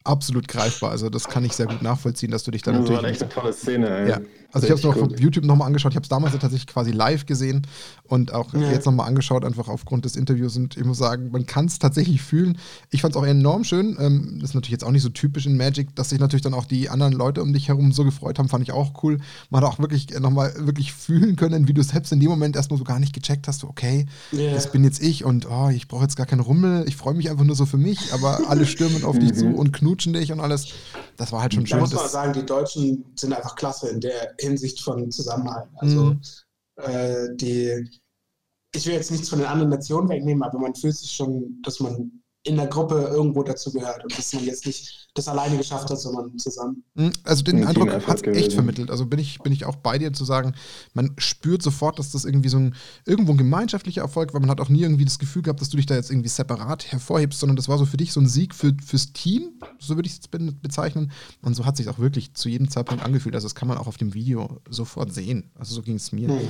absolut greifbar. Also das kann ich sehr gut nachvollziehen, dass du dich da natürlich. Das war echt eine tolle Szene. Ey. Ja. Also ich habe es noch auf YouTube nochmal angeschaut. Ich habe es damals tatsächlich quasi live gesehen und auch ja. jetzt nochmal angeschaut, einfach aufgrund des Interviews. Und ich muss sagen, man kann es tatsächlich fühlen. Ich fand es auch enorm schön. Ähm, das ist natürlich jetzt auch nicht so typisch in Magic, dass sich natürlich dann auch die anderen Leute um dich herum so gefreut haben, fand ich auch cool. Man hat auch wirklich nochmal wirklich fühlen können, wie du selbst in dem Moment erstmal so gar nicht gecheckt hast, okay, yeah. das bin jetzt ich und oh, ich brauche jetzt gar keinen Rummel, ich freue mich einfach nur so für mich, aber alle stürmen auf dich zu und knutschen dich und alles. Das war halt schon schön. Da muss man sagen, die Deutschen sind einfach klasse in der Hinsicht von Zusammenhalt. Also mhm. äh, die, ich will jetzt nichts von den anderen Nationen wegnehmen, aber man fühlt sich schon, dass man in der Gruppe irgendwo dazugehört und dass man jetzt nicht das alleine geschafft hat, sondern zusammen. Hm, also den Ein Eindruck hat echt gewesen. vermittelt. Also bin ich, bin ich auch bei dir zu sagen, man spürt sofort, dass das irgendwie so ein irgendwo ein gemeinschaftlicher Erfolg war. Man hat auch nie irgendwie das Gefühl gehabt, dass du dich da jetzt irgendwie separat hervorhebst, sondern das war so für dich so ein Sieg für, fürs Team, so würde ich es be- bezeichnen. Und so hat sich auch wirklich zu jedem Zeitpunkt angefühlt. Also das kann man auch auf dem Video sofort sehen. Also so ging es mir. Hm.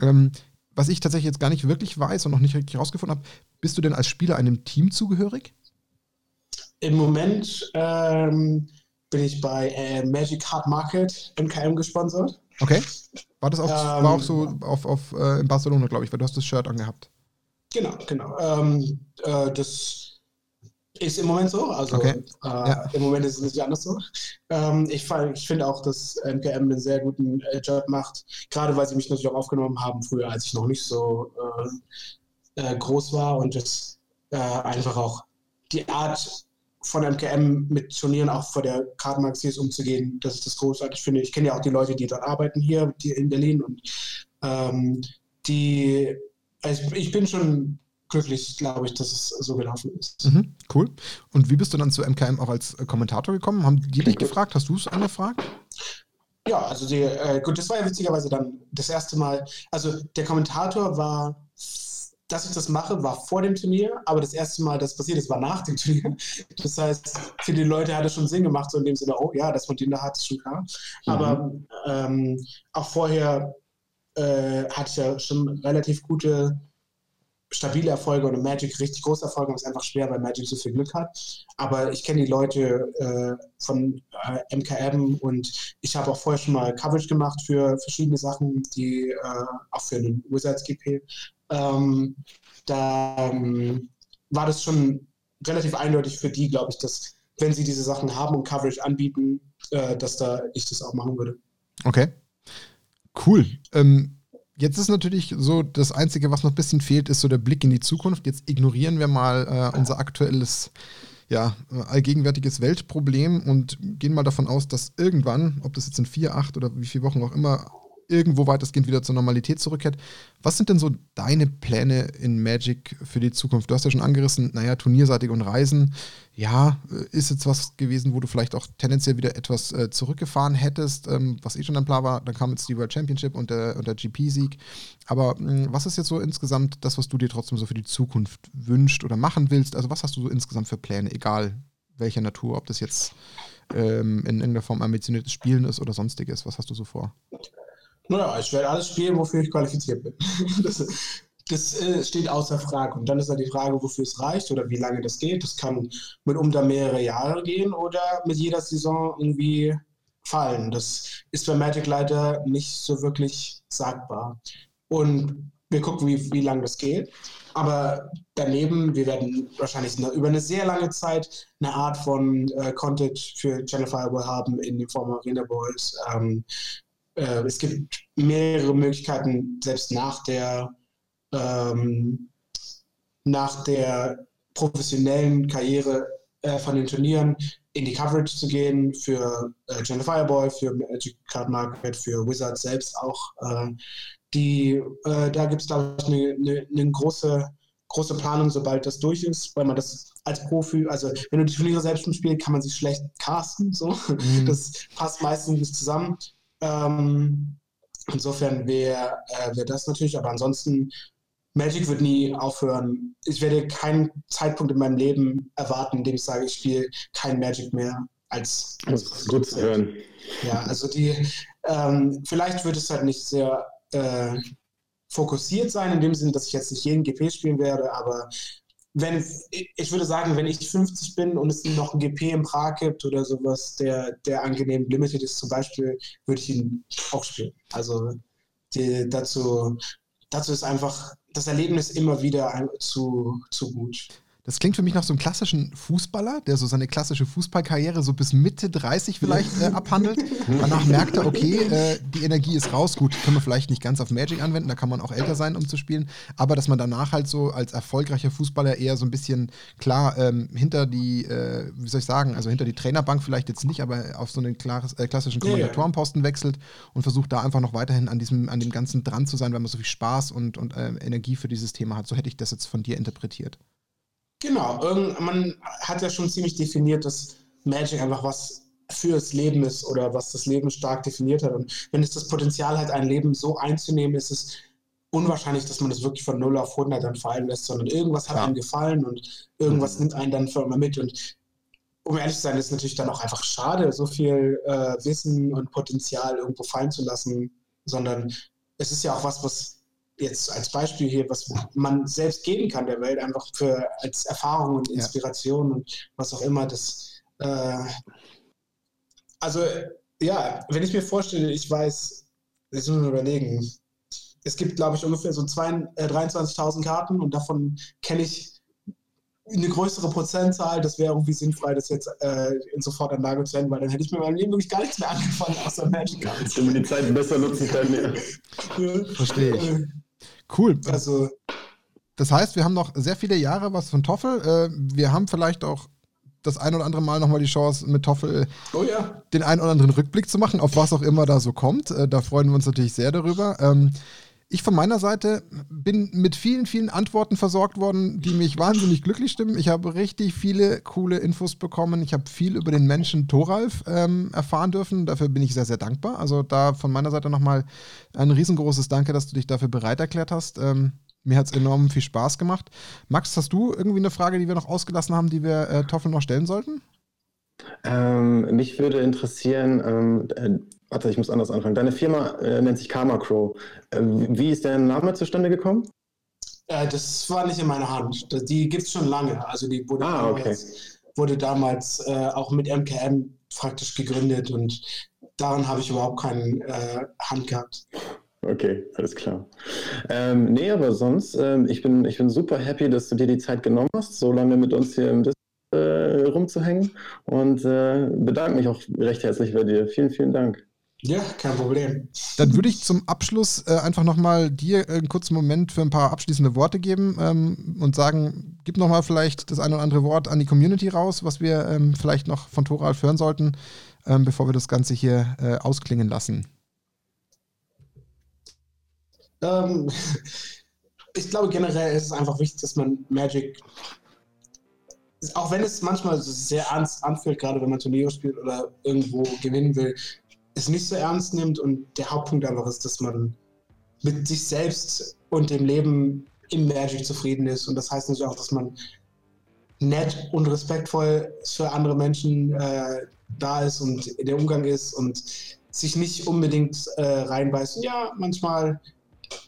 Ähm, was ich tatsächlich jetzt gar nicht wirklich weiß und noch nicht richtig rausgefunden habe, bist du denn als Spieler einem Team zugehörig? Im Moment ähm, bin ich bei äh, Magic Card Market MKM gesponsert. Okay. War das auch, Ähm, war auch so auf, auf, äh, in Barcelona, glaube ich, weil du hast das Shirt angehabt. Genau, genau. Ähm, äh, das ist im Moment so. Also Okay. äh, Ja. im Moment ist es nicht anders so. Ähm, ich ich finde auch, dass MKM einen sehr guten äh, Job macht, gerade weil sie mich natürlich auch aufgenommen haben, früher, als ich noch nicht so äh, äh, groß war und das äh, einfach auch die Art von MKM mit Turnieren auch vor der Kartenmarkt CS umzugehen, dass ich das großartig finde. Ich kenne ja auch die Leute, die dort arbeiten hier die in Berlin und ähm, die also ich bin schon glücklich, glaube ich, dass es so gelaufen ist. Mhm, cool. Und wie bist du dann zu MKM auch als äh, Kommentator gekommen? Haben die dich gefragt? Hast du es angefragt? Ja, also die, äh, gut, das war ja witzigerweise dann das erste Mal. Also der Kommentator war, dass ich das mache, war vor dem Turnier, aber das erste Mal, das passiert ist, war nach dem Turnier. Das heißt, für die Leute hat es schon Sinn gemacht, so in dem Sinne, oh ja, das von denen da hat es schon klar. Aber ähm, auch vorher äh, hatte ich ja schon relativ gute, stabile Erfolge und Magic richtig große Erfolge. Und es ist einfach schwer, weil Magic so viel Glück hat. Aber ich kenne die Leute äh, von äh, MKM und ich habe auch vorher schon mal Coverage gemacht für verschiedene Sachen, die äh, auch für den Wizards GP. Ähm, da ähm, war das schon relativ eindeutig für die, glaube ich, dass wenn sie diese Sachen haben und Coverage anbieten, äh, dass da ich das auch machen würde. Okay. Cool. Ähm, jetzt ist natürlich so, das Einzige, was noch ein bisschen fehlt, ist so der Blick in die Zukunft. Jetzt ignorieren wir mal äh, unser aktuelles, ja, äh, allgegenwärtiges Weltproblem und gehen mal davon aus, dass irgendwann, ob das jetzt in vier, acht oder wie viele Wochen auch immer, irgendwo weitestgehend wieder zur Normalität zurückkehrt. Was sind denn so deine Pläne in Magic für die Zukunft? Du hast ja schon angerissen, naja, turnierseitig und Reisen. Ja, äh, ist jetzt was gewesen, wo du vielleicht auch tendenziell wieder etwas äh, zurückgefahren hättest, ähm, was eh schon dein Plan war. Dann kam jetzt die World Championship und der, und der GP-Sieg. Aber mh, was ist jetzt so insgesamt das, was du dir trotzdem so für die Zukunft wünscht oder machen willst? Also was hast du so insgesamt für Pläne, egal welcher Natur, ob das jetzt ähm, in irgendeiner Form ambitioniertes Spielen ist oder sonstiges? Was hast du so vor? Naja, ich werde alles spielen, wofür ich qualifiziert bin. <laughs> Das, das äh, steht außer Frage. Und dann ist halt die Frage, wofür es reicht oder wie lange das geht. Das kann mitunter mehrere Jahre gehen oder mit jeder Saison irgendwie fallen. Das ist bei Magic leider nicht so wirklich sagbar. Und wir gucken, wie, wie lange das geht. Aber daneben, wir werden wahrscheinlich eine, über eine sehr lange Zeit eine Art von äh, Content für Channel Fireball haben in der Form Arena Boys. Ähm, äh, es gibt mehrere Möglichkeiten, selbst nach der, ähm, nach der professionellen Karriere äh, von den Turnieren in die Coverage zu gehen für äh, Channel Fireball, für Magic Card Market, für Wizards selbst auch. Äh, die, äh, da gibt es, glaube ich, eine, eine, eine große, große Planung, sobald das durch ist, weil man das als Profi, also wenn du die Turniere selbst spielst, kann man sie schlecht casten. So. Mhm. Das passt meistens nicht zusammen. Ähm, insofern wäre äh, wär das natürlich, aber ansonsten, Magic wird nie aufhören. Ich werde keinen Zeitpunkt in meinem Leben erwarten, in dem ich sage, ich spiele kein Magic mehr als. Ist gut zu hören. Ja, also die, ähm, vielleicht wird es halt nicht sehr äh, fokussiert sein, in dem Sinne, dass ich jetzt nicht jeden GP spielen werde, aber wenn, ich würde sagen, wenn ich 50 bin und es noch ein GP in Prag gibt oder sowas, der, der angenehm limited ist zum Beispiel, würde ich ihn auch spielen. Also die, dazu, dazu ist einfach das Erlebnis immer wieder zu, zu gut. Das klingt für mich nach so einem klassischen Fußballer, der so seine klassische Fußballkarriere so bis Mitte 30 vielleicht äh, <laughs> abhandelt. Danach merkt er, okay, äh, die Energie ist raus. Gut, können wir vielleicht nicht ganz auf Magic anwenden, da kann man auch älter sein, um zu spielen. Aber dass man danach halt so als erfolgreicher Fußballer eher so ein bisschen, klar, ähm, hinter die, äh, wie soll ich sagen, also hinter die Trainerbank vielleicht jetzt nicht, aber auf so einen klares, äh, klassischen. Kommentatorenposten wechselt und versucht da einfach noch weiterhin an diesem, an dem Ganzen dran zu sein, weil man so viel Spaß und, und äh, Energie für dieses Thema hat. So hätte ich das jetzt von dir interpretiert. Genau, irgend, man hat ja schon ziemlich definiert, dass Magic einfach was fürs Leben ist oder was das Leben stark definiert hat. Und wenn es das Potenzial hat, ein Leben so einzunehmen, ist es unwahrscheinlich, dass man das wirklich von 0 auf 100 dann fallen lässt, sondern irgendwas hat ja. einem gefallen und irgendwas mhm. nimmt einen dann für immer mit. Und um ehrlich zu sein, ist es natürlich dann auch einfach schade, so viel äh, Wissen und Potenzial irgendwo fallen zu lassen, sondern es ist ja auch was, was jetzt als Beispiel hier, was man selbst geben kann der Welt, einfach für als Erfahrung und Inspiration ja. und was auch immer. Das, äh, also ja, wenn ich mir vorstelle, ich weiß, jetzt müssen wir überlegen, es gibt, glaube ich, ungefähr so äh, 23.000 Karten und davon kenne ich eine größere Prozentzahl, das wäre irgendwie sinnfrei, das jetzt äh, sofort an Lage zu enden, weil dann hätte ich mir mein Leben wirklich gar nichts mehr angefangen, außer Magic Cards. Wenn wir die Zeit besser nutzen können, ja. Verstehe ich. Cool. Also. Das heißt, wir haben noch sehr viele Jahre was von Toffel. Äh, wir haben vielleicht auch das ein oder andere Mal nochmal die Chance, mit Toffel oh ja. den einen oder anderen Rückblick zu machen, auf was auch immer da so kommt. Äh, da freuen wir uns natürlich sehr darüber. Ich von meiner Seite bin mit vielen, vielen Antworten versorgt worden, die mich wahnsinnig glücklich stimmen. Ich habe richtig viele coole Infos bekommen. Ich habe viel über den Menschen Thoralf ähm, erfahren dürfen. Dafür bin ich sehr, sehr dankbar. Also da von meiner Seite nochmal ein riesengroßes Danke, dass du dich dafür bereit erklärt hast. Ähm, mir hat es enorm viel Spaß gemacht. Max, hast du irgendwie eine Frage, die wir noch ausgelassen haben, die wir äh, Toffel noch stellen sollten? Ähm, mich würde interessieren, ähm, äh, warte, ich muss anders anfangen. Deine Firma äh, nennt sich Karma Crow. Äh, wie ist der Name zustande gekommen? Äh, das war nicht in meiner Hand. Die gibt es schon lange. Also die wurde ah, damals, okay. wurde damals äh, auch mit MKM praktisch gegründet und daran habe ich überhaupt keine äh, Hand gehabt. Okay, alles klar. Ähm, nee, aber sonst, ähm, ich, bin, ich bin super happy, dass du dir die Zeit genommen hast, so lange mit uns hier im Discord äh, rumzuhängen und äh, bedanke mich auch recht herzlich bei dir. Vielen, vielen Dank. Ja, kein Problem. Dann würde ich zum Abschluss äh, einfach nochmal dir einen kurzen Moment für ein paar abschließende Worte geben ähm, und sagen, gib nochmal vielleicht das eine oder andere Wort an die Community raus, was wir ähm, vielleicht noch von Toral hören sollten, ähm, bevor wir das Ganze hier äh, ausklingen lassen. Ähm, <laughs> ich glaube generell ist es einfach wichtig, dass man Magic auch wenn es manchmal sehr ernst anfühlt, gerade wenn man Turnier spielt oder irgendwo gewinnen will, es nicht so ernst nimmt und der Hauptpunkt einfach ist, dass man mit sich selbst und dem Leben im Magic zufrieden ist. Und das heißt natürlich auch, dass man nett und respektvoll für andere Menschen äh, da ist und der Umgang ist und sich nicht unbedingt äh, reinbeißt. Ja, manchmal,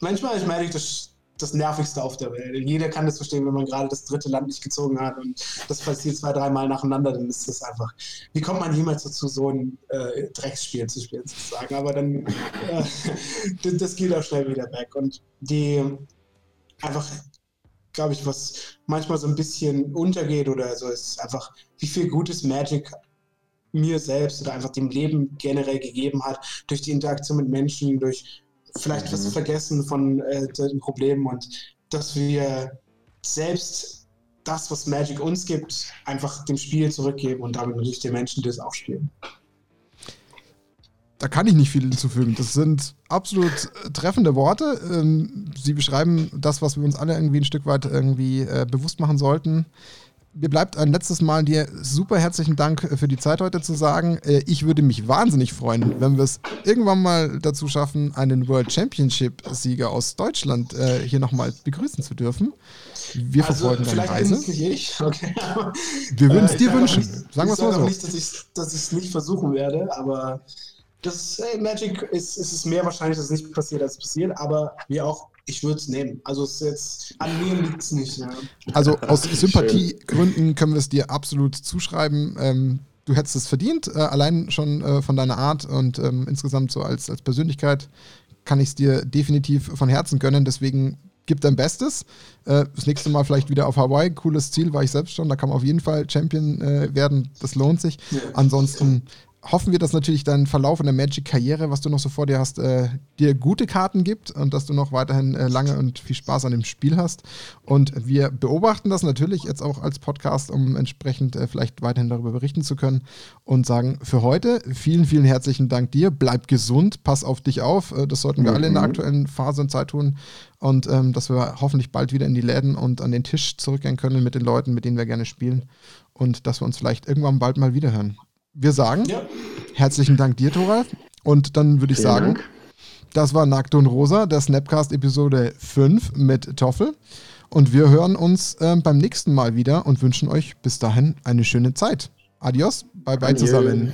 manchmal ist Magic das das Nervigste auf der Welt. Jeder kann das verstehen, wenn man gerade das dritte Land nicht gezogen hat und das passiert zwei, dreimal nacheinander, dann ist das einfach. Wie kommt man jemals dazu, so ein äh, Drecksspiel zu spielen, sozusagen? Aber dann, äh, <laughs> das geht auch schnell wieder weg. Und die einfach, glaube ich, was manchmal so ein bisschen untergeht oder so, ist einfach, wie viel gutes Magic mir selbst oder einfach dem Leben generell gegeben hat, durch die Interaktion mit Menschen, durch vielleicht was mhm. vergessen von äh, den Problemen und dass wir selbst das, was Magic uns gibt, einfach dem Spiel zurückgeben und damit natürlich den Menschen, die es auch spielen. Da kann ich nicht viel hinzufügen. Das sind absolut äh, treffende Worte. Ähm, sie beschreiben das, was wir uns alle irgendwie ein Stück weit irgendwie äh, bewusst machen sollten mir bleibt ein letztes Mal dir super herzlichen Dank äh, für die Zeit heute zu sagen. Äh, ich würde mich wahnsinnig freuen, wenn wir es irgendwann mal dazu schaffen, einen World Championship-Sieger aus Deutschland äh, hier nochmal begrüßen zu dürfen. Wir also, verfolgen deine Reise. Nicht ich. Okay. Wir würden es äh, dir wünschen. Nicht, sagen wir es mal so. nicht, dass ich es nicht versuchen werde, aber das äh, Magic ist, ist es mehr wahrscheinlich, dass es nicht passiert, als es passiert, aber wie auch ich würde es nehmen. Also es jetzt, an mir liegt es nicht. Ja. Also aus Sympathiegründen können wir es dir absolut zuschreiben. Ähm, du hättest es verdient, äh, allein schon äh, von deiner Art und ähm, insgesamt so als, als Persönlichkeit kann ich es dir definitiv von Herzen gönnen. Deswegen gib dein Bestes. Äh, das nächste Mal vielleicht wieder auf Hawaii. Cooles Ziel, war ich selbst schon. Da kann man auf jeden Fall Champion äh, werden. Das lohnt sich. Ja. Ansonsten hoffen wir, dass natürlich dein Verlauf in der Magic-Karriere, was du noch so vor dir hast, äh, dir gute Karten gibt und dass du noch weiterhin äh, lange und viel Spaß an dem Spiel hast. Und wir beobachten das natürlich jetzt auch als Podcast, um entsprechend äh, vielleicht weiterhin darüber berichten zu können und sagen für heute vielen, vielen herzlichen Dank dir. Bleib gesund, pass auf dich auf. Äh, das sollten wir mhm. alle in der mhm. aktuellen Phase und Zeit tun. Und ähm, dass wir hoffentlich bald wieder in die Läden und an den Tisch zurückgehen können mit den Leuten, mit denen wir gerne spielen. Und dass wir uns vielleicht irgendwann bald mal wieder hören wir sagen ja. herzlichen Dank dir, Thoralf. Und dann würde ich Vielen sagen, Dank. das war Nackt und Rosa, der Snapcast Episode 5 mit Toffel. Und wir hören uns äh, beim nächsten Mal wieder und wünschen euch bis dahin eine schöne Zeit. Adios, bye bye Adieu. zusammen.